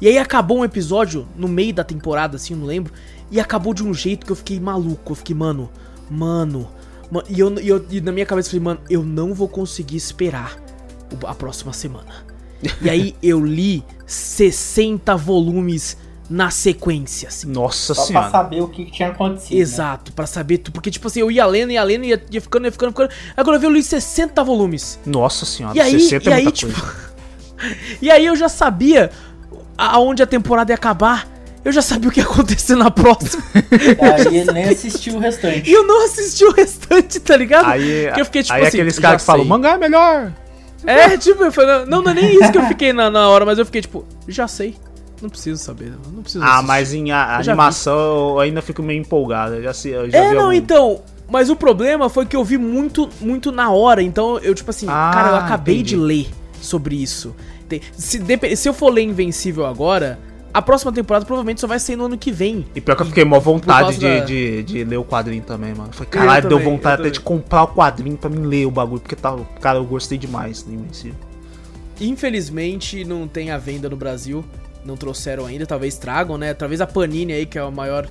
E aí acabou um episódio no meio da temporada, assim, eu não lembro. E acabou de um jeito que eu fiquei maluco. Eu fiquei, mano, mano. ma- E, eu, e, eu, e na minha cabeça eu falei, mano, eu não vou conseguir esperar a próxima semana. E aí eu li 60 volumes na sequência, assim. Nossa Só senhora. pra saber o que, que tinha acontecido. né? Exato, pra saber tudo. Porque, tipo assim, eu ia lendo, ia lendo, ia, ia ficando, ia ficando, ficando. Quando eu vi, eu li 60 volumes. Nossa senhora. E aí, 60 e é aí, muita tipo, coisa. e aí eu já sabia aonde a temporada ia acabar. Eu já sabia o que ia acontecer na próxima. Daí ele nem assistiu o restante. e eu não assisti o restante, tá ligado? Aí, que eu fiquei, tipo aí assim, aqueles caras que falam, mangá é melhor. É, tipo, eu falei, não, não é nem isso que eu fiquei na, na hora, mas eu fiquei, tipo, já sei. Não preciso saber, não preciso Ah, assistir. mas em a- Eu animação eu ainda fico meio empolgado. Eu já, sei- eu já É, vi não, algum- então. Mas o problema foi que eu vi muito, muito na hora. Então, eu, tipo assim, Ah, cara, eu acabei entendi. de ler sobre isso. Tem- Se, se eu for ler Invencível agora, a próxima temporada provavelmente só vai ser no ano que vem. E pior que eu fiquei mó vontade de, da- de, de ler o quadrinho também, mano. Foi caralho, deu eu vontade até de comprar o quadrinho pra mim ler o bagulho, porque tá, cara, eu gostei demais do Invencível. Infelizmente, não tem a venda no Brasil. Não trouxeram ainda, talvez tragam, né? Talvez a Panini aí, que é o maior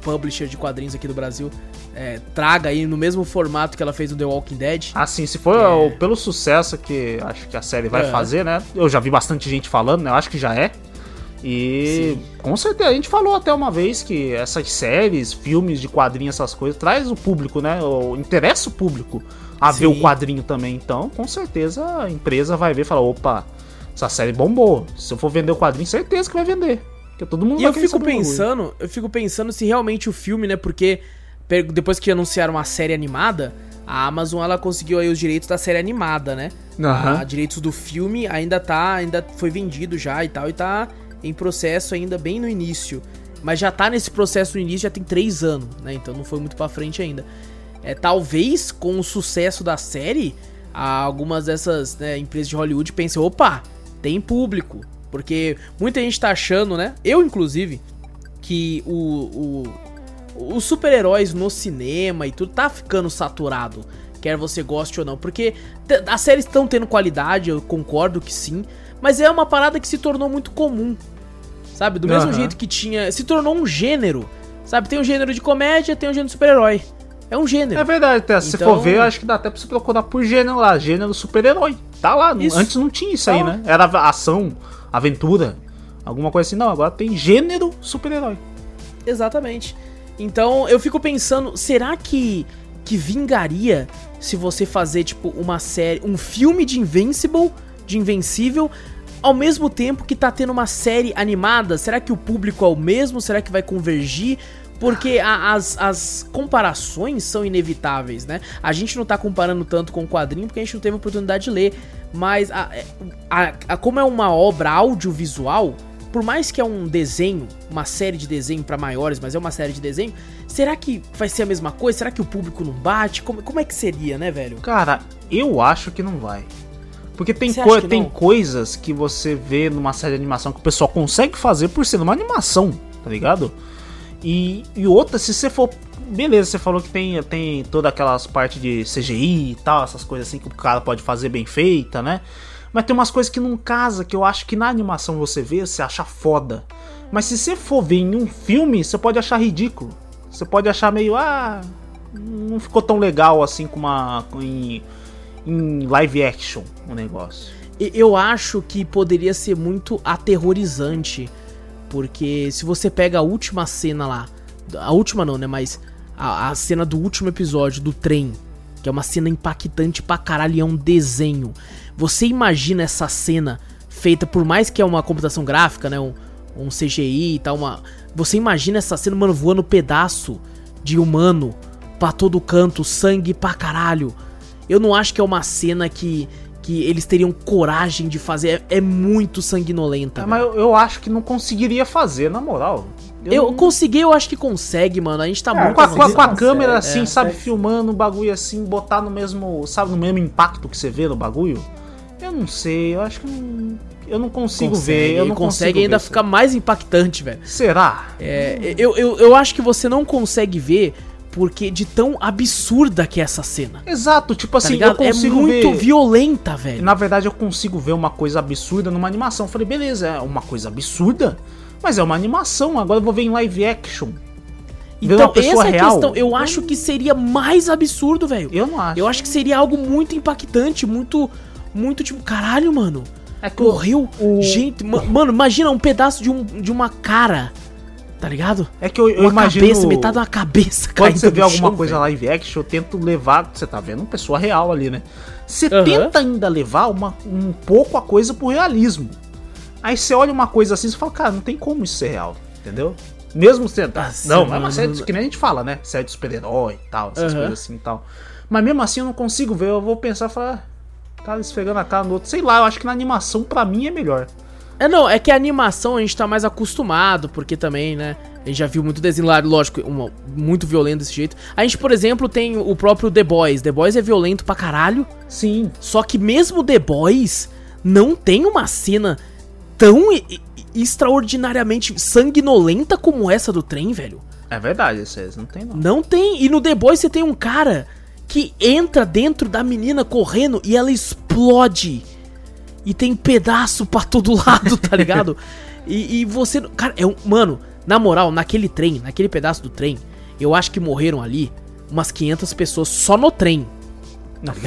publisher de quadrinhos aqui do Brasil, é, traga aí no mesmo formato que ela fez no The Walking Dead. Assim, se for É. o- pelo sucesso que acho que a série vai É. fazer, né? Eu já vi bastante gente falando, né? Eu acho que já é. E Sim. com certeza, a gente falou até uma vez que essas séries, filmes de quadrinhos, essas coisas, traz o público, né? O, interessa o público a ver Sim. o quadrinho também. Então, com certeza, a empresa vai ver e falar, opa, essa série bombou. Se eu for vender o quadrinho, certeza que vai vender. Porque todo mundo E vai eu fico bagulho. pensando, eu fico pensando se realmente o filme, né? Porque depois que anunciaram a série animada, a Amazon ela conseguiu aí os direitos da série animada, né? Aham. A direitos do filme ainda tá, ainda foi vendido já e tal, e tá em processo ainda bem no início. Mas já tá nesse processo no início já tem três anos, né? Então não foi muito pra frente ainda. É, talvez com o sucesso da série, algumas dessas né, empresas de Hollywood pensem, opa, tem público. Porque muita gente tá achando, né? Eu, inclusive, que o, o, os super-heróis no cinema e tudo tá ficando saturado. Quer você goste ou não. Porque as séries estão tendo qualidade, eu concordo que sim. Mas é uma parada que se tornou muito comum. Sabe? Do mesmo jeito que tinha. Se tornou um gênero. Sabe? Tem um gênero de comédia, tem um gênero de super-herói. É um gênero. É verdade, até, se você Então- for ver, eu acho que dá até pra você procurar por gênero lá, gênero super-herói. Tá lá, Isso. antes não tinha isso Tá aí, lá. né? Era ação, aventura, alguma coisa assim. Não, agora tem gênero super-herói. Exatamente. Então eu fico pensando, será que que vingaria se você fazer tipo uma série, um filme de Invincible, de Invencível, ao mesmo tempo que tá tendo uma série animada? Será que o público é o mesmo? Será que vai convergir? Porque a- as, as comparações são inevitáveis, né? A gente não tá comparando tanto com o quadrinho porque a gente não teve a oportunidade de ler. Mas a, a- a- como é uma obra audiovisual, por mais que é um desenho, uma série de desenho pra maiores, mas é uma série de desenho, será que vai ser a mesma coisa? Será que o público não bate? Como, como é que seria, né, velho? Cara, eu acho que não vai. Porque tem, co- tem não? coisas que você vê numa série de animação que o pessoal consegue fazer por ser uma animação, tá ligado? E, e outra, se você for. Beleza, você falou que tem, tem toda aquelas partes de CGI e tal, essas coisas assim que o cara pode fazer bem feita, né? Mas tem umas coisas que não casa, que eu acho que na animação você vê, você acha foda. Mas se você for ver em um filme, você pode achar ridículo. Você pode achar meio, ah, não ficou tão legal assim com uma. em, em live action o negócio. E- Eu acho que poderia ser muito aterrorizante Porque se você pega a última cena lá, a última não, né? Mas a, a cena do último episódio do trem, que é uma cena impactante pra caralho, é um desenho. Você imagina essa cena feita por mais que é uma computação gráfica, né? Um, um CGI e tal, uma. Você imagina essa cena, mano, voando pedaço de humano pra todo canto, sangue pra caralho. Eu não acho que é uma cena que, que eles teriam coragem de fazer. É, é muito sanguinolenta. É, mas eu, eu acho que não conseguiria fazer, na moral. Eu, não- consegui, eu acho que consegue, mano. A gente tá Ah, muito com a, com a- com a consegue, câmera é, assim, sabe, consegue. filmando o bagulho assim, botar no mesmo, sabe, no mesmo impacto que você vê no bagulho. Eu não sei, eu acho que não, eu não consigo Consegue, ver. Eu não consegue consigo ainda ver ficar mais impactante, velho. Será? É, eu, eu, eu acho que você não consegue ver porque de tão absurda que é essa cena. Exato, tipo Tá assim, eu ligado? É consigo muito ver. violenta, velho. Na verdade, eu consigo ver uma coisa absurda numa animação. Eu falei, beleza, é uma coisa absurda, mas é uma animação. Agora eu vou ver em live action. Então, essa é a real. questão. Eu acho que seria mais absurdo, velho. Eu não acho. Eu acho que seria algo muito impactante, muito. Muito tipo, caralho, mano. É que o- Morreu o- gente. ma- Mano, imagina um pedaço de, um, de uma cara. Tá ligado? É que eu, eu Uma imagino. cabeça, metade de uma cabeça Quando você vê alguma chão, coisa live action, eu tento levar. Você tá vendo uma pessoa real ali, né? Você Aham. tenta ainda levar uma, um pouco a coisa pro realismo. Aí você olha uma coisa assim e fala, cara, não tem como isso ser real, entendeu? Mesmo sendo. Nossa, não, é mano, uma série não- de, que nem a gente fala, né? Série de super-herói e tal, essas Aham. coisas assim e tal. Mas mesmo assim eu não consigo ver, eu vou pensar e falar. "Ah, Cara, esfregando a cara no outro. Sei lá, eu acho que na animação pra mim é melhor. É, não, é que a animação a gente tá mais acostumado, porque também, né? A gente já viu muito desenho lá, lógico, uma- muito violento desse jeito. A gente, por exemplo, tem o próprio The Boys. The Boys é violento pra caralho. Sim. Só que mesmo The Boys não tem uma cena tão e- e- extraordinariamente sanguinolenta como essa do trem, velho. É verdade, vocês não tem não. Não tem. E no The Boys você tem um cara que entra dentro da menina correndo e ela explode. E tem pedaço pra todo lado, tá ligado? e, e você. Cara, é um. Mano, na moral, naquele trem, naquele pedaço do trem, eu acho que morreram ali umas 500 pessoas só no trem.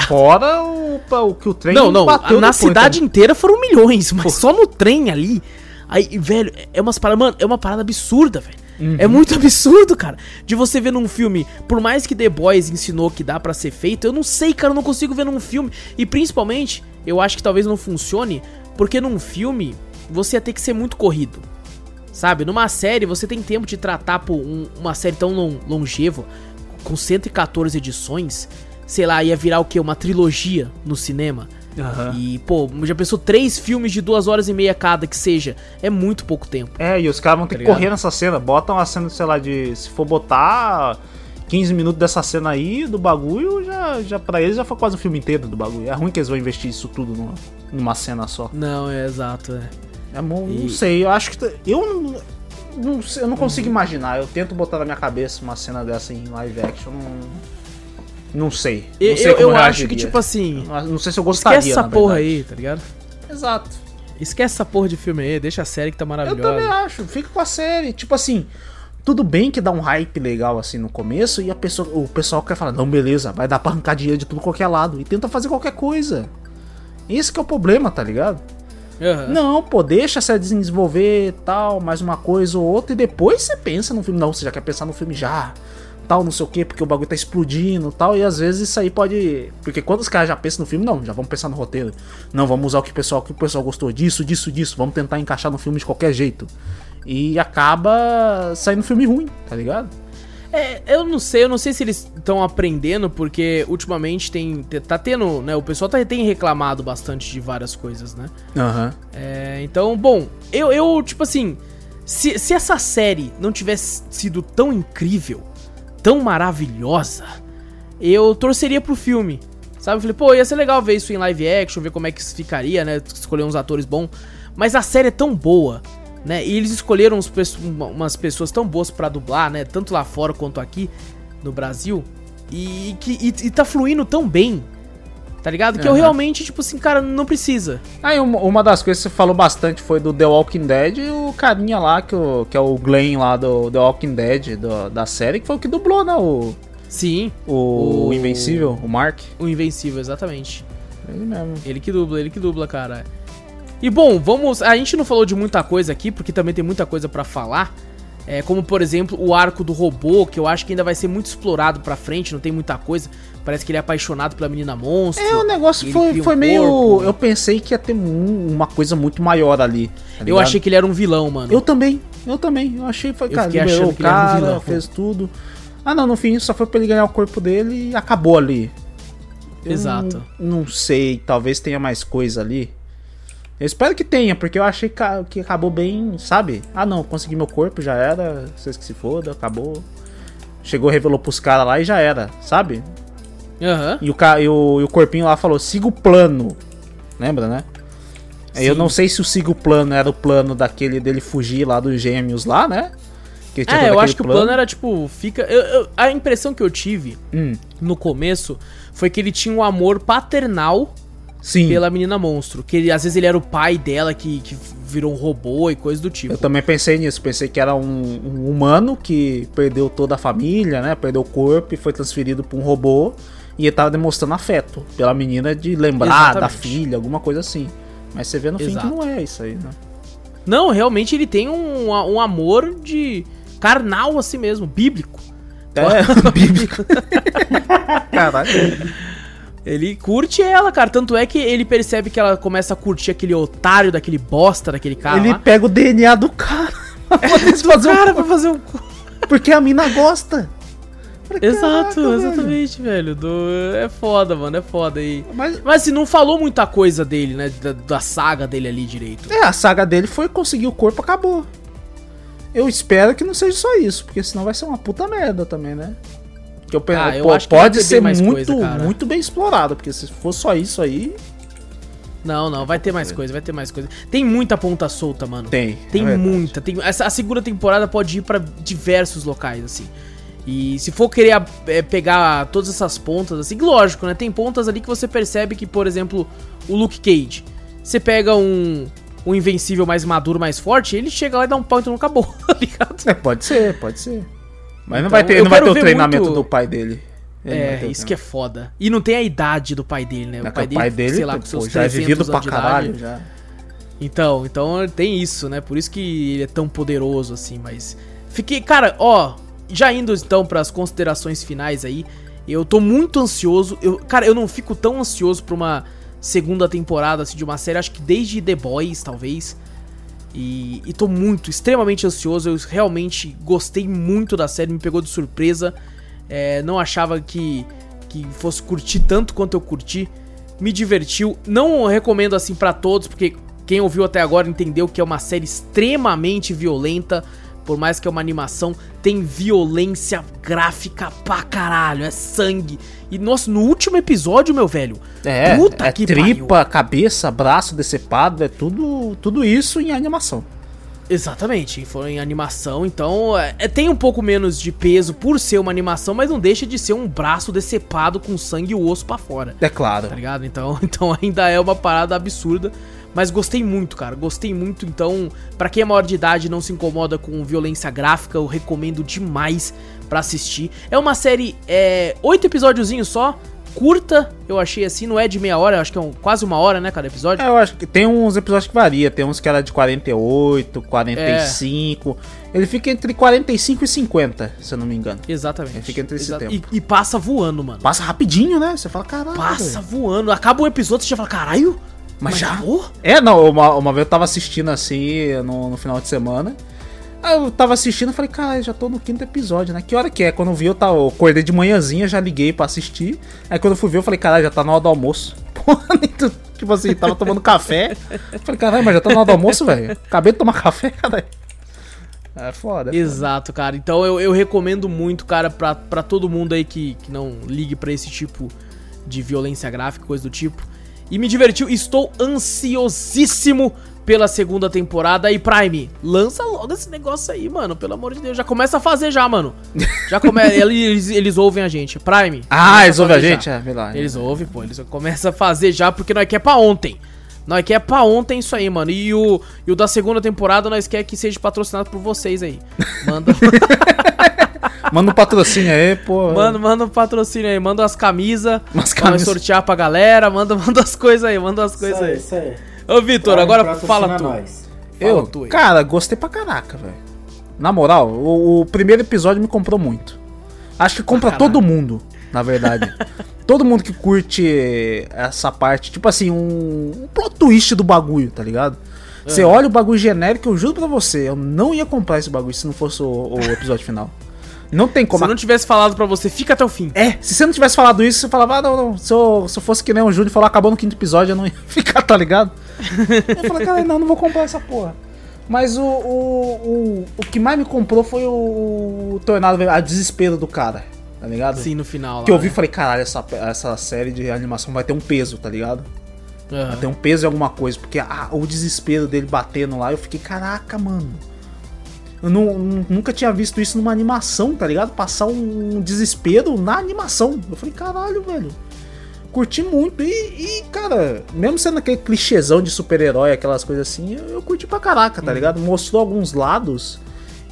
Fora o, o que o trem não, não. bateu Na depois cidade inteira foram milhões, mas só no trem ali. Aí, velho, é umas paradas. Mano, é uma parada absurda, velho. Uhum. É muito absurdo, cara. De você ver num filme, por mais que The Boys ensinou que dá pra ser feito, eu não sei, cara, eu não consigo ver num filme. E principalmente, eu acho que talvez não funcione, porque num filme você ia ter que ser muito corrido. Sabe? Numa série você tem tempo de tratar por um- uma série tão lon- longeva, com 114 edições, sei lá, ia virar o quê? Uma trilogia no cinema. Aham. E, pô, já pensou três filmes de duas horas e meia cada que seja? É muito pouco tempo. É, e os caras vão ter Tá que ligado? correr nessa cena. Botam a cena, sei lá, de. Se for botar 15 minutos dessa cena aí do bagulho, já, já pra eles já foi quase o filme inteiro do bagulho. É ruim que eles vão investir isso tudo numa, numa cena só. Não, é exato, é. É, mo- E- Não sei, eu acho que. Eu não. Não, eu não consigo imaginar. Eu tento botar na minha cabeça uma cena dessa em live action. Não, não sei. Não Eu, sei eu, eu acho que, tipo assim, Não- Não sei se eu gostaria. esquece essa porra verdade. aí, tá ligado? Exato. Esquece essa porra de filme aí, deixa a série que tá Eu maravilhosa. também acho, fica com a série. Tipo assim, tudo bem que dá um hype legal assim no começo e a pessoa, o pessoal quer falar, não, beleza, vai dar pra arrancar dinheiro de tudo qualquer lado. E tenta fazer qualquer coisa. Esse que é o problema, tá ligado? Aham. Não, pô, deixa série desenvolver tal, mais uma coisa ou outra, e depois você pensa no filme. Não, você já quer pensar no filme já. Tal, não sei o que, porque o bagulho tá explodindo tal. E às vezes isso aí pode. Porque quando os caras já pensam no filme, não, já vamos pensar no roteiro. Não, vamos usar o que o pessoal, o que o pessoal gostou disso, disso, disso. Vamos tentar encaixar no filme de qualquer jeito. E acaba saindo filme ruim, tá ligado? É, eu não sei, eu não sei se eles estão aprendendo, porque ultimamente tem. Tá tendo, né? O pessoal tá, tem reclamado bastante de várias coisas, né? Aham. É, então, bom, eu, eu tipo assim, se, se essa série não tivesse sido tão incrível, tão maravilhosa, eu torceria pro filme. Sabe? Eu falei, pô, ia ser legal ver isso em live action, ver como é que isso ficaria, né? Escolher uns atores bons. Mas a série é tão boa, né? E eles escolheram uns umas pessoas tão boas pra dublar, né? Tanto lá fora quanto aqui no Brasil. E, que, e, e tá fluindo tão bem, tá ligado? Que eu Aham. realmente, tipo assim, cara, não precisa. Aí uma, uma das coisas que você falou bastante foi do The Walking Dead e o carinha lá, que, o, que é o Glenn lá do The Walking Dead do- da série, que foi o que dublou, né? O, Sim, o, O- Invencível, o Mark. o Invencível, exatamente. Ele mesmo. Ele que dubla, ele que dubla, cara. E bom, vamos. A gente não falou de muita coisa aqui, porque também tem muita coisa pra falar. É, como por exemplo o arco do robô, que eu acho que ainda vai ser muito explorado pra frente, não tem muita coisa. Parece que ele é apaixonado pela menina monstro. É, o negócio foi, um foi meio. corpo. Eu pensei que ia ter um- uma coisa muito maior ali. tá Eu achei que ele era um vilão, mano. Eu também, eu também. Eu achei, foi, Eu cara, fiquei achando o que ele era um cara, vilão. fez tudo. Ah, não, no fim só foi pra ele ganhar o corpo dele e acabou ali. Eu Exato. Não, não sei, talvez tenha mais coisa ali. Eu espero que tenha, porque eu achei que acabou bem, sabe? Ah, não, consegui meu corpo, já era. Vocês que se foda, acabou. Chegou, revelou pros caras lá e já era, sabe? Aham. E o, e o, e o corpinho lá falou, siga o plano. Lembra, né? Aí Eu Sim. não sei se o siga o plano era o plano daquele dele fugir lá dos gêmeos lá, né? É, eu acho que o plano era tipo, fica. eu- eu- a impressão que eu tive Hum, no começo foi que ele tinha um amor paternal sim, pela menina monstro. Que ele, às vezes ele era o pai dela que, que virou um robô e coisa do tipo. eu também pensei nisso. Pensei que era um, um humano que perdeu toda a família, né? Perdeu o corpo e foi transferido pra um robô. E ele tava demonstrando afeto pela menina de lembrar da Exatamente. filha, alguma coisa assim. Mas você vê no fim Exato. que não é isso aí, né? Não, realmente ele tem um, um amor de carnal assim mesmo, bíblico. É, bíblico. Caralho. Ele curte ela, cara. Tanto é que ele percebe que ela começa a curtir aquele otário, daquele bosta, daquele cara Ele lá. pega o DNA do cara pra poder fazer um cara pra fazer um... Porque a mina gosta. Falei, Exato, "Caraca, velho." exatamente, velho. Do... É foda, mano, é foda aí. Mas Mas assim, não falou muita coisa dele, né? Da, da saga dele ali direito. é, a saga dele foi conseguir o corpo, acabou. Eu espero que não seja só isso, porque senão vai ser uma puta merda também, né? Que eu Ah, eu pô, que pode ser muito, coisa, muito bem explorado, porque se for só isso aí, Não, não, vai ter mais coisa, vai ter mais coisa. Tem muita ponta solta, mano. tem. Tem é muita. Tem, essa, a segunda temporada pode ir pra diversos locais, assim. E se for querer é, pegar todas essas pontas, assim, lógico, né? Tem pontas ali que você percebe que, por exemplo, o Luke Cage. Você pega um, um invencível mais maduro, mais forte, ele chega lá e dá um pau e não acabou, tá ligado? É, pode ser, pode ser. Mas não Então, vai ter, não vai ter o treinamento muito- do pai dele. Ele não É, o isso que é foda. E não tem a idade do pai dele, né? treinamento. É que o pai dele, sei lá, com pô, seus já é 300 vivido pra anos de idade. caralho, já. Então, então tem isso, né? Por isso que ele é tão poderoso assim, mas fiquei, cara, ó, já indo então pras considerações finais aí, eu tô muito ansioso. Eu, cara, eu não fico tão ansioso pra uma segunda temporada assim de uma série, acho que desde The Boys, talvez. E, e tô muito, extremamente ansioso. Eu realmente gostei muito da série, me pegou de surpresa. É, não achava que, que fosse curtir tanto quanto eu curti. Me divertiu. Não recomendo assim pra todos, porque quem ouviu até agora entendeu que é uma série extremamente violenta. Por mais que é uma animação, tem violência gráfica pra caralho. É sangue. E, nossa, no último episódio, meu velho. É, puta é que tripa, pariu. cabeça, braço decepado, é tudo, tudo isso em animação. Exatamente, foi em animação, então é, é- tem um pouco menos de peso por ser uma animação, mas não deixa de ser um braço decepado com sangue e o osso pra fora, É claro. tá ligado? Então, então ainda é uma parada absurda, mas gostei muito, cara, gostei muito, então pra quem é maior de idade e não se incomoda com violência gráfica, eu recomendo demais pra assistir. É uma série, é, oito episódiozinhos só, curta, eu achei assim, não é de meia hora, eu acho que é um- quase uma hora, né, cada episódio. É, eu acho que tem uns episódios que varia, tem uns que era de 48, 45. Ele fica entre 45 e 50, se eu não me engano. Exatamente. Fica entre esse Exato. tempo. E, e passa voando, mano. Passa rapidinho, né? Você fala, caralho. Passa voando. Acaba um episódio você já fala, caralho, Mas já? É, não, uma, uma vez eu tava assistindo assim no, no final de semana. Aí eu tava assistindo e falei, cara, já tô no quinto episódio, né? Que hora que é? Quando eu vi, eu, tava, eu acordei de manhãzinha, já liguei pra assistir. Aí quando eu fui ver, eu falei, caralho, já tá na hora do almoço. Porra, tipo assim, tava tomando café. Falei, caralho, mas já tá na hora do almoço, velho? Acabei de tomar café, caralho. É foda. é Exato, cara. Então eu, eu recomendo muito, cara, pra, pra todo mundo aí que, que não ligue pra esse tipo de violência gráfica, coisa do tipo. E me divertiu. Estou ansiosíssimo pela segunda temporada. E Prime, lança logo esse negócio aí, mano. Pelo amor de Deus. Já começa a fazer já, mano. Já começa. eles, eles ouvem a gente. Prime. Ah, eles ouvem a gente? É, lá. Eles ouvem, pô. Eles começam a fazer já porque nós quer pra ontem. Nós quer pra ontem isso aí, mano. E o, e o da segunda temporada nós quer que seja patrocinado por vocês aí. Manda, Manda um patrocínio aí, pô. manda, manda um patrocínio aí. Manda umas camisas. Umas camisas. sortear pra galera. Manda, manda as coisas aí. Manda as coisas Isso aí, isso aí. Ô, Vitor, agora fala tu. nós. Fala Eu, tu aí. cara, gostei pra caraca, velho. Na moral, o, o primeiro episódio me comprou muito. Acho que compra todo mundo, na verdade. todo mundo que curte essa parte, tipo assim, um, um plot twist do bagulho, tá ligado? Você É. olha o bagulho genérico, eu juro pra você, eu não ia comprar esse bagulho se não fosse o, o episódio final. Não tem Se como. eu não tivesse falado pra você, fica até o fim. É, se você não tivesse falado isso, você falava, ah, não, não, se eu, se eu fosse que nem o Júlio falou, acabou no quinto episódio, eu não ia ficar, tá ligado? eu falei, cara, não, não vou comprar essa porra. Mas o, o, o, o que mais me comprou foi o, o Tornado, a desespero do cara, tá ligado? Sim, no final. lá, Que eu vi e né? falei, caralho, essa, essa série de animação vai ter um peso, tá ligado? Aham. Vai ter um peso em alguma coisa, porque ah, o desespero dele batendo lá, eu fiquei, caraca, mano. Eu não- nunca tinha visto isso numa animação, tá ligado? Passar um desespero na animação. Eu falei, caralho, velho. Curti muito. E, e, cara, mesmo sendo aquele clichêzão de super-herói, aquelas coisas assim, eu, eu curti pra caraca, tá ligado? Mostrou alguns lados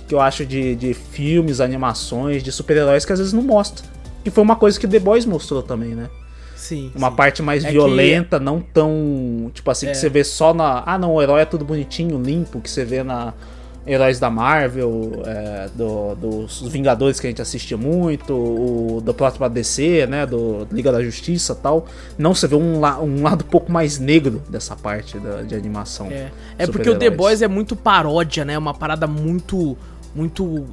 que eu acho de, de filmes, animações, de super-heróis que às vezes não mostra. Que foi uma coisa que The Boys mostrou também, né? Sim. Uma sim. parte mais É que- violenta, não tão. Tipo assim, É. que você vê só na. Ah, não, o herói é tudo bonitinho, limpo, que você vê na. Heróis da Marvel, é, do- dos Vingadores que a gente assistia muito, o do próprio DC, né, do Liga da Justiça e tal. Não, você vê um, la- um lado um pouco mais negro dessa parte da- de animação. É, é porque o The. Boys é muito paródia, né? Uma parada muito. muito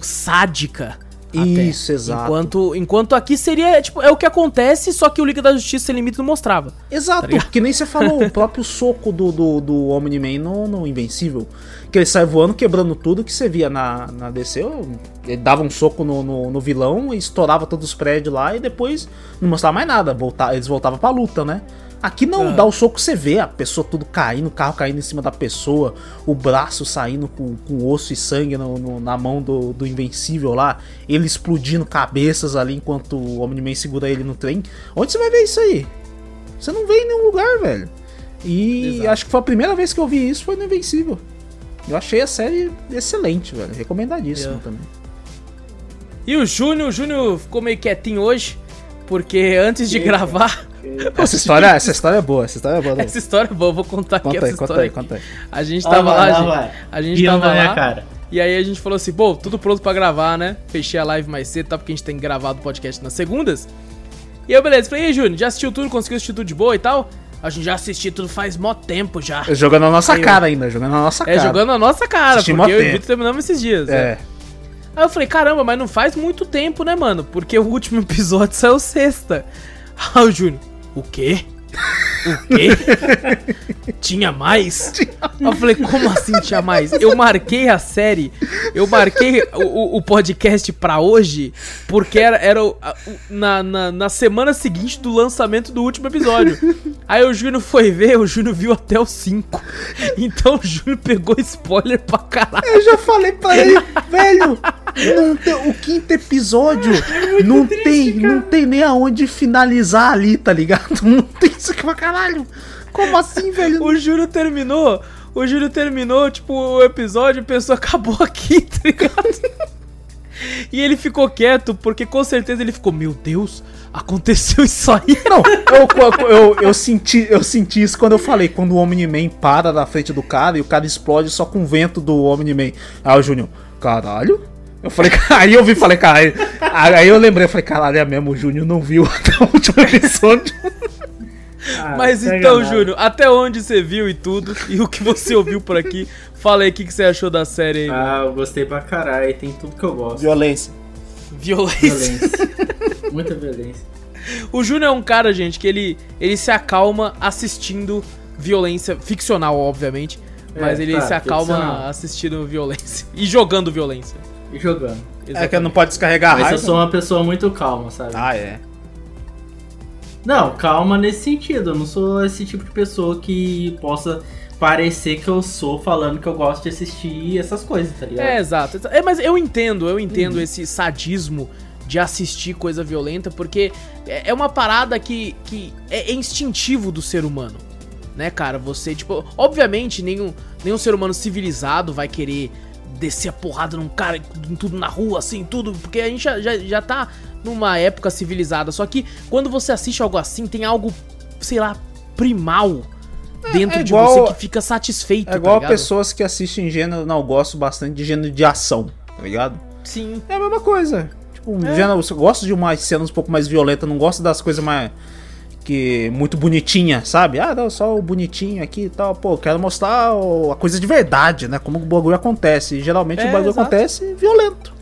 sádica. Até. Isso, exato. Enquanto, enquanto aqui seria, tipo, é o que acontece, só que o Liga da Justiça Sem Limite não mostrava. Exato, Tá que nem você falou, o próprio soco do, do, do Omni-Man no, no Invencível. Que ele sai voando, quebrando tudo que você via na, na DC. Ele dava um soco no, no, no vilão, e estourava todos os prédios lá e depois não mostrava mais nada. Volta, eles voltavam pra luta, né? Aqui não, Ah. dá o soco, você vê a pessoa tudo caindo, o carro caindo em cima da pessoa, o braço saindo com, com osso e sangue no- no- na mão do, do Invencível lá, ele explodindo cabeças ali enquanto o Omni-Man segura ele no trem. Onde você vai ver isso aí? Você não vê em nenhum lugar, velho. E Exato. acho que foi a primeira vez que eu vi isso foi no Invencível. Eu achei a série excelente, velho. Recomendadíssimo É. também. E o Júnior, o Júnior ficou meio quietinho hoje, porque antes de gravar. Essa história, essa história é boa, essa história é boa. Essa história é boa, eu vou contar aqui Conta essa aí, conta história. aí, aqui. conta aí. A gente tava lá, ah, gente. vai. A gente Rindo tava lá. cara. E aí a gente falou assim, pô, tudo pronto pra gravar, né? Fechei a live mais cedo, tá? Porque a gente tem gravado o podcast nas segundas. E eu, beleza, falei, e aí, Júnior, já assistiu tudo? Conseguiu assistir tudo de boa e tal? A gente já assistiu tudo faz mó tempo já. Jogando na nossa Aí eu- cara ainda, jogando na nossa É, cara. jogando na nossa cara, Assisti porque eu e o. Vitor terminamos esses dias. né? Aí eu falei, caramba, mas não faz muito tempo, né, mano? Porque o último episódio saiu sexta. Aí o Júnior, o quê? O quê? tinha mais? Eu falei, como assim tinha mais? Eu marquei a série, eu marquei o, o- podcast pra hoje, porque era, era o- a- o- na, na, na semana seguinte do lançamento do último episódio. Aí o Júnior foi ver, o Júnior viu até o 5. Então o Júnior pegou spoiler pra caralho. Eu já falei pra ele, velho, não tem- o quinto episódio não tem, não tem nem aonde finalizar ali, tá ligado? Não tem isso pra caralho. Como assim, velho? O Júlio terminou. O Júlio terminou, tipo, o episódio e pensou, acabou aqui, tá ligado? E ele ficou quieto, porque com certeza ele ficou, meu Deus, aconteceu isso aí. Não, eu, eu, eu, senti, eu senti isso quando eu falei, quando o Omni-Man para na frente do cara e o cara explode só com o vento do Omni-Man. Aí o Júnior, caralho? Eu falei, aí eu vi e falei, caralho. Aí eu lembrei, eu falei, caralho, é mesmo, o Júnior não viu até o último episódio. Ah, Mas então, nada. Júnior, até onde você viu e tudo, e o que você ouviu por aqui, fala aí o que, que você achou da série aí. Ah, eu gostei pra caralho, tem tudo que eu gosto. Violência. Violência. Violência. Muita violência. O Júnior é um cara, gente, que ele, ele se acalma assistindo violência, ficcional, obviamente, mas É, ele tá, se acalma ficcional. assistindo violência e jogando violência. E jogando. É que não pode descarregar a Mas eu raiva. sou uma pessoa muito calma, sabe? Ah, é. Não, calma nesse sentido. Eu não sou esse tipo de pessoa que possa parecer que eu sou falando que eu gosto de assistir essas coisas, tá ligado? É, exato. É, mas eu entendo, eu entendo esse sadismo de assistir coisa violenta, porque é é uma parada que, que é instintivo do ser humano. Né, cara? Você, tipo, obviamente, nenhum, nenhum ser humano civilizado vai querer descer a porrada num cara, tudo na rua, assim, tudo, porque a gente já, já, já tá numa época civilizada. Só que quando você assiste algo assim, tem algo, sei lá, primal dentro é de igual- você que fica satisfeito, É igual tá pessoas que assistem gênero. Não, eu gosto bastante de gênero de ação, tá ligado? Sim. É a mesma coisa. Tipo, É. gênero, eu gosto de umas cenas um pouco mais violentas, não gosto das coisas mais. que muito bonitinha, sabe? Ah, não, só o bonitinho aqui e tal. Pô, quero mostrar o- a coisa de verdade, né? Como o bagulho acontece. E geralmente É, o bagulho exato. acontece violento.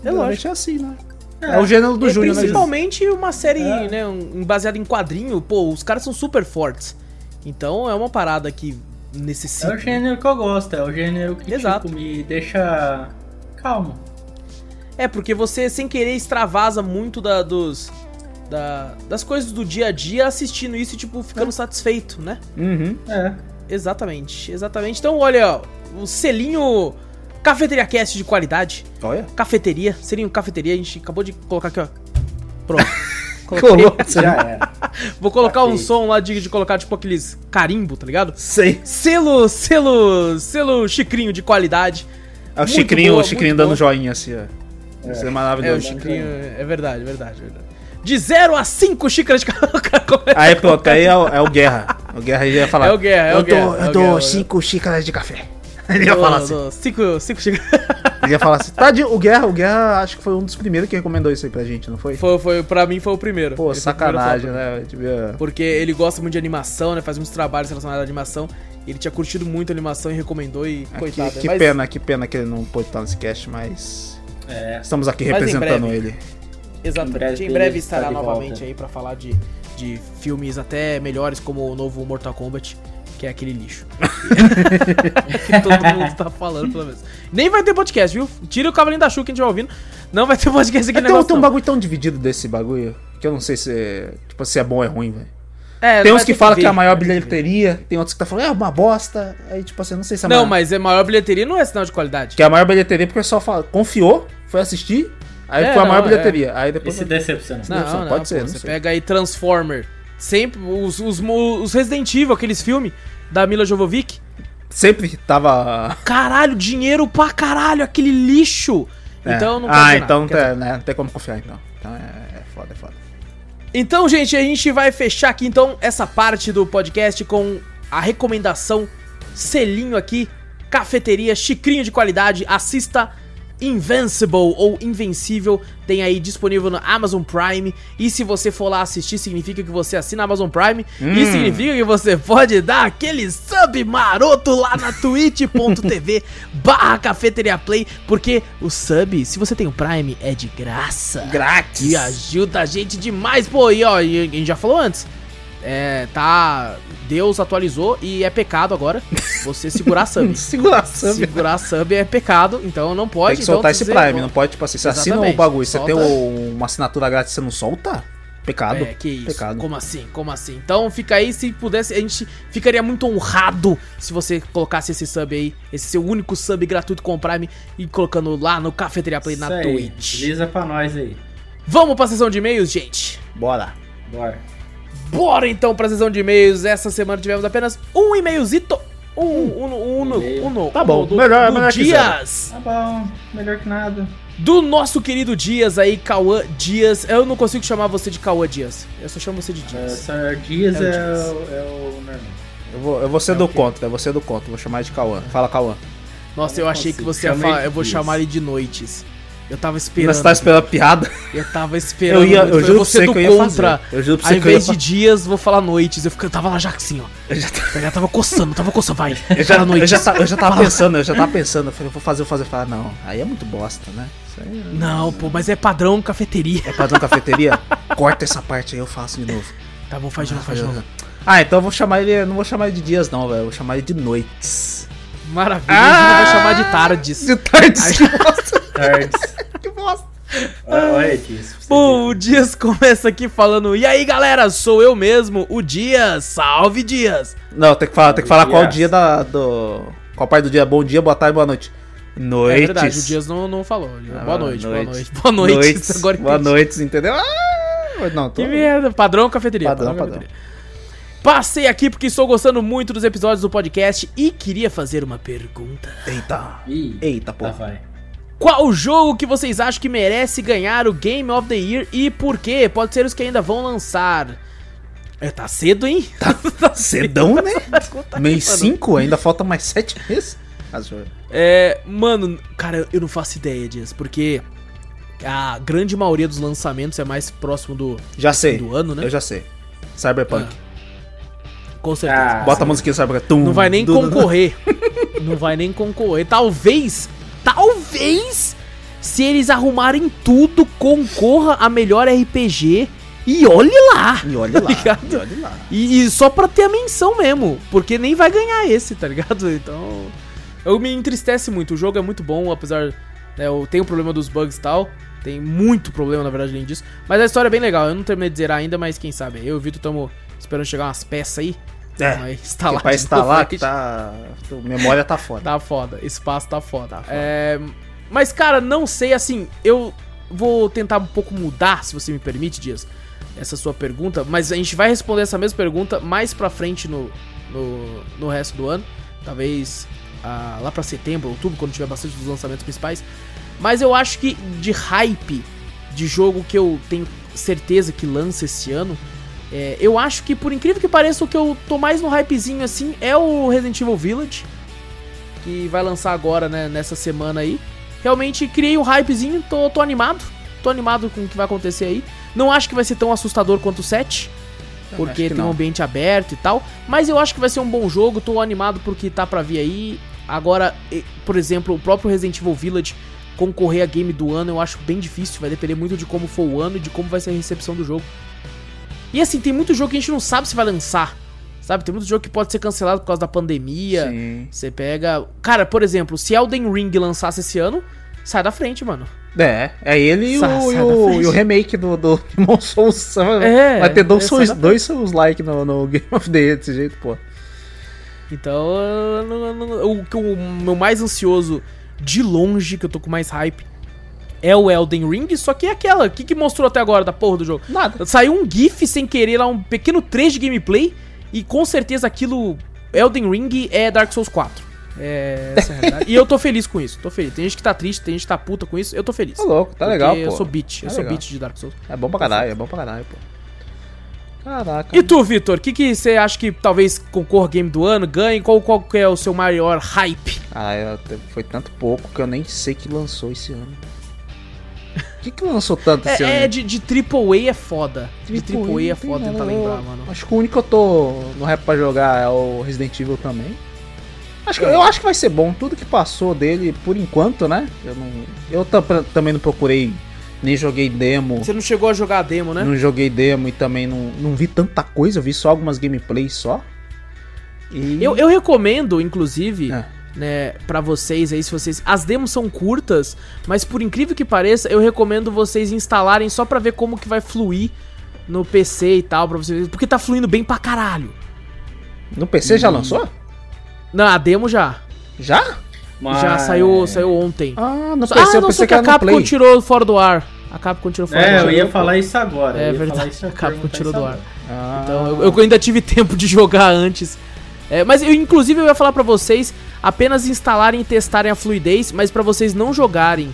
É Geralmente lógico. é assim, né? É, o gênero do E Júnior, né? principalmente uma série, É. né, um, baseada em quadrinho, pô, os caras são super fortes. Então é uma parada que necessita. É o gênero que eu gosto, é o gênero que Exato. tipo, me deixa calmo. É, porque você sem querer extravasa muito da, dos, da- das coisas do dia a dia assistindo isso e, tipo, ficando satisfeito, né? Uhum. É. Exatamente, exatamente. Então, olha, ó, o selinho Cafeteria Cast de qualidade. Olha. Cafeteria, selinho cafeteria, a gente acabou de colocar aqui, ó. Pronto. Colou. Já era. Vou colocar um Perfeito. som lá de, de colocar, tipo, aqueles carimbo, tá ligado? Sei. Selo, selo, selo chicrinho de qualidade. É o Muito Chicrinho, boa, o Chicrinho dando boa. joinha assim, ó. Isso é É, o maravilhoso. chicrinho, é verdade, verdade, verdade. De 0 a 5 xícaras de café. Aí pronto, aí é o, é o Guerra. O Guerra ia falar. É o Guerra, é o eu Guerra, dou, é eu dou Guerra. cinco xícaras de café. Ele ia falar assim. 5 cinco xícaras. Ele ia falar assim. Tadinho, o Guerra, o Guerra acho que foi um dos primeiros que recomendou isso aí pra gente, não foi? Foi, foi, pra mim foi o primeiro. Pô, primeiro sacanagem, né? Devia- Porque ele gosta muito de animação, né? Faz muitos trabalhos relacionados à animação. Ele tinha curtido muito a animação e recomendou e Ah, coitado. que, que mas- pena, que pena que ele não pôde estar nesse cast, mas. É. Estamos aqui Mas representando breve. ele. Exatamente. Em breve Em breve ele estará novamente volta. aí pra falar de, de filmes até melhores como o novo Mortal Kombat, que é aquele lixo. que todo mundo tá falando, pelo menos. Nem vai ter podcast, viu? Tira o cavalinho da Chu que a gente vai ouvindo. Não vai ter podcast aqui É, um- negócio. tem um não. bagulho tão dividido desse bagulho que eu não sei se é, tipo, se é bom ou é ruim, velho. É, Tem uns que ter falam que, é a maior que bilheteria, tem outros que tá falando, é uma bosta. Aí, tipo assim, eu não sei se é a Não, maior... mas é maior bilheteria não é sinal de qualidade. Que é a maior bilheteria porque o pessoal fala, confiou, foi assistir, aí É, foi a maior não, bilheteria. Aí E depois. se decepciona. Não, Não, não, pode pô, ser, não Você sei. pega aí Transformer. Sempre. Os, os, os Resident Evil, aqueles filmes da Mila Jovovic. Sempre tava. Caralho, dinheiro pra caralho, aquele lixo. É. Então não Ah, então nada, tem, né, não tem como confiar, então. Então é, é foda, é foda. Então, gente, a gente vai fechar aqui então essa parte do podcast com a recomendação selinho aqui, cafeteria, chicrinho de qualidade, assista Invincible ou Invencível, tem aí disponível no Amazon Prime. E se você for lá assistir, significa que você assina a Amazon Prime. E Hum. significa que você pode dar aquele sub maroto lá na twitch.tv barra cafeteria play. Porque o sub, se você tem o Prime, é de graça. Grátis! E ajuda a gente demais, pô. E ó, e a gente já falou antes. É, tá. Deus atualizou e é pecado agora você segurar sub. Segura sub. segurar sub é pecado, então não pode. Tem que soltar então, esse você- Prime, não pode, tipo assim, você assina o Exatamente, bagulho, você solta. tem o- uma assinatura grátis e você não solta? Pecado. É, que isso. Pecado. Como assim? Como assim? Então fica aí, se pudesse, a gente ficaria muito honrado se você colocasse esse sub aí, esse seu único sub gratuito com o Prime e colocando lá no Cafeteria Play na Isso aí, Twitch. Utiliza pra nós aí. Vamos pra sessão de e-mails, gente? Bora. Bora. Bora então pra sessão de e-mails. Essa semana tivemos apenas um e-mailzito. Um, um, um, um, e-mail. um, Tá um bom, do, melhor- do melhor que Dias. Tá bom, melhor que nada. Do nosso querido Dias aí, Cauã Dias. Eu não consigo chamar você de Cauã Dias. Eu só chamo você de É, Dias. Sr. Dias É o é, Dias. o, é o normal. Eu vou, eu vou ser É do o quê? contra, eu vou ser do contra, vou chamar de Cauã. Fala, Cauã. Nossa, eu achei que você ia falar. Eu vou chamar ele de noites. Eu tava esperando. você tá esperando a piada? Eu tava esperando. Eu ia, eu Falei, juro você do que eu ia contra. fazer. Eu juro pra Ao você eu ia invés de dias, vou falar noites. Eu, fico- eu tava lá já assim, ó. Eu já, Eu já tava coçando, tava coçando, vai. eu já, eu já, eu já tava pensando, eu já tava pensando, eu falei, eu vou fazer, eu vou fazer, eu falei, não, aí é muito bosta, né? Isso aí Não, pô, mas é padrão cafeteria. é padrão cafeteria? Corta essa parte aí, eu faço de novo. Tá bom, faz de novo, faz de novo. Ah, então eu vou chamar ele, eu não vou chamar ele de dias não, velho, eu vou chamar ele de noites. Maravilha, a gente não vai chamar de tardes. De tardes, que bosta, Tardes. que bosta. Olha, você Pô, o. Dias começa aqui falando: E aí galera, sou eu mesmo, o Dias. Salve Dias! Não, tem que falar, tem que falar qual Dias. dia da, do... Qual parte do dia, bom dia, boa tarde, boa noite. Noites. É verdade, o Dias não, não falou. Ah, boa noite, boa noite. Boa noite. Noites, Agora boa noite, entendeu? Ah, não, tô... Que merda, padrão cafeteria. Padrão, padrão. cafeteria. Passei aqui porque estou gostando muito dos episódios do podcast e queria fazer uma pergunta. Eita. Ih, Eita, tá, pô. vai. Qual jogo que vocês acham que merece ganhar o Game of the Year e por quê? Pode ser os que ainda vão lançar. É, tá cedo, hein? Tá cedão, né? Mês mano. 5, ainda falta mais 7 meses. É, mano, cara, eu não faço ideia disso, porque a grande maioria dos lançamentos é mais próximo do, Já sei. do ano, né? Eu já sei. Cyberpunk. Com certeza. Ah, Bota a musiquinha Cyberpunk. Tum, Não vai nem concorrer. não vai nem concorrer. Talvez, talvez, se eles arrumarem tudo, concorra a melhor RPG. E olhe lá. E olha lá. ligado? e olha lá. E, e só pra ter a menção mesmo. Porque nem vai ganhar esse, tá ligado? Então. Eu me entristece muito. O jogo é muito bom, apesar. Né, eu tenho o problema dos bugs e tal. Tem muito problema, na verdade, além disso. Mas a história é bem legal. Eu não terminei de zerar ainda, mas quem sabe. Eu e o Vitor estamos esperando chegar umas peças aí. É. Vai Que instalar. pra instalar tá. Memória tá foda. Tá foda, espaço tá foda. Tá foda. É, mas, cara, não sei, assim, eu vou tentar um pouco mudar, se você me permite, Dias, essa sua pergunta, mas a gente vai responder essa mesma pergunta mais pra frente no, no, no resto do ano. Talvez ah, lá pra setembro, outubro, quando tiver bastante dos lançamentos principais. Mas eu acho que de hype de jogo que eu tenho certeza que lança esse ano, é, eu acho que, por incrível que pareça, o que eu tô mais no hypezinho assim é o Resident Evil Village que vai lançar agora, né, nessa semana aí. Realmente criei um hypezinho, tô, tô animado. Tô animado com o que vai acontecer aí. Não acho que vai ser tão assustador quanto o 7, porque tem não. um ambiente aberto e tal. Mas eu acho que vai ser um bom jogo, tô animado porque tá pra vir aí. Agora, por exemplo, o próprio Resident Evil Village concorrer a game do ano eu acho bem difícil. Vai depender muito de como for o ano e de como vai ser a recepção do jogo. E assim, tem muito jogo que a gente não sabe se vai lançar. Sabe? Tem muito jogo que pode ser cancelado por causa da pandemia. Sim. Você pega. Cara, por exemplo, se Elden Ring lançasse esse ano, sai da frente, mano. É, é ele e o, e o, e remake do, do Demon Souls. É, vai ter dois é, Souls, dois Souls like no, no Game of the Year desse jeito, pô. Então, o, o meu mais ansioso de longe, que eu tô com mais hype, é o Elden Ring. Só que é aquela. O que, que mostrou até agora da porra do jogo? Nada. Saiu um GIF sem querer lá, um pequeno trecho de gameplay. E com certeza aquilo. Elden Ring é Dark Souls 4. É, essa é a realidade. e eu tô feliz com isso. Tô feliz. Tem gente que tá triste, tem gente que tá puta com isso. Eu tô feliz. Tá louco, tá legal, pô. Eu sou bitch. Eu Tá sou legal. bitch de Dark Souls. É bom pra caralho, é bom pra caralho, pô. Caraca. E tu, Vitor? O que, que você acha que talvez concorra game do ano, ganhe? Qual, qual que é o seu maior hype? Ah, eu foi tanto pouco que eu nem sei que lançou esse ano. O que, que lançou tanto esse ano? É, é de, de AAA é foda. De Triple AAA é não tem foda tentar eu- lembrar, mano. Acho que o único que eu tô no rap pra jogar é o Resident Evil também. Acho que, Eu acho que vai ser bom. Tudo que passou dele, por enquanto, né? Eu, não, eu tam- também não procurei, nem joguei demo. Você não chegou a jogar a demo, né? Não joguei demo e também não, não vi tanta coisa. Eu vi só algumas gameplays só. E... Eu, eu recomendo, inclusive, É. né, pra vocês aí, se vocês. As demos são curtas, mas por incrível que pareça, eu recomendo vocês instalarem só pra ver como que vai fluir no PC e tal, pra vocês. Porque tá fluindo bem pra caralho. No PC já lançou? Não, a demo já. Já? Mas- Já saiu, saiu ontem. Ah, no PC ah, eu não, pensei só que que a Capcom Play. tirou fora do ar. A Capcom tirou fora do É, ar. eu ia falar isso agora. É verdade, a Capcom perguntar tirou do ar. Ah, Então, eu, eu ainda tive tempo de jogar antes. É, mas eu, inclusive, eu ia falar pra vocês apenas instalarem e testarem a fluidez, mas pra vocês não jogarem.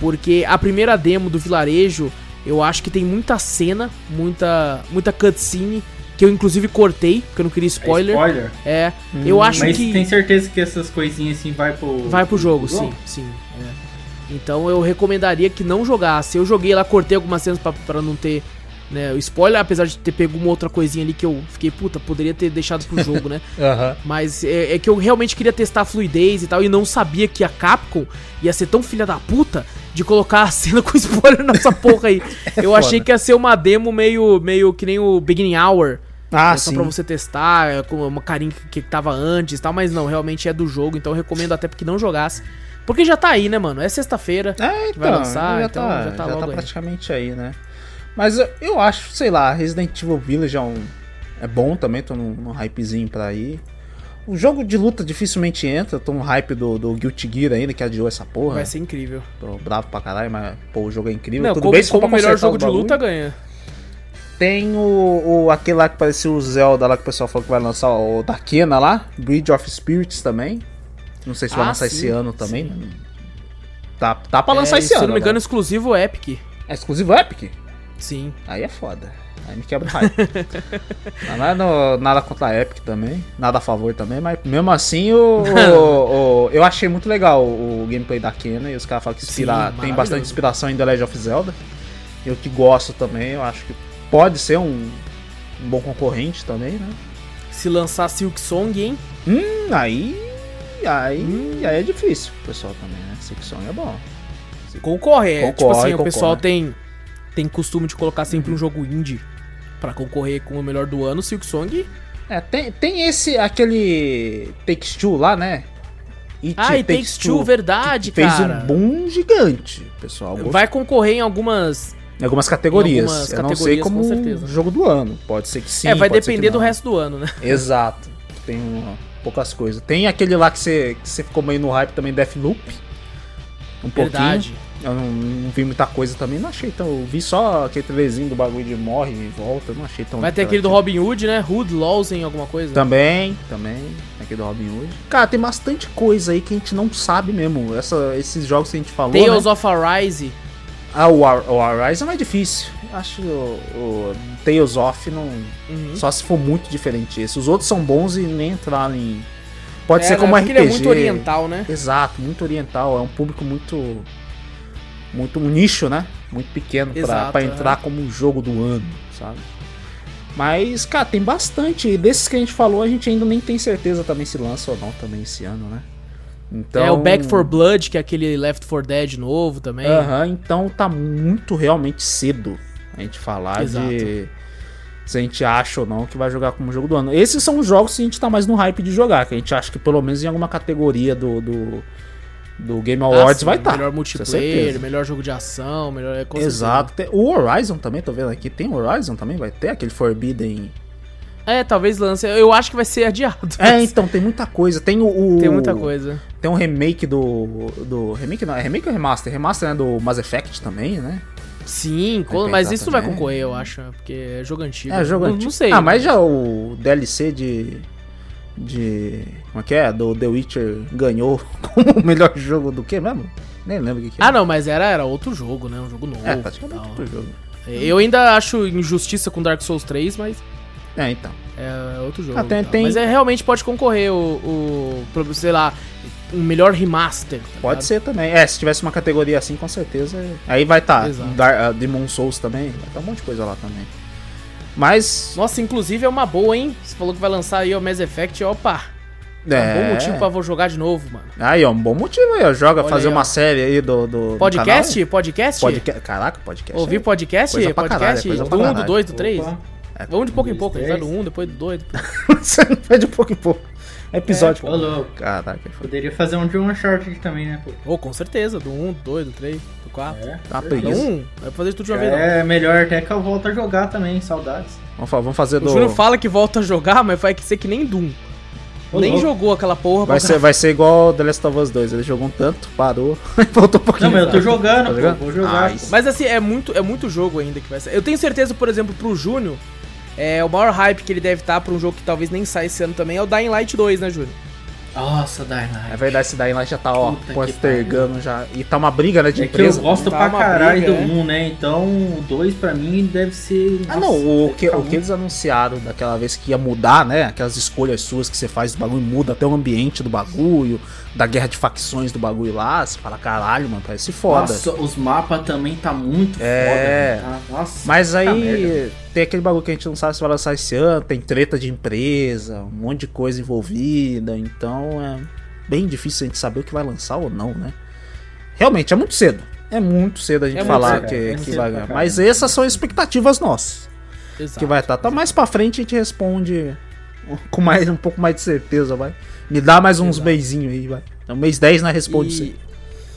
Porque a primeira demo do vilarejo, eu acho que tem muita cena, muita, muita cutscene, que eu inclusive cortei, porque eu não queria É spoiler. spoiler? É, eu acho Mas que. tem certeza que essas coisinhas assim vai pro. Vai pro jogo, sim, sim. é. Então eu recomendaria que não jogasse. Eu joguei lá, cortei algumas cenas pra não ter né, o spoiler, apesar de ter pego uma outra coisinha ali que eu fiquei, puta, poderia ter deixado pro jogo, né? Aham. Mas é, é que eu realmente queria testar a fluidez e tal, e não sabia que a Capcom ia ser tão filha da puta de colocar a cena com spoiler nessa porra aí. eu foda. achei que ia ser uma demo meio, meio que nem o Beginning Hour. Ah, é só sim. pra você testar, é, com uma carinha que, tava antes e tal, mas não, realmente é do jogo, então eu recomendo até porque não jogasse. Porque já tá aí, né, mano? É sexta-feira. É, que vai lançar, já então tá, já tá logo aí. praticamente aí, né? Mas eu, eu acho, sei lá, Resident Evil Village é, um, é bom também, tô num, num hypezinho pra ir. O jogo de luta dificilmente entra, tô no hype do, do Guilty Gear ainda, que adiou essa porra. Vai ser incrível. Tô bravo pra caralho, mas pô, o jogo é incrível. Não, Tudo como, bem, como pra melhor jogo de luta ganha. Tem o, o aquele lá que parecia o Zelda lá que o pessoal falou que vai lançar, o da Kena lá, Bridge of Spirits também. Não sei se vai Ah, lançar sim, esse ano também. sim. Tá, tá pra lançar É, esse se ano. eu não me engano, né? exclusivo Epic. É exclusivo Epic? Sim. Aí é foda. Aí me quebra o hype. não é no- nada contra a Epic também, nada a favor também, mas mesmo assim o, o- o- eu achei muito legal o gameplay da Kena e os caras falam que inspira, Sim, tem bastante inspiração em The Legend of Zelda. Eu que gosto também, eu acho que pode ser um, um bom concorrente também, né? Se lançar Silk Song, hein? Hum, aí. Aí, Hum. aí é difícil pessoal também, né? Silk Song é bom. Concorre. é, tipo Concorre, assim, o concorre. pessoal tem, tem costume de colocar sempre um jogo indie pra concorrer com o melhor do ano. Silk Song. É, tem, tem esse, aquele Takes Two lá, né? It Ah, e Takes Two, verdade, que fez cara. um boom gigante, pessoal. Vai concorrer em algumas. Em algumas categorias. Em algumas Eu não sei categorias, como com certeza. jogo do ano. Pode ser que sim. é, vai que depender do resto do ano, né? Exato. Tem uma- poucas coisas. Tem aquele lá que você, que você ficou meio no hype também, Deathloop. Um Verdade. pouquinho. Eu não, não vi muita coisa também, não achei tão. Eu vi só aquele trailerzinho do bagulho de morre e volta, não achei tão. Vai ter aquele do Robin Hood, né? Hood, Lawson, alguma coisa. Também, também. Aquele do Robin Hood. Cara, tem bastante coisa aí que a gente não sabe mesmo. Essa, esses jogos que a gente falou. Tales né? of Arise. Ah, o, Ar- o Arise é mais difícil. Acho o, o Tales of não. Uhum. Só se for muito diferente esse. Os outros são bons e nem entraram em. Pode É, ser né? como Porque RPG. ele é muito oriental, né? Exato, muito oriental. É um público muito. Muito um nicho, né? Muito pequeno pra é. entrar como um jogo do ano, sabe? Mas, cara, tem bastante. E desses que a gente falou, a gente ainda nem tem certeza também se lança ou não também esse ano, né? Então, É o Back for Blood, que é aquele Left 4 Dead novo também. Aham, então tá muito realmente cedo a gente falar Exato. de se a gente acha ou não que vai jogar como jogo do ano. Esses são os jogos que a gente tá mais no hype de jogar, que a gente acha que pelo menos em alguma categoria do, do, do Game Ah, Awards sim, vai estar. Melhor com multiplayer, melhor jogo de ação, melhor. é, certeza. Exato. O Horizon também, tô vendo aqui. Tem Horizon também? Vai ter aquele Forbidden. É, talvez lance. Eu acho que vai ser adiado. É, então, tem muita coisa. Tem o. o- Tem muita coisa. Tem um remake do. do remake não, é remake ou remaster? Remaster, né? Do Mass Effect também, né? Sim, mas isso não vai também. concorrer, eu acho. Porque é jogo antigo. É, jogo não, antigo. Não sei. Ah, mas já o DLC de. De. Como é que é? Do The Witcher ganhou como o melhor jogo do que mesmo? Nem lembro o que, que Ah, não, mas era, era outro jogo, né? Um jogo novo. É, praticamente outro jogo. Eu ainda acho injustiça com Dark Souls 3, mas É, então. é outro jogo. Ah, tem- tem- Mas é, realmente pode concorrer o, o. Sei lá, um melhor remaster. tá Pode ser também. É, se tivesse uma categoria assim, com certeza. Aí vai estar. Tá, Demon Souls também. Vai estar um monte de coisa lá também. Mas. Nossa, inclusive é uma boa, hein? Você falou que vai lançar aí o Mass Effect, opa. É um bom motivo pra vou jogar de novo, mano. Aí, ó, um bom motivo aí, ó. Joga, Olha fazer aí, uma ó. série aí do. do do Podcast? canal. Podcast? Podcast. Caraca, podcast. Ouvir é- podcast? Coisa pra caralho, podcast? coisa do pra 1, do caralho. 2, do 3? Opa. É, Vamos de pouco em dois, pouco, a gente vai do três. 1, depois do 2. Você não vai de pouco em pouco. Episódio. Ô, louco. Caraca, foi Poderia fazer um de Uncharted também, né, pô? Oh, com certeza, do 1, do 2, do 3, do 4. É. Do preguiça. 1, vai fazer tudo de uma vez, é melhor até que eu volto a jogar também, saudades. Vamos, fa- vamos fazer O do. Júnior fala que volta a jogar, mas vai ser que nem Doom. Ô, nem louco. jogou aquela porra Vai pra ser, vai ser igual The Last of Us 2. Ele jogou um tanto, parou, voltou um pouquinho. Não, mas eu tô jogando, Tá pô. jogando? Vou jogar. Ah, pô. Mas assim, é muito, é muito jogo ainda que vai ser. Eu tenho certeza, por exemplo, pro Júnior, é, o maior hype que ele deve estar pra um jogo que talvez nem saia esse ano também é o Dying Light 2, né, Júnior? Nossa, Dying Light. É verdade, esse daí lá já tá, ó, postergando já. E tá uma briga, né, de É que eu empresa. gosto Tá pra caralho briga, do é. 1, né? Então o 2 pra mim deve ser. Ah, nossa, não, o que, o que eles anunciaram daquela vez que ia mudar, né? Aquelas escolhas suas que você faz do bagulho, muda até o ambiente do bagulho, da guerra de facções do bagulho lá. Você fala, caralho, mano, parece foda. Nossa, os mapas também tá muito É. foda. tá? Nossa. Mas aí merda. Tem aquele bagulho que a gente não sabe se vai lançar esse ano, tem treta de empresa, um monte de coisa envolvida, então é bem difícil a gente saber o que vai lançar ou não, né? Realmente, é muito cedo. É muito cedo a gente É falar cedo, que, é que vai ganhar. Mas essas são expectativas nossas Exato. que vai estar. Tá mais pra frente a gente responde com mais, um pouco mais de certeza, vai. Me dá mais uns Exato. meizinho aí, vai. No mês 10 nós responde isso aí. E...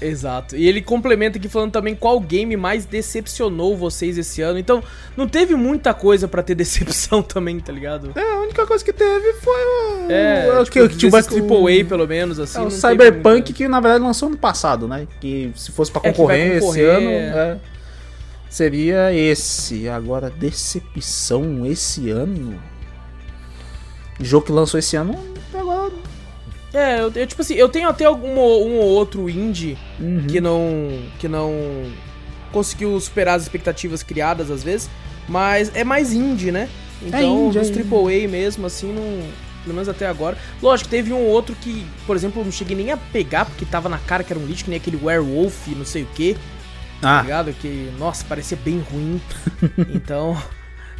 Exato. E ele complementa aqui falando também qual game mais decepcionou vocês esse ano. Então, não teve muita coisa pra ter decepção também, tá ligado? É, a única coisa que teve foi o. É, o tipo, que, que desses o- AAA pelo menos, assim. É, o Cyberpunk que na verdade lançou ano passado, né? Que se fosse pra É, que vai concorrer esse concorrer, ano, é. é, seria esse. Agora, decepção esse ano. Jogo que lançou esse ano, agora. É, eu, eu, tipo assim, eu tenho até algum um ou outro indie Uhum. que não. que não. conseguiu superar as expectativas criadas às vezes, mas é mais indie, né? Então, indie, dos é indie. AAA mesmo, assim, não. Pelo menos até agora. Lógico, teve um ou outro que, por exemplo, eu não cheguei nem a pegar, porque tava na cara que era um lixo, que nem aquele Werewolf, não sei o que, tá Ah, ligado? Que, nossa, parecia bem ruim. então,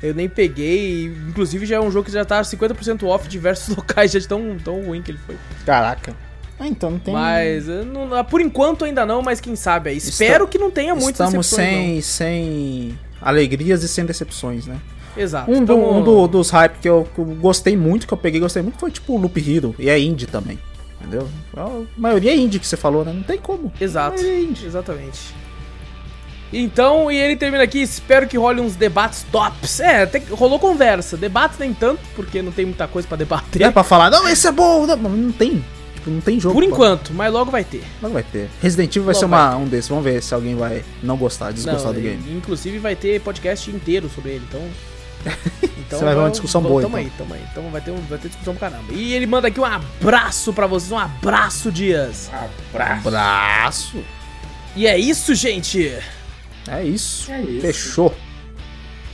eu nem peguei. Inclusive, já é um jogo que já tá 50% off de diversos locais, já de tão, tão ruim que ele foi. caraca. Ah, então não tem. Mas, não- ah, por enquanto ainda não, mas quem sabe aí. Espero que não tenha muitas Estamos sem, sem alegrias e sem decepções, né? não. Exato. Um, do- Tamo- um do- dos hype que eu, que eu gostei muito, que eu peguei e gostei muito, foi tipo o Loop Hero. E é indie também. Entendeu? A maioria é indie que você falou, né? Não tem como. Exato. A maioria é indie. Exatamente. Então, e ele termina aqui, espero que role uns debates tops. É, até que rolou conversa. Debates nem tanto, porque não tem muita coisa pra debater. É pra falar, não, esse é bom. Não, não tem. Tipo, não tem jogo. Por enquanto, mas logo vai ter. Não vai ter. Resident Evil vai Logo ser uma, um desses. Vamos ver se alguém vai não gostar, desgostar Não, do game. Inclusive vai ter podcast inteiro sobre ele, então. Então Você vai ver uma discussão boa, Tamo então. aí, tamo aí. Então vai ter, um- vai ter discussão pra caramba. E ele manda aqui um abraço pra vocês, um abraço, Dias. Abraço. Abraço. E é isso, gente. É isso. É isso. Fechou.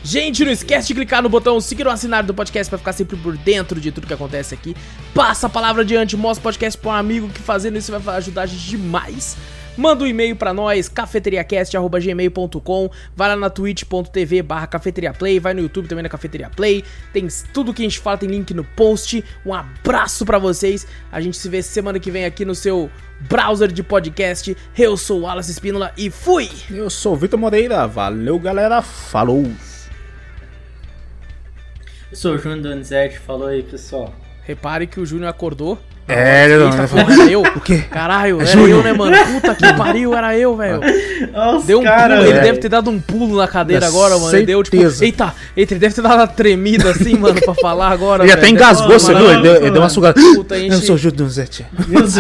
Gente, não esquece de clicar no botão seguir ou assinar do podcast pra ficar sempre por dentro de tudo que acontece aqui. Passa a palavra adiante, mostra o podcast pra um amigo que fazendo isso vai ajudar a gente demais. Manda um e-mail pra nós, cafeteriacast.gmail.com Vai lá na twitch.tv barra cafeteriaplay, vai no YouTube também na Cafeteria Play. Tem tudo que a gente fala, tem link no post. Um abraço pra vocês. A gente se vê semana que vem aqui no seu browser de podcast. Eu sou o Wallace Espínola e fui! Eu sou o Vitor Moreira. Valeu, galera. Falou. Eu sou o Júnior Donizete, falou aí, pessoal. Repare que o Júnior acordou. É, Eita, não, porra, era eu. O quê? Caralho, É era Júnior. eu, né, mano? Puta que pariu, era eu, velho. Nossa, Deu um cara, pulo, ele é. deve ter dado um pulo na cadeira É, agora, mano. Ele deu tipo, certeza. eita, eita, ele deve ter dado uma tremida assim, mano, pra falar agora. Ele velho. até engasgou, você mano, viu? Ele deu, ele deu uma sugada. Puta, a Eu gente- sou o Júlio Donzetti.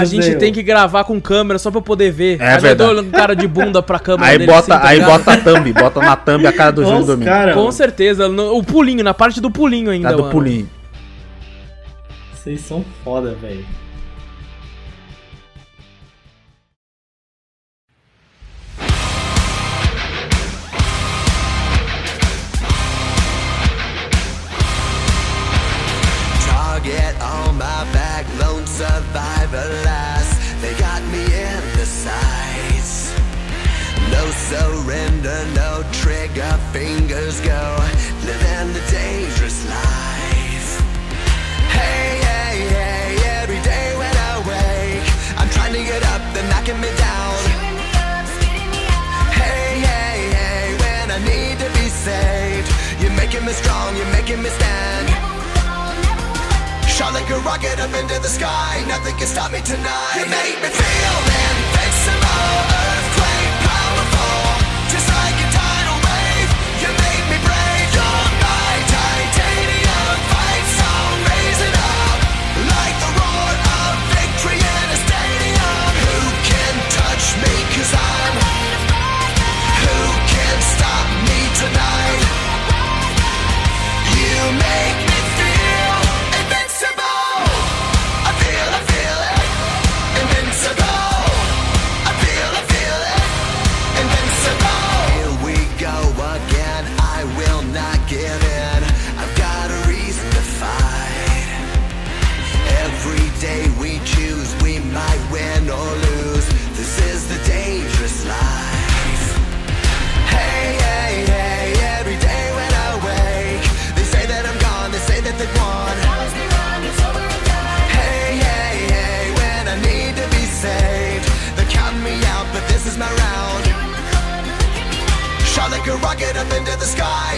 A gente tem que gravar com câmera só pra eu poder ver. É Aí eu com cara de bunda pra câmera Aí dele bota, assim, tá aí bota a thumb, bota na thumb a cara do Júlio cara. Com certeza, o pulinho, na parte do pulinho ainda, Tá do pulinho. Vocês são foda, velho. Target on my back, lone survivor last. They got me in the sights. No surrender, no trigger, fingers go. Living the dangerous making me strong, you're making me stand. Shot like a rocket up into the sky. Nothing can stop me tonight. You make me feel invincible,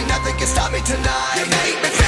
Nothing can stop me tonight. You make me feel.